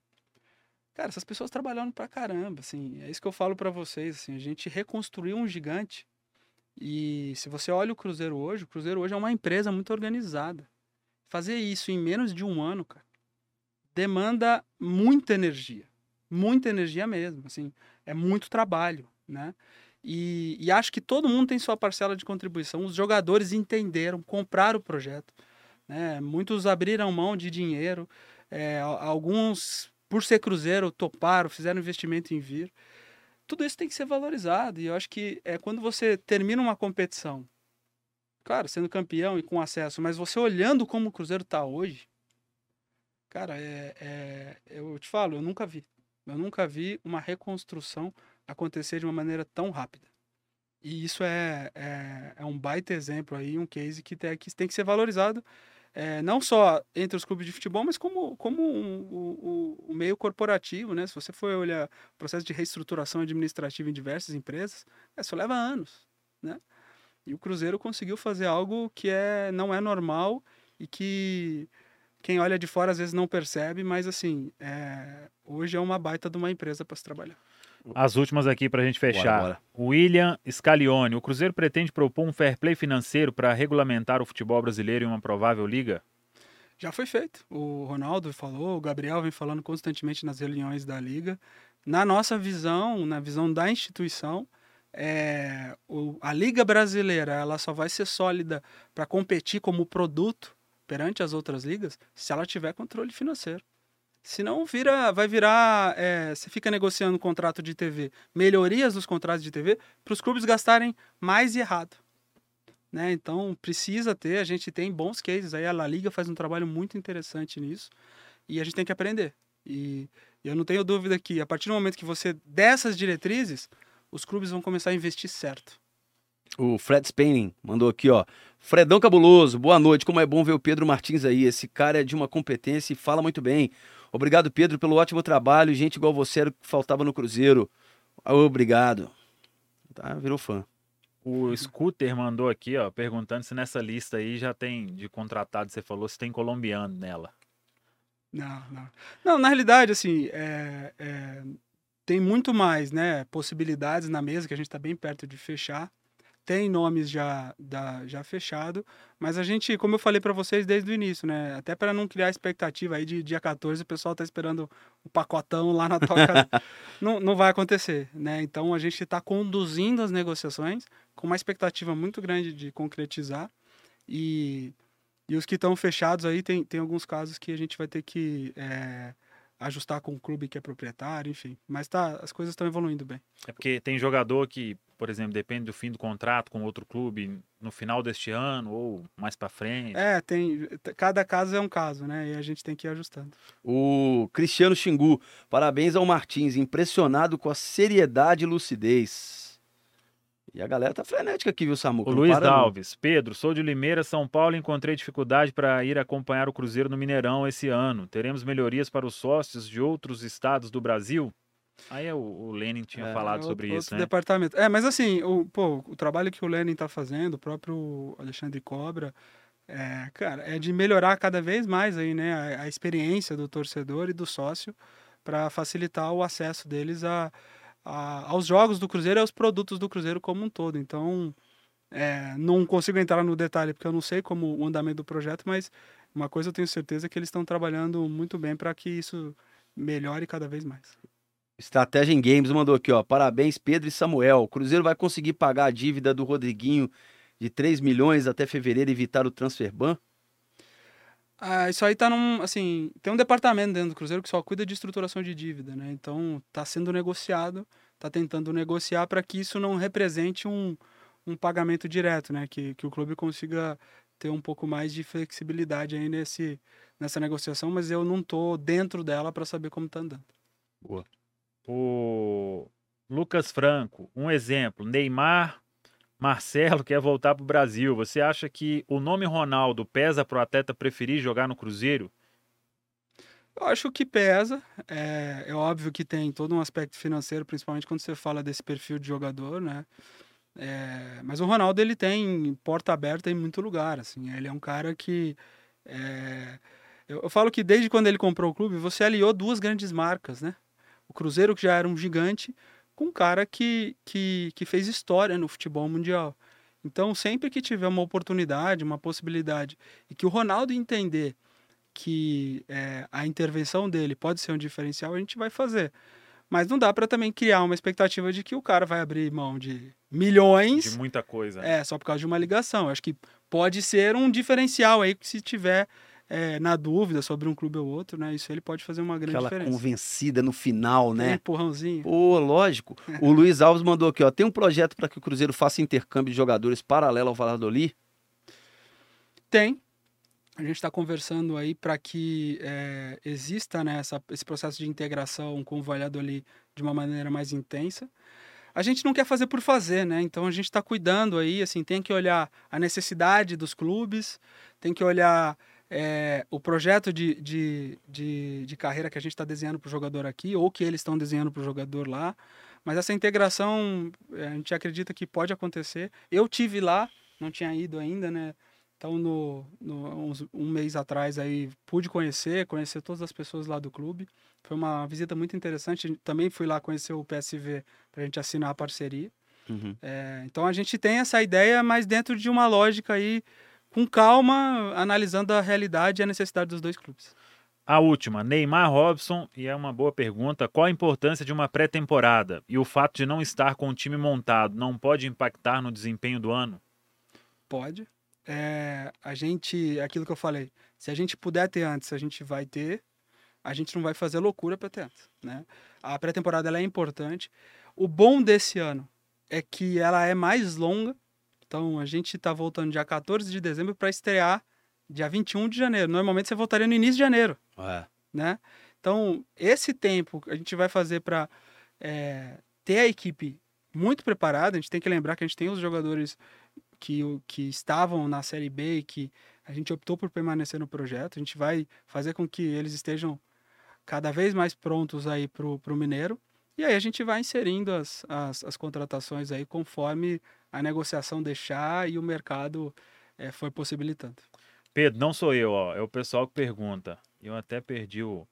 [SPEAKER 3] cara, essas pessoas trabalharam pra caramba, assim, é isso que eu falo para vocês, assim, a gente reconstruiu um gigante e se você olha o Cruzeiro hoje, o Cruzeiro hoje é uma empresa muito organizada. Fazer isso em menos de um ano, cara, demanda muita energia. Muita energia mesmo, assim, é muito trabalho, né? E, e acho que todo mundo tem sua parcela de contribuição. Os jogadores entenderam, compraram o projeto. Né? Muitos abriram mão de dinheiro, é, alguns, por ser Cruzeiro, toparam, fizeram investimento em vir tudo isso tem que ser valorizado. E eu acho que é quando você termina uma competição, claro, sendo campeão e com acesso, mas você olhando como o Cruzeiro está hoje, cara, é, é, eu te falo, eu nunca vi. Eu nunca vi uma reconstrução acontecer de uma maneira tão rápida. E isso é, é, é um baita exemplo aí, um case que tem, que tem que ser valorizado é, não só entre os clubes de futebol, mas como, como um, o, o, meio corporativo, né? Se você for olhar o processo de reestruturação administrativa em diversas empresas, isso leva anos, né? E o Cruzeiro conseguiu fazer algo que é, não é normal e que quem olha de fora às vezes não percebe, mas assim, é, hoje é uma baita de uma empresa para se trabalhar.
[SPEAKER 1] As últimas aqui para a gente fechar. Bora, bora. William Scalione. O Cruzeiro pretende propor um fair play financeiro para regulamentar o futebol brasileiro em uma provável liga?
[SPEAKER 3] Já foi feito. O Ronaldo falou, o Gabriel vem falando constantemente nas reuniões da liga. Na nossa visão, na visão da instituição, é, o, a liga brasileira ela só vai ser sólida para competir como produto perante as outras ligas se ela tiver controle financeiro. Senão vira, vai virar. É, você fica negociando contrato de TV, melhorias dos contratos de TV, para os clubes gastarem mais e errado. Né? Então precisa ter, a gente tem bons cases aí, a La Liga faz um trabalho muito interessante nisso e a gente tem que aprender. E eu não tenho dúvida que a partir do momento que você dessas diretrizes, os clubes vão começar a investir certo.
[SPEAKER 2] O Fred Spanning mandou aqui, ó. Fredão Cabuloso, boa noite. Como é bom ver o Pedro Martins aí. Esse cara é de uma competência e fala muito bem. Obrigado, Pedro, pelo ótimo trabalho. Gente igual você era o que faltava no Cruzeiro. Obrigado. Tá, virou fã.
[SPEAKER 1] O Scooter mandou aqui, ó, perguntando se nessa lista aí já tem de contratado, você falou, se tem colombiano nela.
[SPEAKER 3] Não, não. Não, na realidade, assim, é, é, tem muito mais, né, possibilidades na mesa, que a gente está bem perto de fechar. Tem nomes já, da, já fechado, mas a gente, como eu falei para vocês desde o início, né? Até para não criar expectativa aí de dia 14 o pessoal tá esperando o pacotão lá na toca. não, não vai acontecer, né? Então a gente está conduzindo as negociações com uma expectativa muito grande de concretizar e, e os que estão fechados aí tem, tem alguns casos que a gente vai ter que é, ajustar com o clube que é proprietário, enfim. Mas tá, as coisas estão evoluindo bem.
[SPEAKER 1] É porque tem jogador que, por exemplo, depende do fim do contrato com outro clube no final deste ano ou mais para frente.
[SPEAKER 3] É, tem. Cada caso é um caso, né? E a gente tem que ir ajustando.
[SPEAKER 2] O Cristiano Xingu, parabéns ao Martins, impressionado com a seriedade e lucidez. E a galera tá frenética aqui, viu, Samuca?
[SPEAKER 1] O Luiz Alves. Pedro, sou de Limeira, São Paulo e encontrei dificuldade para ir acompanhar o Cruzeiro no Mineirão esse ano. Teremos melhorias para os sócios de outros estados do Brasil? Aí é o, o Lenin tinha é, falado é sobre
[SPEAKER 3] outro,
[SPEAKER 1] isso,
[SPEAKER 3] né? departamento. É, mas assim, o, pô, o trabalho que o Lenin tá fazendo, o próprio Alexandre Cobra, é, cara, é de melhorar cada vez mais aí, né, a, a experiência do torcedor e do sócio para facilitar o acesso deles a a, aos jogos do Cruzeiro e aos produtos do Cruzeiro como um todo. Então, é, não consigo entrar no detalhe porque eu não sei como o andamento do projeto, mas uma coisa eu tenho certeza é que eles estão trabalhando muito bem para que isso melhore cada vez mais.
[SPEAKER 2] Estratégia em Games mandou aqui, ó. Parabéns, Pedro e Samuel. O Cruzeiro vai conseguir pagar a dívida do Rodriguinho de 3 milhões até fevereiro e evitar o transfer ban?
[SPEAKER 3] Ah, isso aí tá num, assim, tem um departamento dentro do Cruzeiro que só cuida de estruturação de dívida, né? Então, tá sendo negociado, tá tentando negociar para que isso não represente um, um pagamento direto, né? Que, que o clube consiga ter um pouco mais de flexibilidade aí nesse, nessa negociação, mas eu não tô dentro dela para saber como tá andando.
[SPEAKER 1] Boa. O Lucas Franco, um exemplo, Neymar Marcelo quer voltar para o Brasil. Você acha que o nome Ronaldo pesa para o atleta preferir jogar no Cruzeiro?
[SPEAKER 3] Eu acho que pesa. É, é, óbvio que tem todo um aspecto financeiro, principalmente quando você fala desse perfil de jogador, né? É, mas o Ronaldo ele tem porta aberta em muito lugar, assim. Ele é um cara que é, eu, eu, falo que desde quando ele comprou o clube, você aliou duas grandes marcas, né? O Cruzeiro que já era um gigante com um cara que, que, que fez história no futebol mundial. Então, sempre que tiver uma oportunidade, uma possibilidade, e que o Ronaldo entender que é, a intervenção dele pode ser um diferencial, a gente vai fazer. Mas não dá para também criar uma expectativa de que o cara vai abrir mão de milhões.
[SPEAKER 1] De muita coisa.
[SPEAKER 3] Né? É, só por causa de uma ligação. Eu acho que pode ser um diferencial aí se tiver é, na dúvida sobre um clube ou outro, né? Isso ele pode fazer uma grande
[SPEAKER 2] Aquela
[SPEAKER 3] diferença.
[SPEAKER 2] convencida no final, né? Um
[SPEAKER 3] empurrãozinho.
[SPEAKER 2] Pô, lógico. o Luiz Alves mandou aqui, ó. Tem um projeto para que o Cruzeiro faça intercâmbio de jogadores paralelo ao Valladolid?
[SPEAKER 3] Tem. A gente está conversando aí para que é, exista né, essa, esse processo de integração com o Valladolid de uma maneira mais intensa. A gente não quer fazer por fazer, né? Então a gente está cuidando aí, assim, tem que olhar a necessidade dos clubes, tem que olhar é, o projeto de, de, de, de, carreira que a gente está desenhando para o jogador aqui, ou que eles estão desenhando para o jogador lá. Mas essa integração, é, a gente acredita que pode acontecer. Eu tive lá, não tinha ido ainda, né? Então, no, no uns, um mês atrás aí, pude conhecer, conhecer todas as pessoas lá do clube. Foi uma visita muito interessante. Também fui lá conhecer o PSV para a gente assinar a parceria. Uhum. É, então, a gente tem essa ideia, mas dentro de uma lógica aí com calma, analisando a realidade e a necessidade dos dois clubes.
[SPEAKER 1] A última, Neymar Robson, e é uma boa pergunta: qual a importância de uma pré-temporada? E o fato de não estar com o time montado não pode impactar no desempenho do ano?
[SPEAKER 3] Pode. É, a gente, aquilo que eu falei, se a gente puder ter antes, a gente vai ter. A gente não vai fazer loucura para ter antes, né? A pré-temporada é importante. O bom desse ano é que ela é mais longa então a gente está voltando dia 14 de dezembro para estrear dia 21 de janeiro. Normalmente você voltaria no início de janeiro. É. Né? Então, esse tempo a gente vai fazer para é, ter a equipe muito preparada. A gente tem que lembrar que a gente tem os jogadores que, que estavam na Série B e que a gente optou por permanecer no projeto. A gente vai fazer com que eles estejam cada vez mais prontos aí para o Mineiro. E aí a gente vai inserindo as, as, as contratações aí conforme a negociação deixar e o mercado é, foi possibilitando.
[SPEAKER 1] Pedro, não sou eu, ó, é o pessoal que pergunta. Eu até perdi o,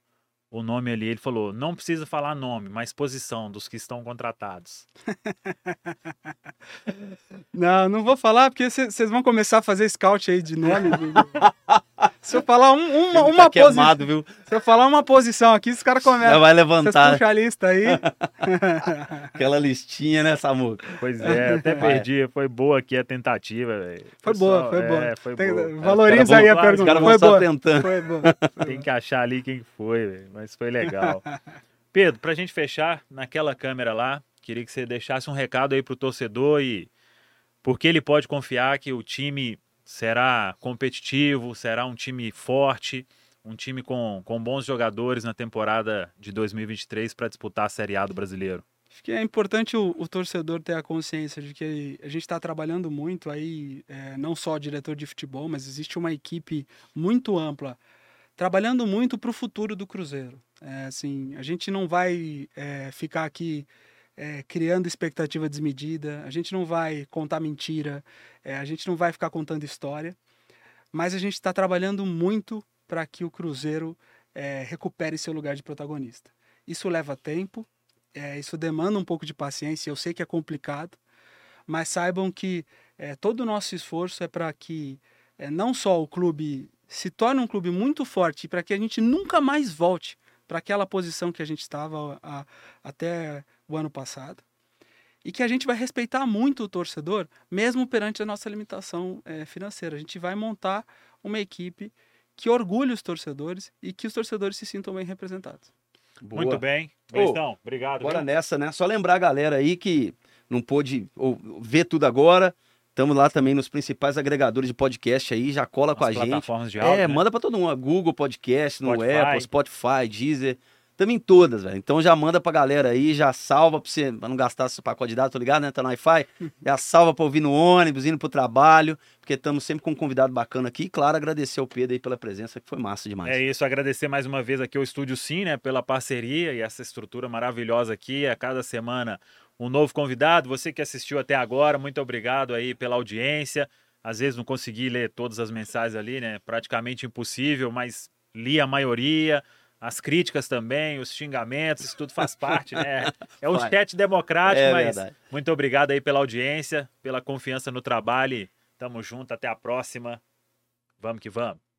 [SPEAKER 1] o nome ali. Ele falou: não precisa falar nome, mas posição dos que estão contratados.
[SPEAKER 3] não, não vou falar porque vocês vão começar a fazer scout aí de nome. Se eu falar um, uma, uma tá posição. viu? Se eu falar uma posição aqui, os caras começam. Já
[SPEAKER 2] vai levantar.
[SPEAKER 3] Puxa a lista aí.
[SPEAKER 2] Aquela listinha, né, Samuca?
[SPEAKER 1] Pois é, até perdi. Foi boa aqui a tentativa. Véio.
[SPEAKER 3] Foi boa, foi é, boa. Foi Tem, boa. Valoriza aí a pergunta. Os caras
[SPEAKER 2] vão só tentando. Foi
[SPEAKER 1] boa. Tem que achar ali quem foi, véio. mas foi legal. Pedro, pra gente fechar, naquela câmera lá, queria que você deixasse um recado aí pro torcedor e porque ele pode confiar que o time será competitivo, será um time forte, um time com, com bons jogadores na temporada de 2023 para disputar a Série A do brasileiro?
[SPEAKER 3] Acho que é importante o, o torcedor ter a consciência de que a gente está trabalhando muito aí, é, não só diretor de futebol, mas existe uma equipe muito ampla, trabalhando muito para o futuro do Cruzeiro. É, assim, a gente não vai é, ficar aqui é, criando expectativa desmedida, a gente não vai contar mentira, é, a gente não vai ficar contando história, mas a gente está trabalhando muito para que o Cruzeiro é, recupere seu lugar de protagonista. Isso leva tempo, é, isso demanda um pouco de paciência, eu sei que é complicado, mas saibam que é, todo o nosso esforço é para que é, não só o clube se torne um clube muito forte, para que a gente nunca mais volte para aquela posição que a gente estava até o ano passado. E que a gente vai respeitar muito o torcedor, mesmo perante a nossa limitação é, financeira. A gente vai montar uma equipe que orgulhe os torcedores e que os torcedores se sintam bem representados.
[SPEAKER 1] Boa. Muito bem. Então, obrigado.
[SPEAKER 2] Bora viu? nessa, né? Só lembrar a galera aí que não pôde ou, ver tudo agora. Estamos lá também nos principais agregadores de podcast aí, já cola As com a gente.
[SPEAKER 1] plataformas de áudio,
[SPEAKER 2] É, né? manda para todo mundo. Google Podcast, no Spotify. Apple, Spotify, Deezer. Estamos em todas, velho. Então já manda pra galera aí, já salva pra você pra não gastar seu pacote de dados, tô ligado, né? Tá no Wi-Fi. Já salva pra ouvir no ônibus, indo pro trabalho, porque estamos sempre com um convidado bacana aqui. E claro, agradecer ao Pedro aí pela presença, que foi massa demais.
[SPEAKER 1] É isso, agradecer mais uma vez aqui ao Estúdio Sim, né? Pela parceria e essa estrutura maravilhosa aqui. A cada semana um novo convidado. Você que assistiu até agora, muito obrigado aí pela audiência. Às vezes não consegui ler todas as mensagens ali, né? Praticamente impossível, mas li a maioria as críticas também, os xingamentos, isso tudo faz parte, né? É um chat democrático, é mas verdade. muito obrigado aí pela audiência, pela confiança no trabalho. Tamo junto, até a próxima. Vamos que vamos.